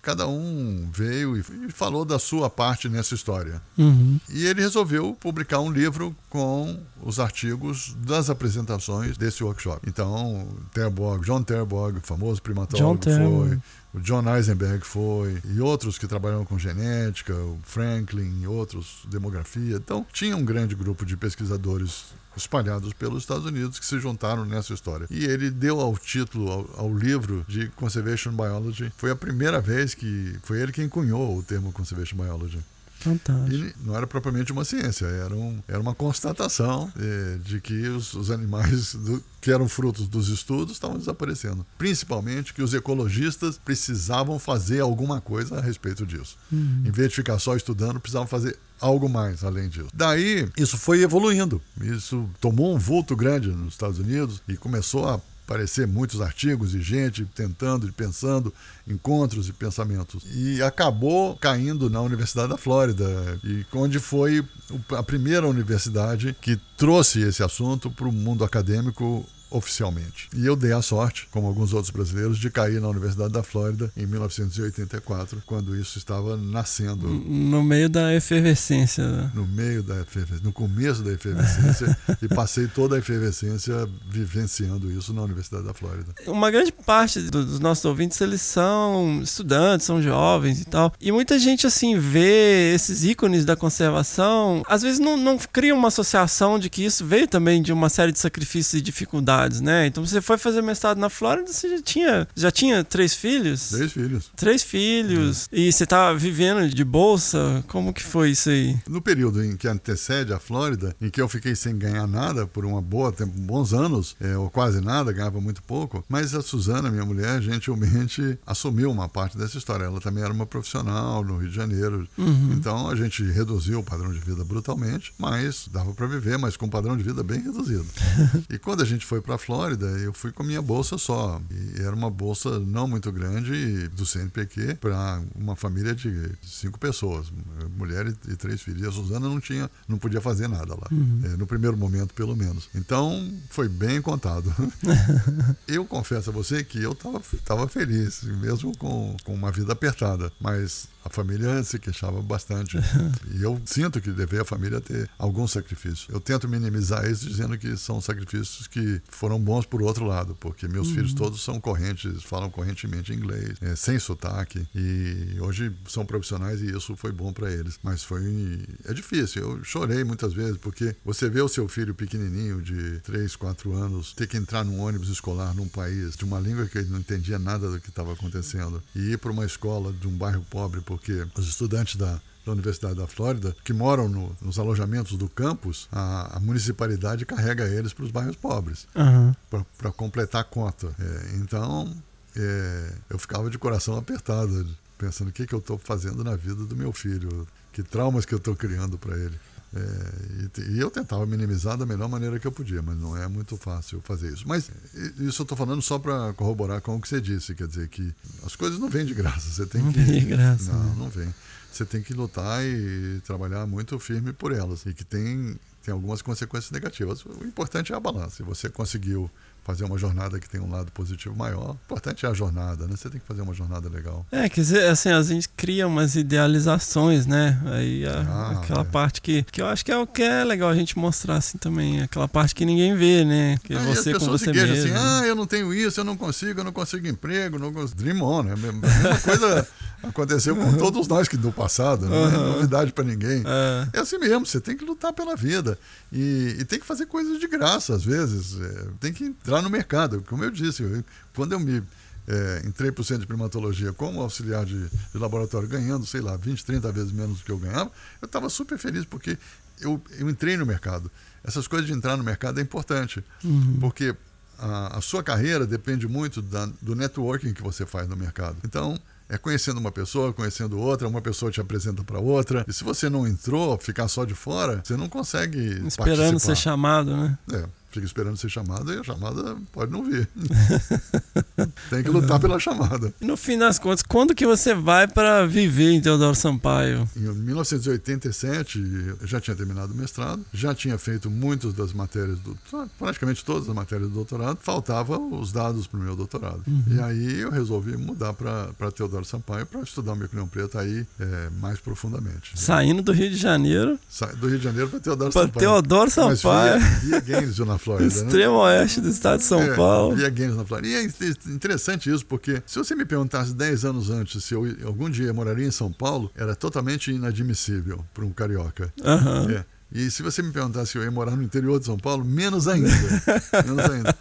cada um veio e, e falou da sua parte nessa história. Uhum. E ele resolveu publicar um livro com os artigos das apresentações desse workshop. Então, Terborg, John Terborg, famoso primatólogo, foi. O John Eisenberg foi, e outros que trabalham com genética, o Franklin e outros, demografia. Então, tinha um grande grupo de pesquisadores espalhados pelos Estados Unidos que se juntaram nessa história. E ele deu ao título, ao, ao livro de Conservation Biology. Foi a primeira vez que foi ele quem cunhou o termo Conservation Biology. Fantástico. E não era propriamente uma ciência, era, um, era uma constatação eh, de que os, os animais do- que eram frutos dos estudos estavam desaparecendo. Principalmente que os ecologistas precisavam fazer alguma coisa a respeito disso. Em vez de ficar só estudando, precisavam fazer algo mais além disso. Daí, isso foi evoluindo. Isso tomou um vulto grande nos Estados Unidos e começou a aparecer muitos artigos e gente tentando e pensando, encontros e pensamentos. E acabou caindo na Universidade da Flórida, e onde foi a primeira universidade que trouxe esse assunto para o mundo acadêmico oficialmente. E eu dei a sorte, como alguns outros brasileiros, de cair na Universidade da Flórida em 1984, quando isso estava nascendo No meio da efervescência. né? no meio da efervescência, no começo da efervescência, <laughs> e passei toda a efervescência vivenciando isso na Universidade da Flórida. Uma grande parte do- dos nossos ouvintes, eles são estudantes, são jovens e tal. E muita gente, assim, vê esses ícones da conservação, às vezes não, não cria uma associação de que isso veio também de uma série de sacrifícios e dificuldades, né? Então você foi fazer mestrado na Flórida, você já tinha, já tinha três filhos? Três filhos. Três filhos. E você tava vivendo de bolsa? Como que foi isso aí? No período em que antecede a Flórida, em que eu fiquei sem ganhar nada por uma boa tempo, bons anos, é, ou quase nada, ganhava muito pouco, mas a Suzana, minha mulher, gentilmente assumiu uma parte dessa história. Ela também era uma profissional no Rio de Janeiro. Então a gente reduziu o padrão de vida brutalmente, mas dava para viver, mas com um padrão de vida bem reduzido. <laughs> e quando a gente foi para a Flórida, eu fui com minha bolsa só. E era uma bolsa não muito grande do CNPq para uma família de cinco pessoas, mulher e, três filhos. E a Suzana não tinha, não podia fazer nada lá, É, no primeiro momento pelo menos. Então foi bem contado. <laughs> eu confesso a você que eu estava tava feliz, mesmo com, com uma vida apertada, mas a família se queixava bastante. <laughs> e eu sinto que deveria a família ter algum sacrifício. Eu tento minimizar isso dizendo que são sacrifícios que foram bons por outro lado, porque meus filhos todos são correntes, falam correntemente inglês, é, sem sotaque, e hoje são profissionais e isso foi bom para eles. Mas foi. É difícil. Eu chorei muitas vezes, porque você vê o seu filho pequenininho, de 3, 4 anos, ter que entrar num ônibus escolar num país de uma língua que ele não entendia nada do que estava acontecendo, e ir para uma escola de um bairro pobre, porque os estudantes da da Universidade da Flórida, que moram no- nos alojamentos do campus, a, a municipalidade carrega eles para os bairros pobres, Aham. para completar a cota. É, então, é, eu ficava de coração apertado, pensando o que, que eu estou fazendo na vida do meu filho, que traumas que eu estou criando para ele. É, e, e eu tentava minimizar da melhor maneira que eu podia, mas não é muito fácil fazer isso. Mas isso eu estou falando só para corroborar com o que você disse, quer dizer que as coisas não vêm de graça, você tem Não que vem de graça, não, né? não vem. Você tem que lutar e trabalhar muito firme por elas e que tem tem algumas consequências negativas. O importante é a balança. Se você conseguiu fazer uma jornada que tem um lado positivo maior. O importante é a jornada, né? Você tem que fazer uma jornada legal. É, quer dizer, assim, a gente cria umas idealizações, né? Aí a- Ah, aquela é. parte que, que eu acho que é o que é legal a gente mostrar assim também. Aquela parte que ninguém vê, né? Que é você com você queixam mesmo. assim, ah, eu não tenho isso, eu não consigo, eu não consigo emprego, não consigo. Dream on, né? A mesma coisa <laughs> aconteceu com todos nós que do passado, não é novidade pra ninguém. É. É assim mesmo, você tem que lutar pela vida. E, e tem que fazer coisas de graça, às vezes. É, tem que entrar no mercado. Como eu disse, eu- quando eu me é, entrei para o centro de primatologia como auxiliar de, de laboratório, ganhando, sei lá, 20, 30 vezes menos do que eu ganhava, eu estava super feliz porque eu, eu entrei no mercado. Essas coisas de entrar no mercado é importante, Uhum. porque a, a sua carreira depende muito da- do networking que você faz no mercado. Então, é conhecendo uma pessoa, conhecendo outra, uma pessoa te apresenta para outra. E se você não entrou, ficar só de fora, você não consegue Esperando ser participar. chamado, né? É, fica esperando ser chamado e a chamada pode não vir. <laughs> Tem que lutar pela chamada. E no fim das contas, quando que você vai pra viver em Teodoro Sampaio? Em 1987, eu já tinha terminado o mestrado, já tinha feito muitas das matérias, do, praticamente todas as matérias do doutorado, faltavam os dados para o meu doutorado. E aí eu resolvi mudar para Teodoro Sampaio para estudar o microleão preto aí é, mais profundamente. Saindo do Rio de Janeiro Sa- Do Rio de Janeiro para Teodoro pra Sampaio. Teodoro Mas Sampaio, via, via Gainesville na Flórida. né? extremo oeste do estado de São É, Paulo. Via Gaines na Flórida. E é in- interessante isso, porque se você me perguntasse 10 anos antes se eu algum dia moraria em São Paulo, era totalmente inadmissível para um carioca. Aham. É. E se você me perguntasse se eu ia morar no interior de São Paulo, menos ainda. <laughs> menos ainda.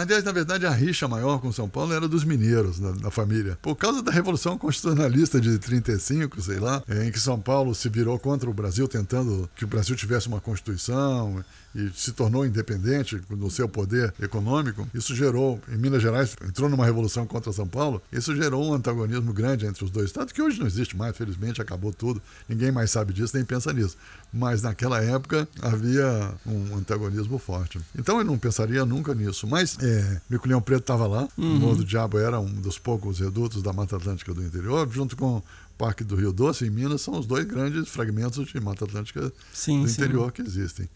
Aliás, na verdade, a rixa maior com São Paulo era dos mineiros, da, da família. Por causa da Revolução Constitucionalista de 35, sei lá, é, em que São Paulo se virou contra o Brasil, tentando que o Brasil tivesse uma Constituição e se tornou independente no seu poder econômico. Isso gerou, em Minas Gerais, entrou numa revolução contra São Paulo. Isso gerou um antagonismo grande entre os dois estados, que hoje não existe mais, felizmente, acabou tudo. Ninguém mais sabe disso, nem pensa nisso. Mas naquela época havia um antagonismo forte. Então eu não pensaria nunca nisso. Mas é, Mico-Leão Preto estava lá, o Morro do Diabo era um dos poucos redutos da Mata Atlântica do interior, junto com Parque do Rio Doce, em Minas, são os dois grandes fragmentos de Mata Atlântica Sim, do sim. interior que existem.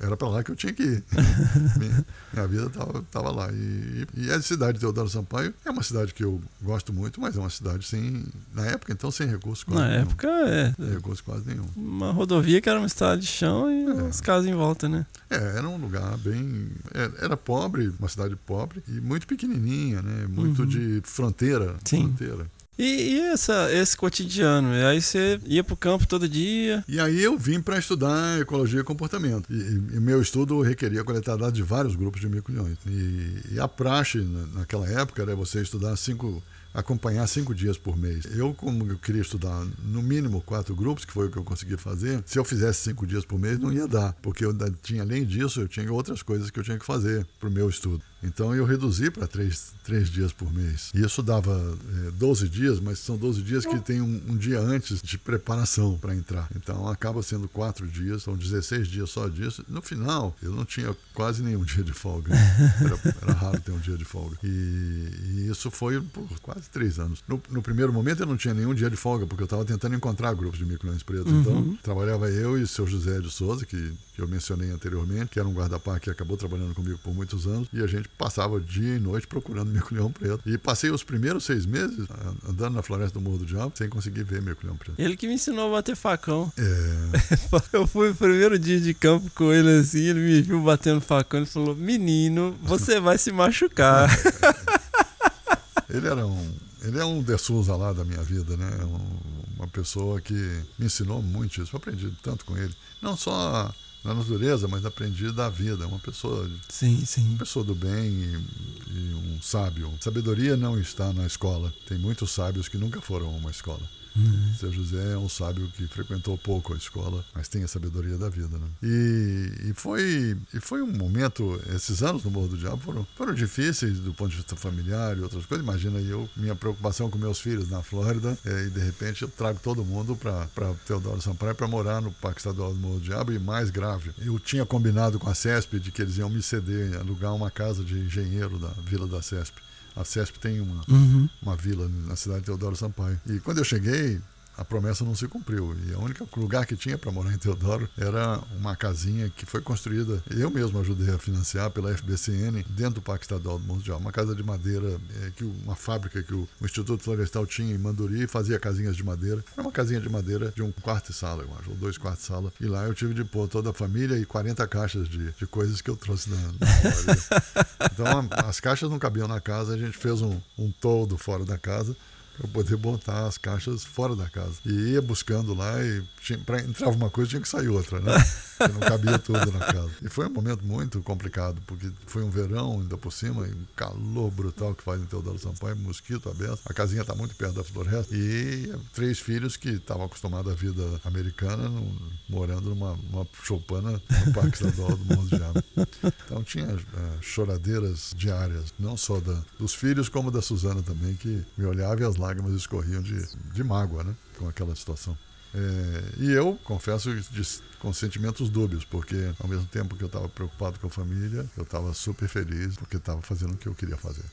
Era para lá que eu tinha que ir. <laughs> minha, minha vida estava lá. E, e a cidade de Teodoro Sampaio é uma cidade que eu gosto muito, mas é uma cidade sem, na época, então, sem recursos quase Na nenhum. época, é. Sem recursos quase nenhum. Uma rodovia que era uma estrada de chão e É. as casas em volta, né? É, era um lugar bem. é- Era pobre, uma cidade pobre e muito pequenininha, né? Muito Uhum. de fronteira. Sim. Fronteira. E, e essa, esse cotidiano? E aí você ia pro campo todo dia? E aí eu vim para estudar ecologia e comportamento. E, e- meu estudo requeria coletar dados de vários grupos de mico-leões. E, e a praxe na- naquela época era você estudar cinco acompanhar cinco dias por mês. Eu, como eu queria estudar no mínimo quatro grupos, que foi o que eu consegui fazer, se eu fizesse cinco dias por mês não ia dar, porque eu tinha, além disso, eu tinha outras coisas que eu tinha que fazer para o meu estudo. Então eu reduzi para três, três dias por mês. E isso dava eh, 12 dias, mas são 12 dias que tem um, um dia antes de preparação para entrar. Então acaba sendo quatro dias, são 16 dias só disso. No final, eu não tinha quase nenhum <laughs> dia de folga. Era, era raro ter um dia de folga. E, e isso foi por quase três anos. No, no primeiro momento eu não tinha nenhum dia de folga, porque eu estava tentando encontrar grupos de microleões pretos. Uhum. Então trabalhava eu e o seu José de Souza, que, que eu mencionei anteriormente, que era um guarda-parque que acabou trabalhando comigo por muitos anos, e a gente passava dia e noite procurando <laughs> mico-leão preto. E passei os primeiros seis meses andando na floresta do Morro do Diabo sem conseguir ver mico-leão preto. Ele que me ensinou a bater facão. É, <laughs> Eu fui o primeiro dia de campo com ele assim, ele me viu batendo facão e falou: Menino, você vai se machucar. <laughs> ele era um. Ele é um de Souza lá da minha vida, né? Um- uma pessoa que me ensinou muito isso. Eu aprendi tanto com ele. Não só na natureza, mas aprendi da vida. Uma pessoa Sim, sim. uma pessoa do bem e, e um sábio. Sabedoria não está na escola. Tem muitos sábios que nunca foram a uma escola. Seu José é um sábio que frequentou pouco a escola, mas tem a sabedoria da vida. Né? E, e, foi, e foi um momento, esses anos no Morro do Diabo foram, foram difíceis do ponto de vista familiar e outras coisas. Imagina eu, minha preocupação com meus filhos na Flórida, é, e de repente eu trago todo mundo para Teodoro Sampaio para morar no Parque Estadual do Morro do Diabo. E mais grave, eu tinha combinado com a CESP de que eles iam me ceder, alugar uma casa de engenheiro da Vila da CESP. A CESP tem uma, Uhum. uma vila na cidade de Teodoro Sampaio. E quando eu cheguei, a promessa não se cumpriu. E o único lugar que tinha para morar em Teodoro era uma casinha que foi construída, eu mesmo ajudei a financiar pela FBCN, dentro do Parque Estadual do Mundial. Uma casa de madeira, é, que uma fábrica que o, o Instituto Florestal tinha em Manduri e fazia casinhas de madeira. Era uma casinha de madeira de um quarto e sala, eu acho, ou dois quartos e sala. E lá eu tive de pôr toda a família e 40 caixas de, de coisas que eu trouxe da, da <laughs> Então a, as caixas não cabiam na casa, a gente fez um, um toldo fora da casa para poder botar as caixas fora da casa. E ia buscando lá e para entrava uma coisa tinha que sair outra, né? <laughs> Não cabia tudo na casa. E foi um momento muito complicado, porque foi um verão ainda por cima, um calor brutal que faz em Teodoro Sampaio, mosquito aberto. A casinha está muito perto da floresta. E três filhos que estavam acostumados à vida americana, no, morando numa, numa choupana no Parque Estadual do Monte de Então tinha uh, choradeiras diárias, não só da, dos filhos, como da Suzana também, que me olhava e as lágrimas escorriam de, de mágoa, né? Com aquela situação. É, e eu, confesso, de, com sentimentos dúbios, porque ao mesmo tempo que eu estava preocupado com a família, eu estava super feliz porque estava fazendo o que eu queria fazer.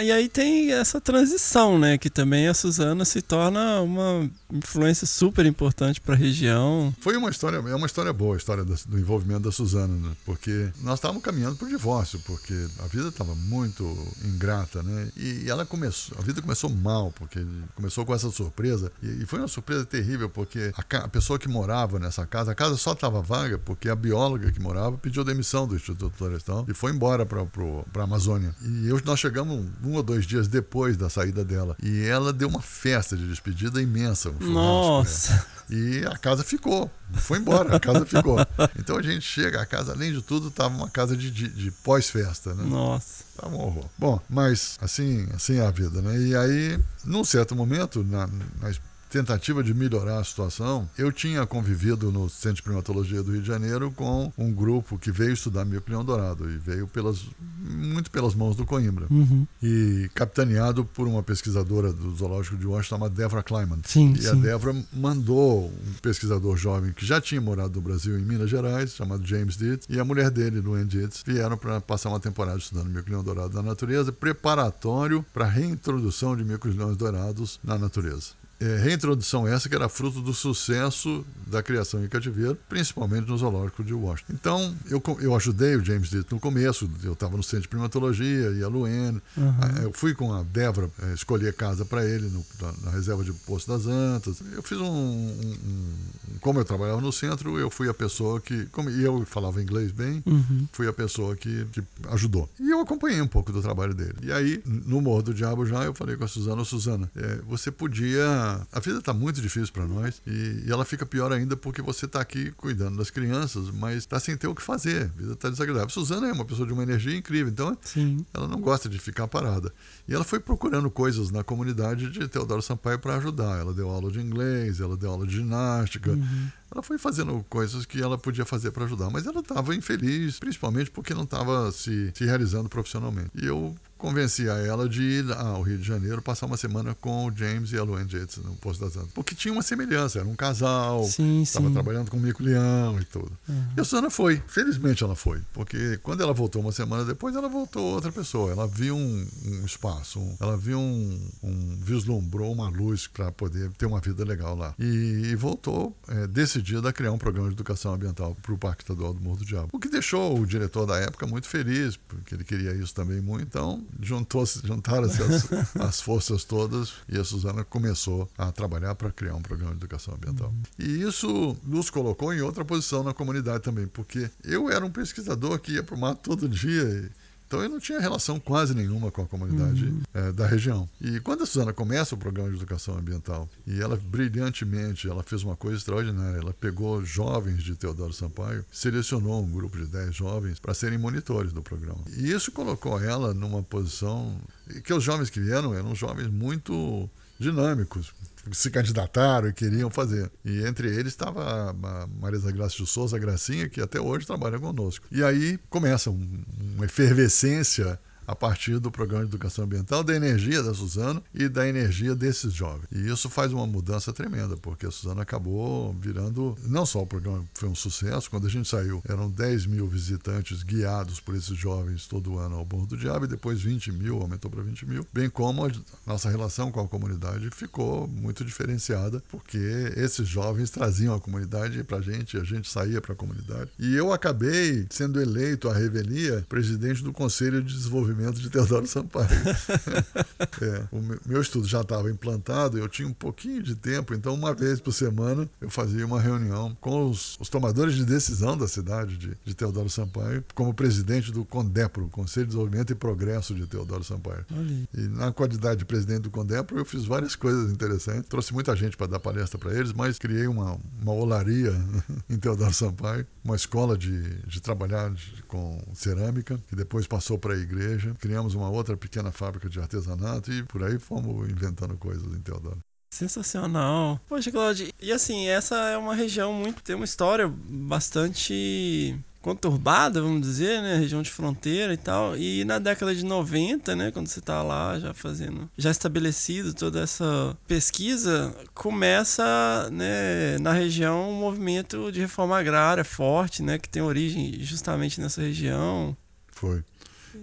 E aí tem essa transição, né? Que também a Suzana se torna uma influência super importante para a região. Foi uma história, é uma história boa a história do, do envolvimento da Suzana, né? Porque nós estávamos caminhando para o divórcio, porque a vida estava muito ingrata, né? E, ela começou, a vida começou mal, porque começou com essa surpresa. E, e foi uma surpresa terrível, porque a, a, pessoa que morava nessa casa, a casa só estava vaga porque a bióloga que morava pediu demissão do Instituto Florestal e foi embora para a Amazônia. E eu, nós chegamos um ou dois dias depois da saída dela. E ela deu uma festa de despedida imensa. Um Nossa! E a casa ficou. Foi embora, a casa ficou. <laughs> Então a gente chega, a casa, além de tudo, estava uma casa de, de, de pós-festa, né? Nossa. Tava um horror. Bom, mas assim, assim é a vida, né? E aí, num certo momento, na, na tentativa de melhorar a situação, eu tinha convivido no Centro de Primatologia do Rio de Janeiro com um grupo que veio estudar miocleão dourado e veio pelas, muito pelas mãos do Coimbra. Uhum. E capitaneado por uma pesquisadora do Zoológico de Washington chamada Débora Kleiman. Sim, e sim. a Débora mandou um pesquisador jovem que já tinha morado no Brasil, em Minas Gerais, chamado James Dietz, e a mulher dele, Luann Dietz, vieram para passar uma temporada estudando miocleão dourado na natureza, preparatório para a reintrodução de miocleões dourados na natureza. É, reintrodução essa que era fruto do sucesso da criação em cativeiro, principalmente no zoológico de Washington. Então, eu, eu ajudei o James Ditt no começo, eu estava no centro de primatologia, e a Luene, Uhum. eu fui com a Débora é, escolher casa para ele no, na, na, reserva de Poço das Antas. Eu fiz um, um, um, Como eu trabalhava no centro, eu fui a pessoa que. Como, e eu falava inglês bem, Uhum. fui a pessoa que, que ajudou. E eu acompanhei um pouco do trabalho dele. E aí, no Morro do Diabo já, eu falei com a Suzana: Suzana, é, você podia a vida está muito difícil para nós e, e, ela fica pior ainda porque você está aqui cuidando das crianças, mas está sem ter o que fazer. A vida está desagradável. Suzana é uma pessoa de uma energia incrível, então Sim. ela não gosta de ficar parada. E ela foi procurando coisas na comunidade de Teodoro Sampaio para ajudar. Ela deu aula de inglês, ela deu aula de ginástica. Uhum. Ela foi fazendo coisas que ela podia fazer para ajudar, mas ela estava infeliz, principalmente porque não estava se, se realizando profissionalmente. E eu convenci a ela de ir ao Rio de Janeiro passar uma semana com o James e a Luann Yates no Posto das Antas. Porque tinha uma semelhança, era um casal, estava trabalhando com o Mico Leão e tudo. Uhum. E a Susana foi, felizmente ela foi, porque quando ela voltou uma semana depois, ela voltou outra pessoa. Ela viu um, um espaço, um, ela viu um, um, vislumbrou uma luz para poder ter uma vida legal lá. E, e voltou é, decidida a criar um programa de educação ambiental para o Parque Estadual do Morro do Diabo. O que deixou o diretor da época muito feliz, porque ele queria isso também muito. Então, juntaram-se as, <laughs> as, forças todas e a Suzana começou a trabalhar para criar um programa de educação ambiental. Uhum. E isso nos colocou em outra posição na comunidade também, porque eu era um pesquisador que ia para o mato todo dia. Então eu não tinha relação quase nenhuma com a comunidade uhum. é, da região. E quando a Suzana começa o programa de educação ambiental, e ela brilhantemente, ela fez uma coisa extraordinária. Ela pegou jovens de Teodoro Sampaio, selecionou um grupo de 10 jovens para serem monitores do programa. E isso colocou ela numa posição que os jovens que vieram eram jovens muito dinâmicos, se candidataram e queriam fazer. E entre eles estava a Marisa Graça de Souza, a Gracinha, que até hoje trabalha conosco. E aí começa um, uma efervescência a partir do programa de educação ambiental, da energia da Suzano e da energia desses jovens. E isso faz uma mudança tremenda, porque a Suzano acabou virando, não só o programa foi um sucesso, quando a gente saiu, eram 10 mil visitantes guiados por esses jovens todo ano ao Morro do Diabo, e depois 20 mil, aumentou para 20 mil, bem como a nossa relação com a comunidade ficou muito diferenciada, porque esses jovens traziam a comunidade para a gente, a gente saía para a comunidade. E eu acabei sendo eleito à revelia presidente do Conselho de Desenvolvimento de Teodoro Sampaio. <laughs> é, o meu estudo já estava implantado, eu tinha um pouquinho de tempo, então uma vez por semana eu fazia uma reunião com os, os tomadores de decisão da cidade de, de, Teodoro Sampaio, como presidente do CONDEPRO, Conselho de Desenvolvimento e Progresso de Teodoro Sampaio. Olha. E na qualidade de presidente do CONDEPRO eu fiz várias coisas interessantes, trouxe muita gente para dar palestra para eles, mas criei uma, uma olaria <laughs> em Teodoro Sampaio, uma escola de, de trabalhar de, com cerâmica, que depois passou para a igreja. Criamos uma outra pequena fábrica de artesanato e por aí fomos inventando coisas em Teodoro. Sensacional. Poxa, Claudio, e assim, essa é uma região muito. tem uma história bastante conturbada, vamos dizer, né? Região de fronteira e tal. E na década de 90, né? Quando você tá lá já fazendo, já estabelecido toda essa pesquisa, começa, né, na região um movimento de reforma agrária forte, né? Que tem origem justamente nessa região. Foi.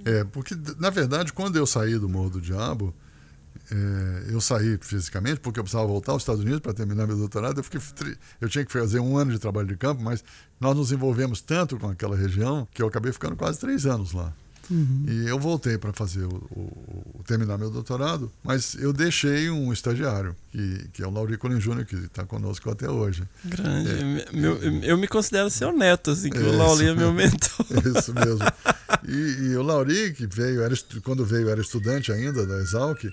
É, porque, na verdade, quando eu saí do Morro do Diabo, é, eu saí fisicamente porque eu precisava voltar aos Estados Unidos para terminar meu doutorado. Eu, fiquei, eu tinha que fazer um ano de trabalho de campo, mas nós nos envolvemos tanto com aquela região que eu acabei ficando quase três anos lá. Uhum. E eu voltei para fazer o, o, terminar meu doutorado, mas eu deixei um estagiário, que, que é o Lauri Colin Júnior, que está conosco até hoje. Grande. É, meu, eu me considero seu neto, assim, que é o Lauri é meu <laughs> mentor. Isso mesmo. E, e, o Lauri, que veio, era, quando veio, era estudante ainda da Exalc,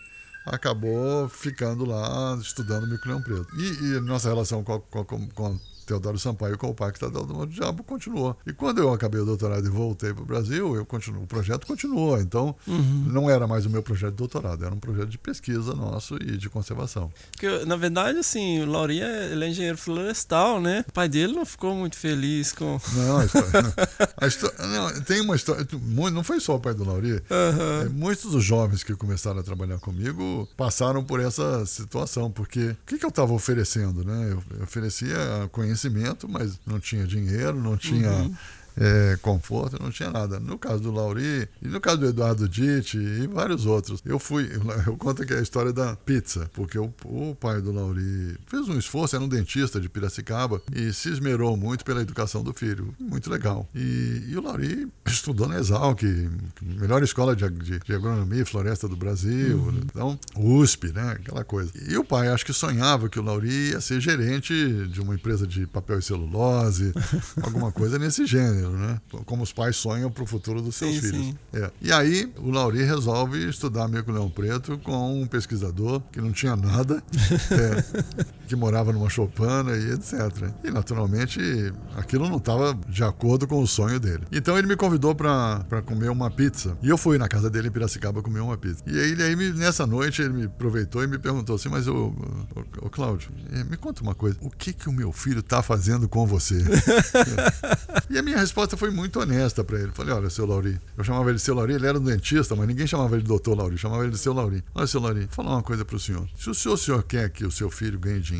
acabou ficando lá estudando Microleão Preto. E, e nossa relação com, com, com Teodoro Sampaio com o Pacto do Diabo continuou. E quando eu acabei o doutorado e voltei para o Brasil, eu continuo, o projeto continuou. Então, uhum. não era mais o meu projeto de doutorado, era um projeto de pesquisa nosso e de conservação. Porque, na verdade, assim, o Lauri ele é engenheiro florestal, né? O pai dele não ficou muito feliz com. Não, a <laughs> história, a história, não tem uma história. Não foi só o pai do Lauri. Uhum. muitos dos jovens que começaram a trabalhar comigo passaram por essa situação, porque o que, que eu estava oferecendo, né? Eu oferecia conhecimento conhecimento, mas não tinha dinheiro, não tinha Uhum. É, conforto, não tinha nada. No caso do Lauri, e no caso do Eduardo Ditti e vários outros, eu fui, <laughs> eu conto que é a história da pizza, porque o, o pai do Lauri fez um esforço, era um dentista de Piracicaba e se esmerou muito pela educação do filho, muito legal. E, e o Lauri <laughs> estudou na Exalc, melhor escola de, de, de agronomia e floresta do Brasil, Uhum. então USP, né, aquela coisa. E o pai acho que sonhava que o Lauri ia ser gerente de uma empresa de papel e celulose, <laughs> alguma coisa nesse gênero né? Como os pais sonham para o futuro dos seus Sim, filhos. sim. É. E aí o Lauri resolve estudar Mico Leão Preto com um pesquisador que não tinha nada, <laughs> é, que morava numa choupana e etc. E naturalmente aquilo não estava de acordo com o sonho dele. Então ele me convidou para comer uma pizza. E eu fui na casa dele em Piracicaba comer uma pizza. E aí, ele, aí me- nessa noite ele me aproveitou e me perguntou assim: Mas, ô, ô, Cláudio, eh, me conta uma coisa. O que, que o meu filho está fazendo com você? <laughs> E a minha resposta foi muito honesta para ele. Falei, olha, seu Lauri, eu chamava ele de seu Lauri, ele era um dentista, mas ninguém chamava ele de doutor Lauri, chamava ele de seu Lauri. Olha, seu Lauri, vou falar uma coisa para o senhor. Se o senhor, o senhor quer que o seu filho ganhe dinheiro,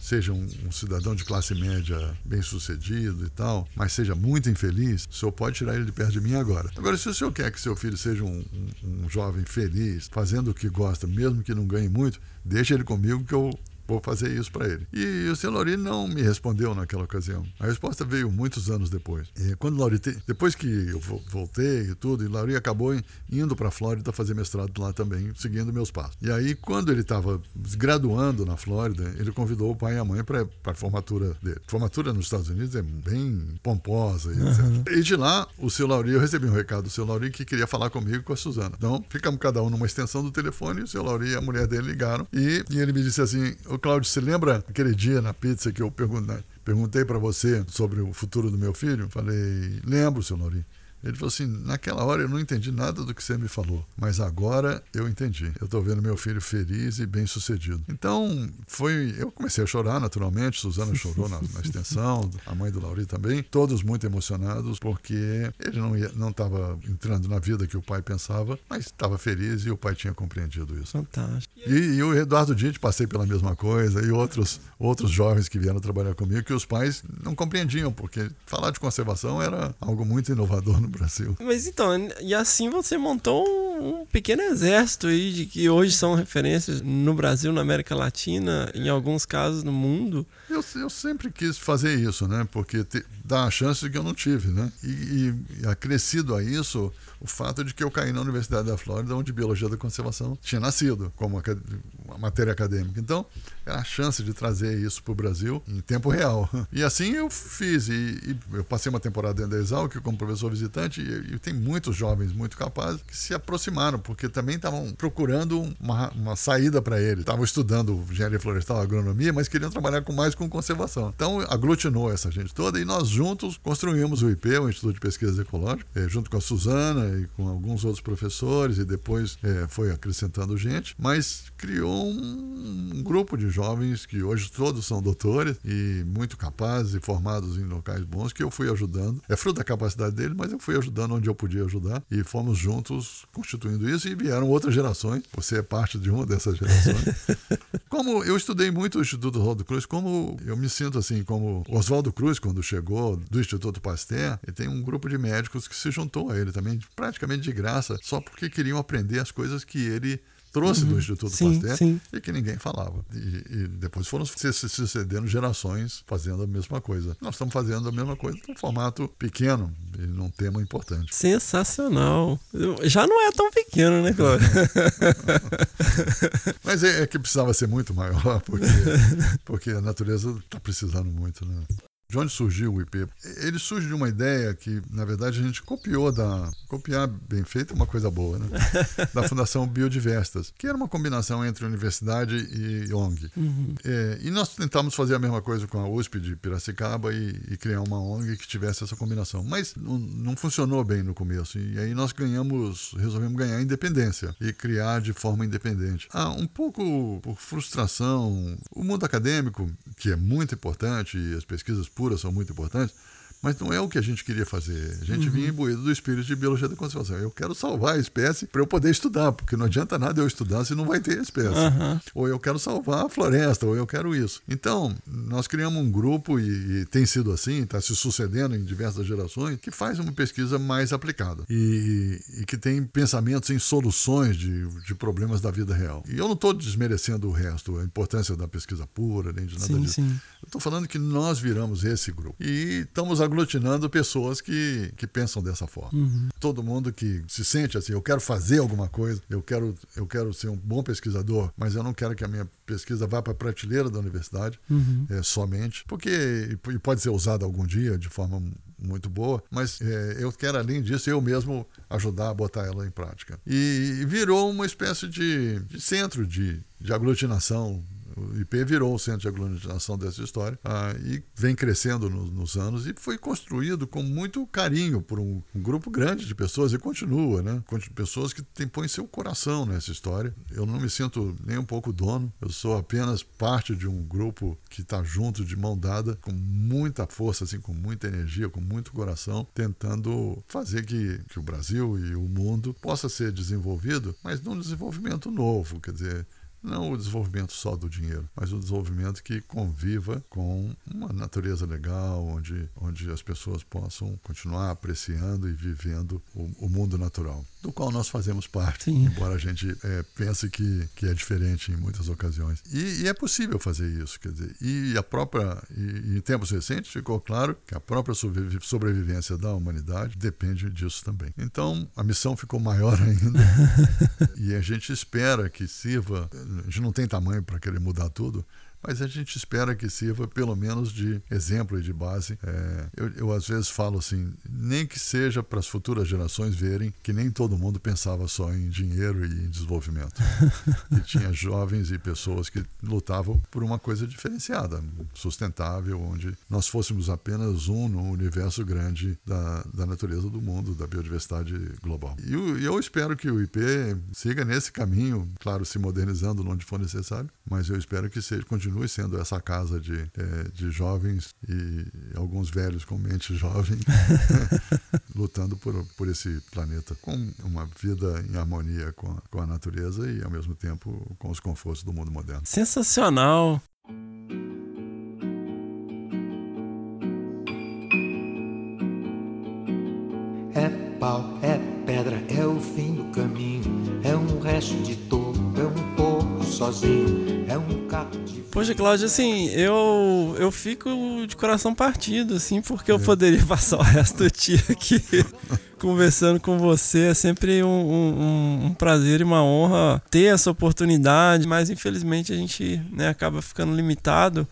seja um, um cidadão de classe média bem sucedido e tal, mas seja muito infeliz, o senhor pode tirar ele de perto de mim agora. Agora, se o senhor quer que seu filho seja um, um- um jovem feliz, fazendo o que gosta, mesmo que não ganhe muito, deixa ele comigo que eu vou fazer isso para ele. E o seu Lauri não me respondeu naquela ocasião. A resposta veio muitos anos depois. E quando o Lauri te- depois que eu vo- voltei e tudo, e o Lauri acabou in- indo para a Flórida fazer mestrado lá também, seguindo meus passos. E aí quando ele estava graduando na Flórida, ele convidou o pai e a mãe para a formatura dele. Formatura nos Estados Unidos é bem pomposa e etc. E de lá, o seu Lauri, eu recebi um recado do seu Lauri que queria falar comigo e com a Suzana. Então, ficamos cada um numa extensão do telefone, e o seu Lauri e a mulher dele ligaram. E, e ele me disse assim: Ô Cláudio, você lembra aquele dia na pizza que eu perguntei, para você sobre o futuro do meu filho? Falei, lembro, seu Lauri. Ele falou assim: naquela hora eu não entendi nada do que você me falou, mas agora eu entendi. Eu estou vendo meu filho feliz e bem sucedido. Então, foi. Eu comecei a chorar naturalmente, Suzana chorou na, na extensão, a mãe do Lauri também, todos muito emocionados, porque ele não estava entrando na vida que o pai pensava, mas estava feliz e o pai tinha compreendido isso. Fantástico. E, e o Eduardo Dite passei pela mesma coisa, e outros, outros jovens que vieram trabalhar comigo, que os pais não compreendiam, porque falar de conservação era algo muito inovador no Brasil. Mas então, e assim você montou um pequeno exército aí de que hoje são referências no Brasil, na América Latina, em alguns casos no mundo. Eu, eu sempre quis fazer isso, né? Porque te, dá a chance que eu não tive, né? E, e, acrescido a isso o fato de que eu caí na Universidade da Flórida, onde Biologia da Conservação tinha nascido como uma matéria acadêmica. Então, era a chance de trazer isso para o Brasil em tempo real. <laughs> E assim eu fiz. E, e, eu passei uma temporada dentro da Exalc como professor visitante e, e, tem muitos jovens muito capazes que se aproximaram, porque também estavam procurando uma, uma saída para ele. Estavam estudando engenharia florestal, agronomia, mas queriam trabalhar com mais com conservação. Então, aglutinou essa gente toda e nós juntos construímos o IP, o Instituto de Pesquisas Ecológicas, é, junto com a Suzana e com alguns outros professores, e depois é, foi acrescentando gente, mas criou um, um grupo de jovens que hoje todos são doutores e muito capazes e formados em locais bons que eu fui ajudando. É fruto da capacidade dele, mas eu fui ajudando onde eu podia ajudar e fomos juntos constituindo isso e vieram outras gerações. Você é parte de uma dessas gerações. <laughs> como eu estudei muito o Instituto Oswaldo Cruz, como eu me sinto assim, como Oswaldo Cruz, quando chegou do Instituto Pasteur, ele tem um grupo de médicos que se juntou a ele também, praticamente de graça, só porque queriam aprender as coisas que ele trouxe uhum. do Instituto sim, Pasteur sim. e que ninguém falava. E, e depois foram se, sucedendo gerações fazendo a mesma coisa. Nós estamos fazendo a mesma coisa num formato pequeno e num tema importante. Sensacional. Já não é tão pequeno, né, Cláudio? <laughs> Mas é, é, que precisava ser muito maior, porque, porque a natureza está precisando muito, né? De onde surgiu o IP? Ele surge de uma ideia que, na verdade, a gente copiou da. Copiar bem feito é uma coisa boa, né? <laughs> da Fundação Biodiverstas, que era uma combinação entre universidade e ONG. Uhum. É, e nós tentamos fazer a mesma coisa com a USP de Piracicaba e, e criar uma ONG que tivesse essa combinação. Mas não, não, funcionou bem no começo. E aí nós ganhamos, resolvemos ganhar independência e criar de forma independente. Ah, um pouco por frustração. O mundo acadêmico, que é muito importante, e as pesquisas públicas, são muito importantes, mas não é o que a gente queria fazer. A gente uhum. vinha imbuído do espírito de biologia da conservação. Eu quero salvar a espécie para eu poder estudar, porque não adianta nada eu estudar se não vai ter espécie. Uhum. Ou eu quero salvar a floresta, ou eu quero isso. Então, nós criamos um grupo, e, e tem sido assim, está se sucedendo em diversas gerações, que faz uma pesquisa mais aplicada e, e que tem pensamentos em soluções de, de, problemas da vida real. E eu não estou desmerecendo o resto, a importância da pesquisa pura, nem de nada sim, disso. Sim. Eu estou falando que nós viramos esse grupo. E estamos aglutinando pessoas que, que pensam dessa forma. Uhum. Todo mundo que se sente assim, eu quero fazer alguma coisa, eu quero, eu quero ser um bom pesquisador, mas eu não quero que a minha pesquisa vá para a prateleira da universidade uhum. é, somente, porque e pode ser usada algum dia de forma muito boa, mas é, eu quero, além disso, eu mesmo ajudar a botar ela em prática. E, e virou uma espécie de, de centro de, de aglutinação o IP virou o centro de aglutinação dessa história ah, e vem crescendo no, nos anos e foi construído com muito carinho por um, um, grupo grande de pessoas e continua, né? Pessoas que tem, põem seu coração nessa história. Eu não me sinto nem um pouco dono, eu sou apenas parte de um grupo que está junto, de mão dada, com muita força, assim, com muita energia, com muito coração, tentando fazer que, que o Brasil e o mundo possa ser desenvolvido, mas num desenvolvimento novo, quer dizer, não o desenvolvimento só do dinheiro, mas o desenvolvimento que conviva com uma natureza legal, onde, onde as pessoas possam continuar apreciando e vivendo o, o mundo natural, do qual nós fazemos parte, Sim. embora a gente é, pense que, que é diferente em muitas ocasiões. E, e, é possível fazer isso, quer dizer, e a própria, e, em tempos recentes ficou claro que a própria sobrevivência da humanidade depende disso também. Então, a missão ficou maior <laughs> ainda, <laughs> e a gente espera que sirva a gente não tem tamanho para querer mudar tudo, mas a gente espera que sirva pelo menos de exemplo e de base. É, eu, eu às vezes falo assim, nem que seja para as futuras gerações verem que nem todo mundo pensava só em dinheiro e em desenvolvimento. <laughs> e tinha jovens e pessoas que lutavam por uma coisa diferenciada, sustentável, onde nós fôssemos apenas um no universo grande da, da natureza do mundo, da biodiversidade global. E eu, eu espero que o IP siga nesse caminho, claro, se modernizando onde for necessário, mas eu espero que seja, continue sendo essa casa de, é, de jovens e alguns velhos com mente <laughs> jovem <laughs> lutando por, por esse planeta com uma vida em harmonia com a, com a natureza e ao mesmo tempo com os confortos do mundo moderno. Sensacional! É pau, é pedra, é o fim do caminho, é um resto de pouco sozinho, é um de. Poxa, Cláudio, assim, eu, eu fico de coração partido, assim, porque eu poderia <laughs> passar o resto do dia aqui <laughs> conversando com você. É sempre um, um, um prazer e uma honra ter essa oportunidade, mas infelizmente a gente né, acaba ficando limitado.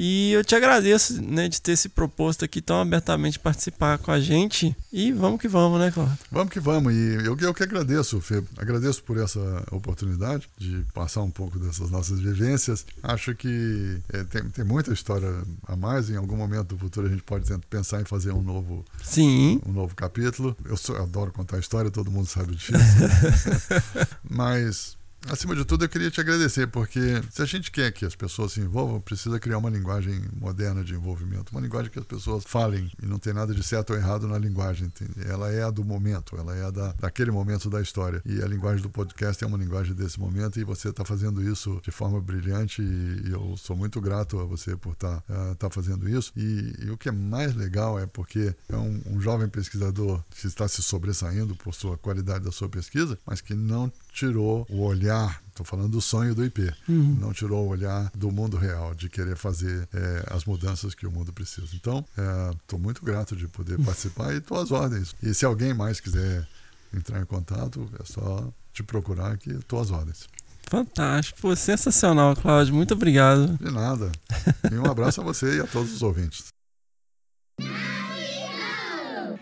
E eu te agradeço né, de ter se proposto aqui tão abertamente participar com a gente. E vamos que vamos, né, Cláudio? Vamos que vamos. E eu, eu que agradeço, Fê. Agradeço por essa oportunidade de passar um pouco dessas nossas vivências. Acho que é, tem, tem muita história a mais. Em algum momento do futuro a gente pode pensar em fazer um novo, Sim. um novo capítulo. Eu, sou, eu adoro contar história, todo mundo sabe disso. <laughs> Mas Acima de tudo, eu queria te agradecer, porque se a gente quer que as pessoas se envolvam, precisa criar uma linguagem moderna de envolvimento, uma linguagem que as pessoas falem e não tem nada de certo ou errado na linguagem. Entende? Ela é a do momento, ela é a da, daquele momento da história. E a linguagem do podcast é uma linguagem desse momento e você está fazendo isso de forma brilhante e, e, eu sou muito grato a você por estar tá, uh, tá fazendo isso. E, e, o que é mais legal é porque é um, um jovem pesquisador que está se sobressaindo por sua qualidade da sua pesquisa, mas que não tirou o olhar Estou falando do sonho do IP. Uhum. Não tirou o olhar do mundo real, de querer fazer é, as mudanças que o mundo precisa. Então, estou é, muito grato de poder <laughs> participar e estou às ordens. E se alguém mais quiser entrar em contato, é só te procurar que estou às ordens. Fantástico. Pô, sensacional, Cláudio. Muito obrigado. De nada. E um abraço a você e a todos os ouvintes. <laughs>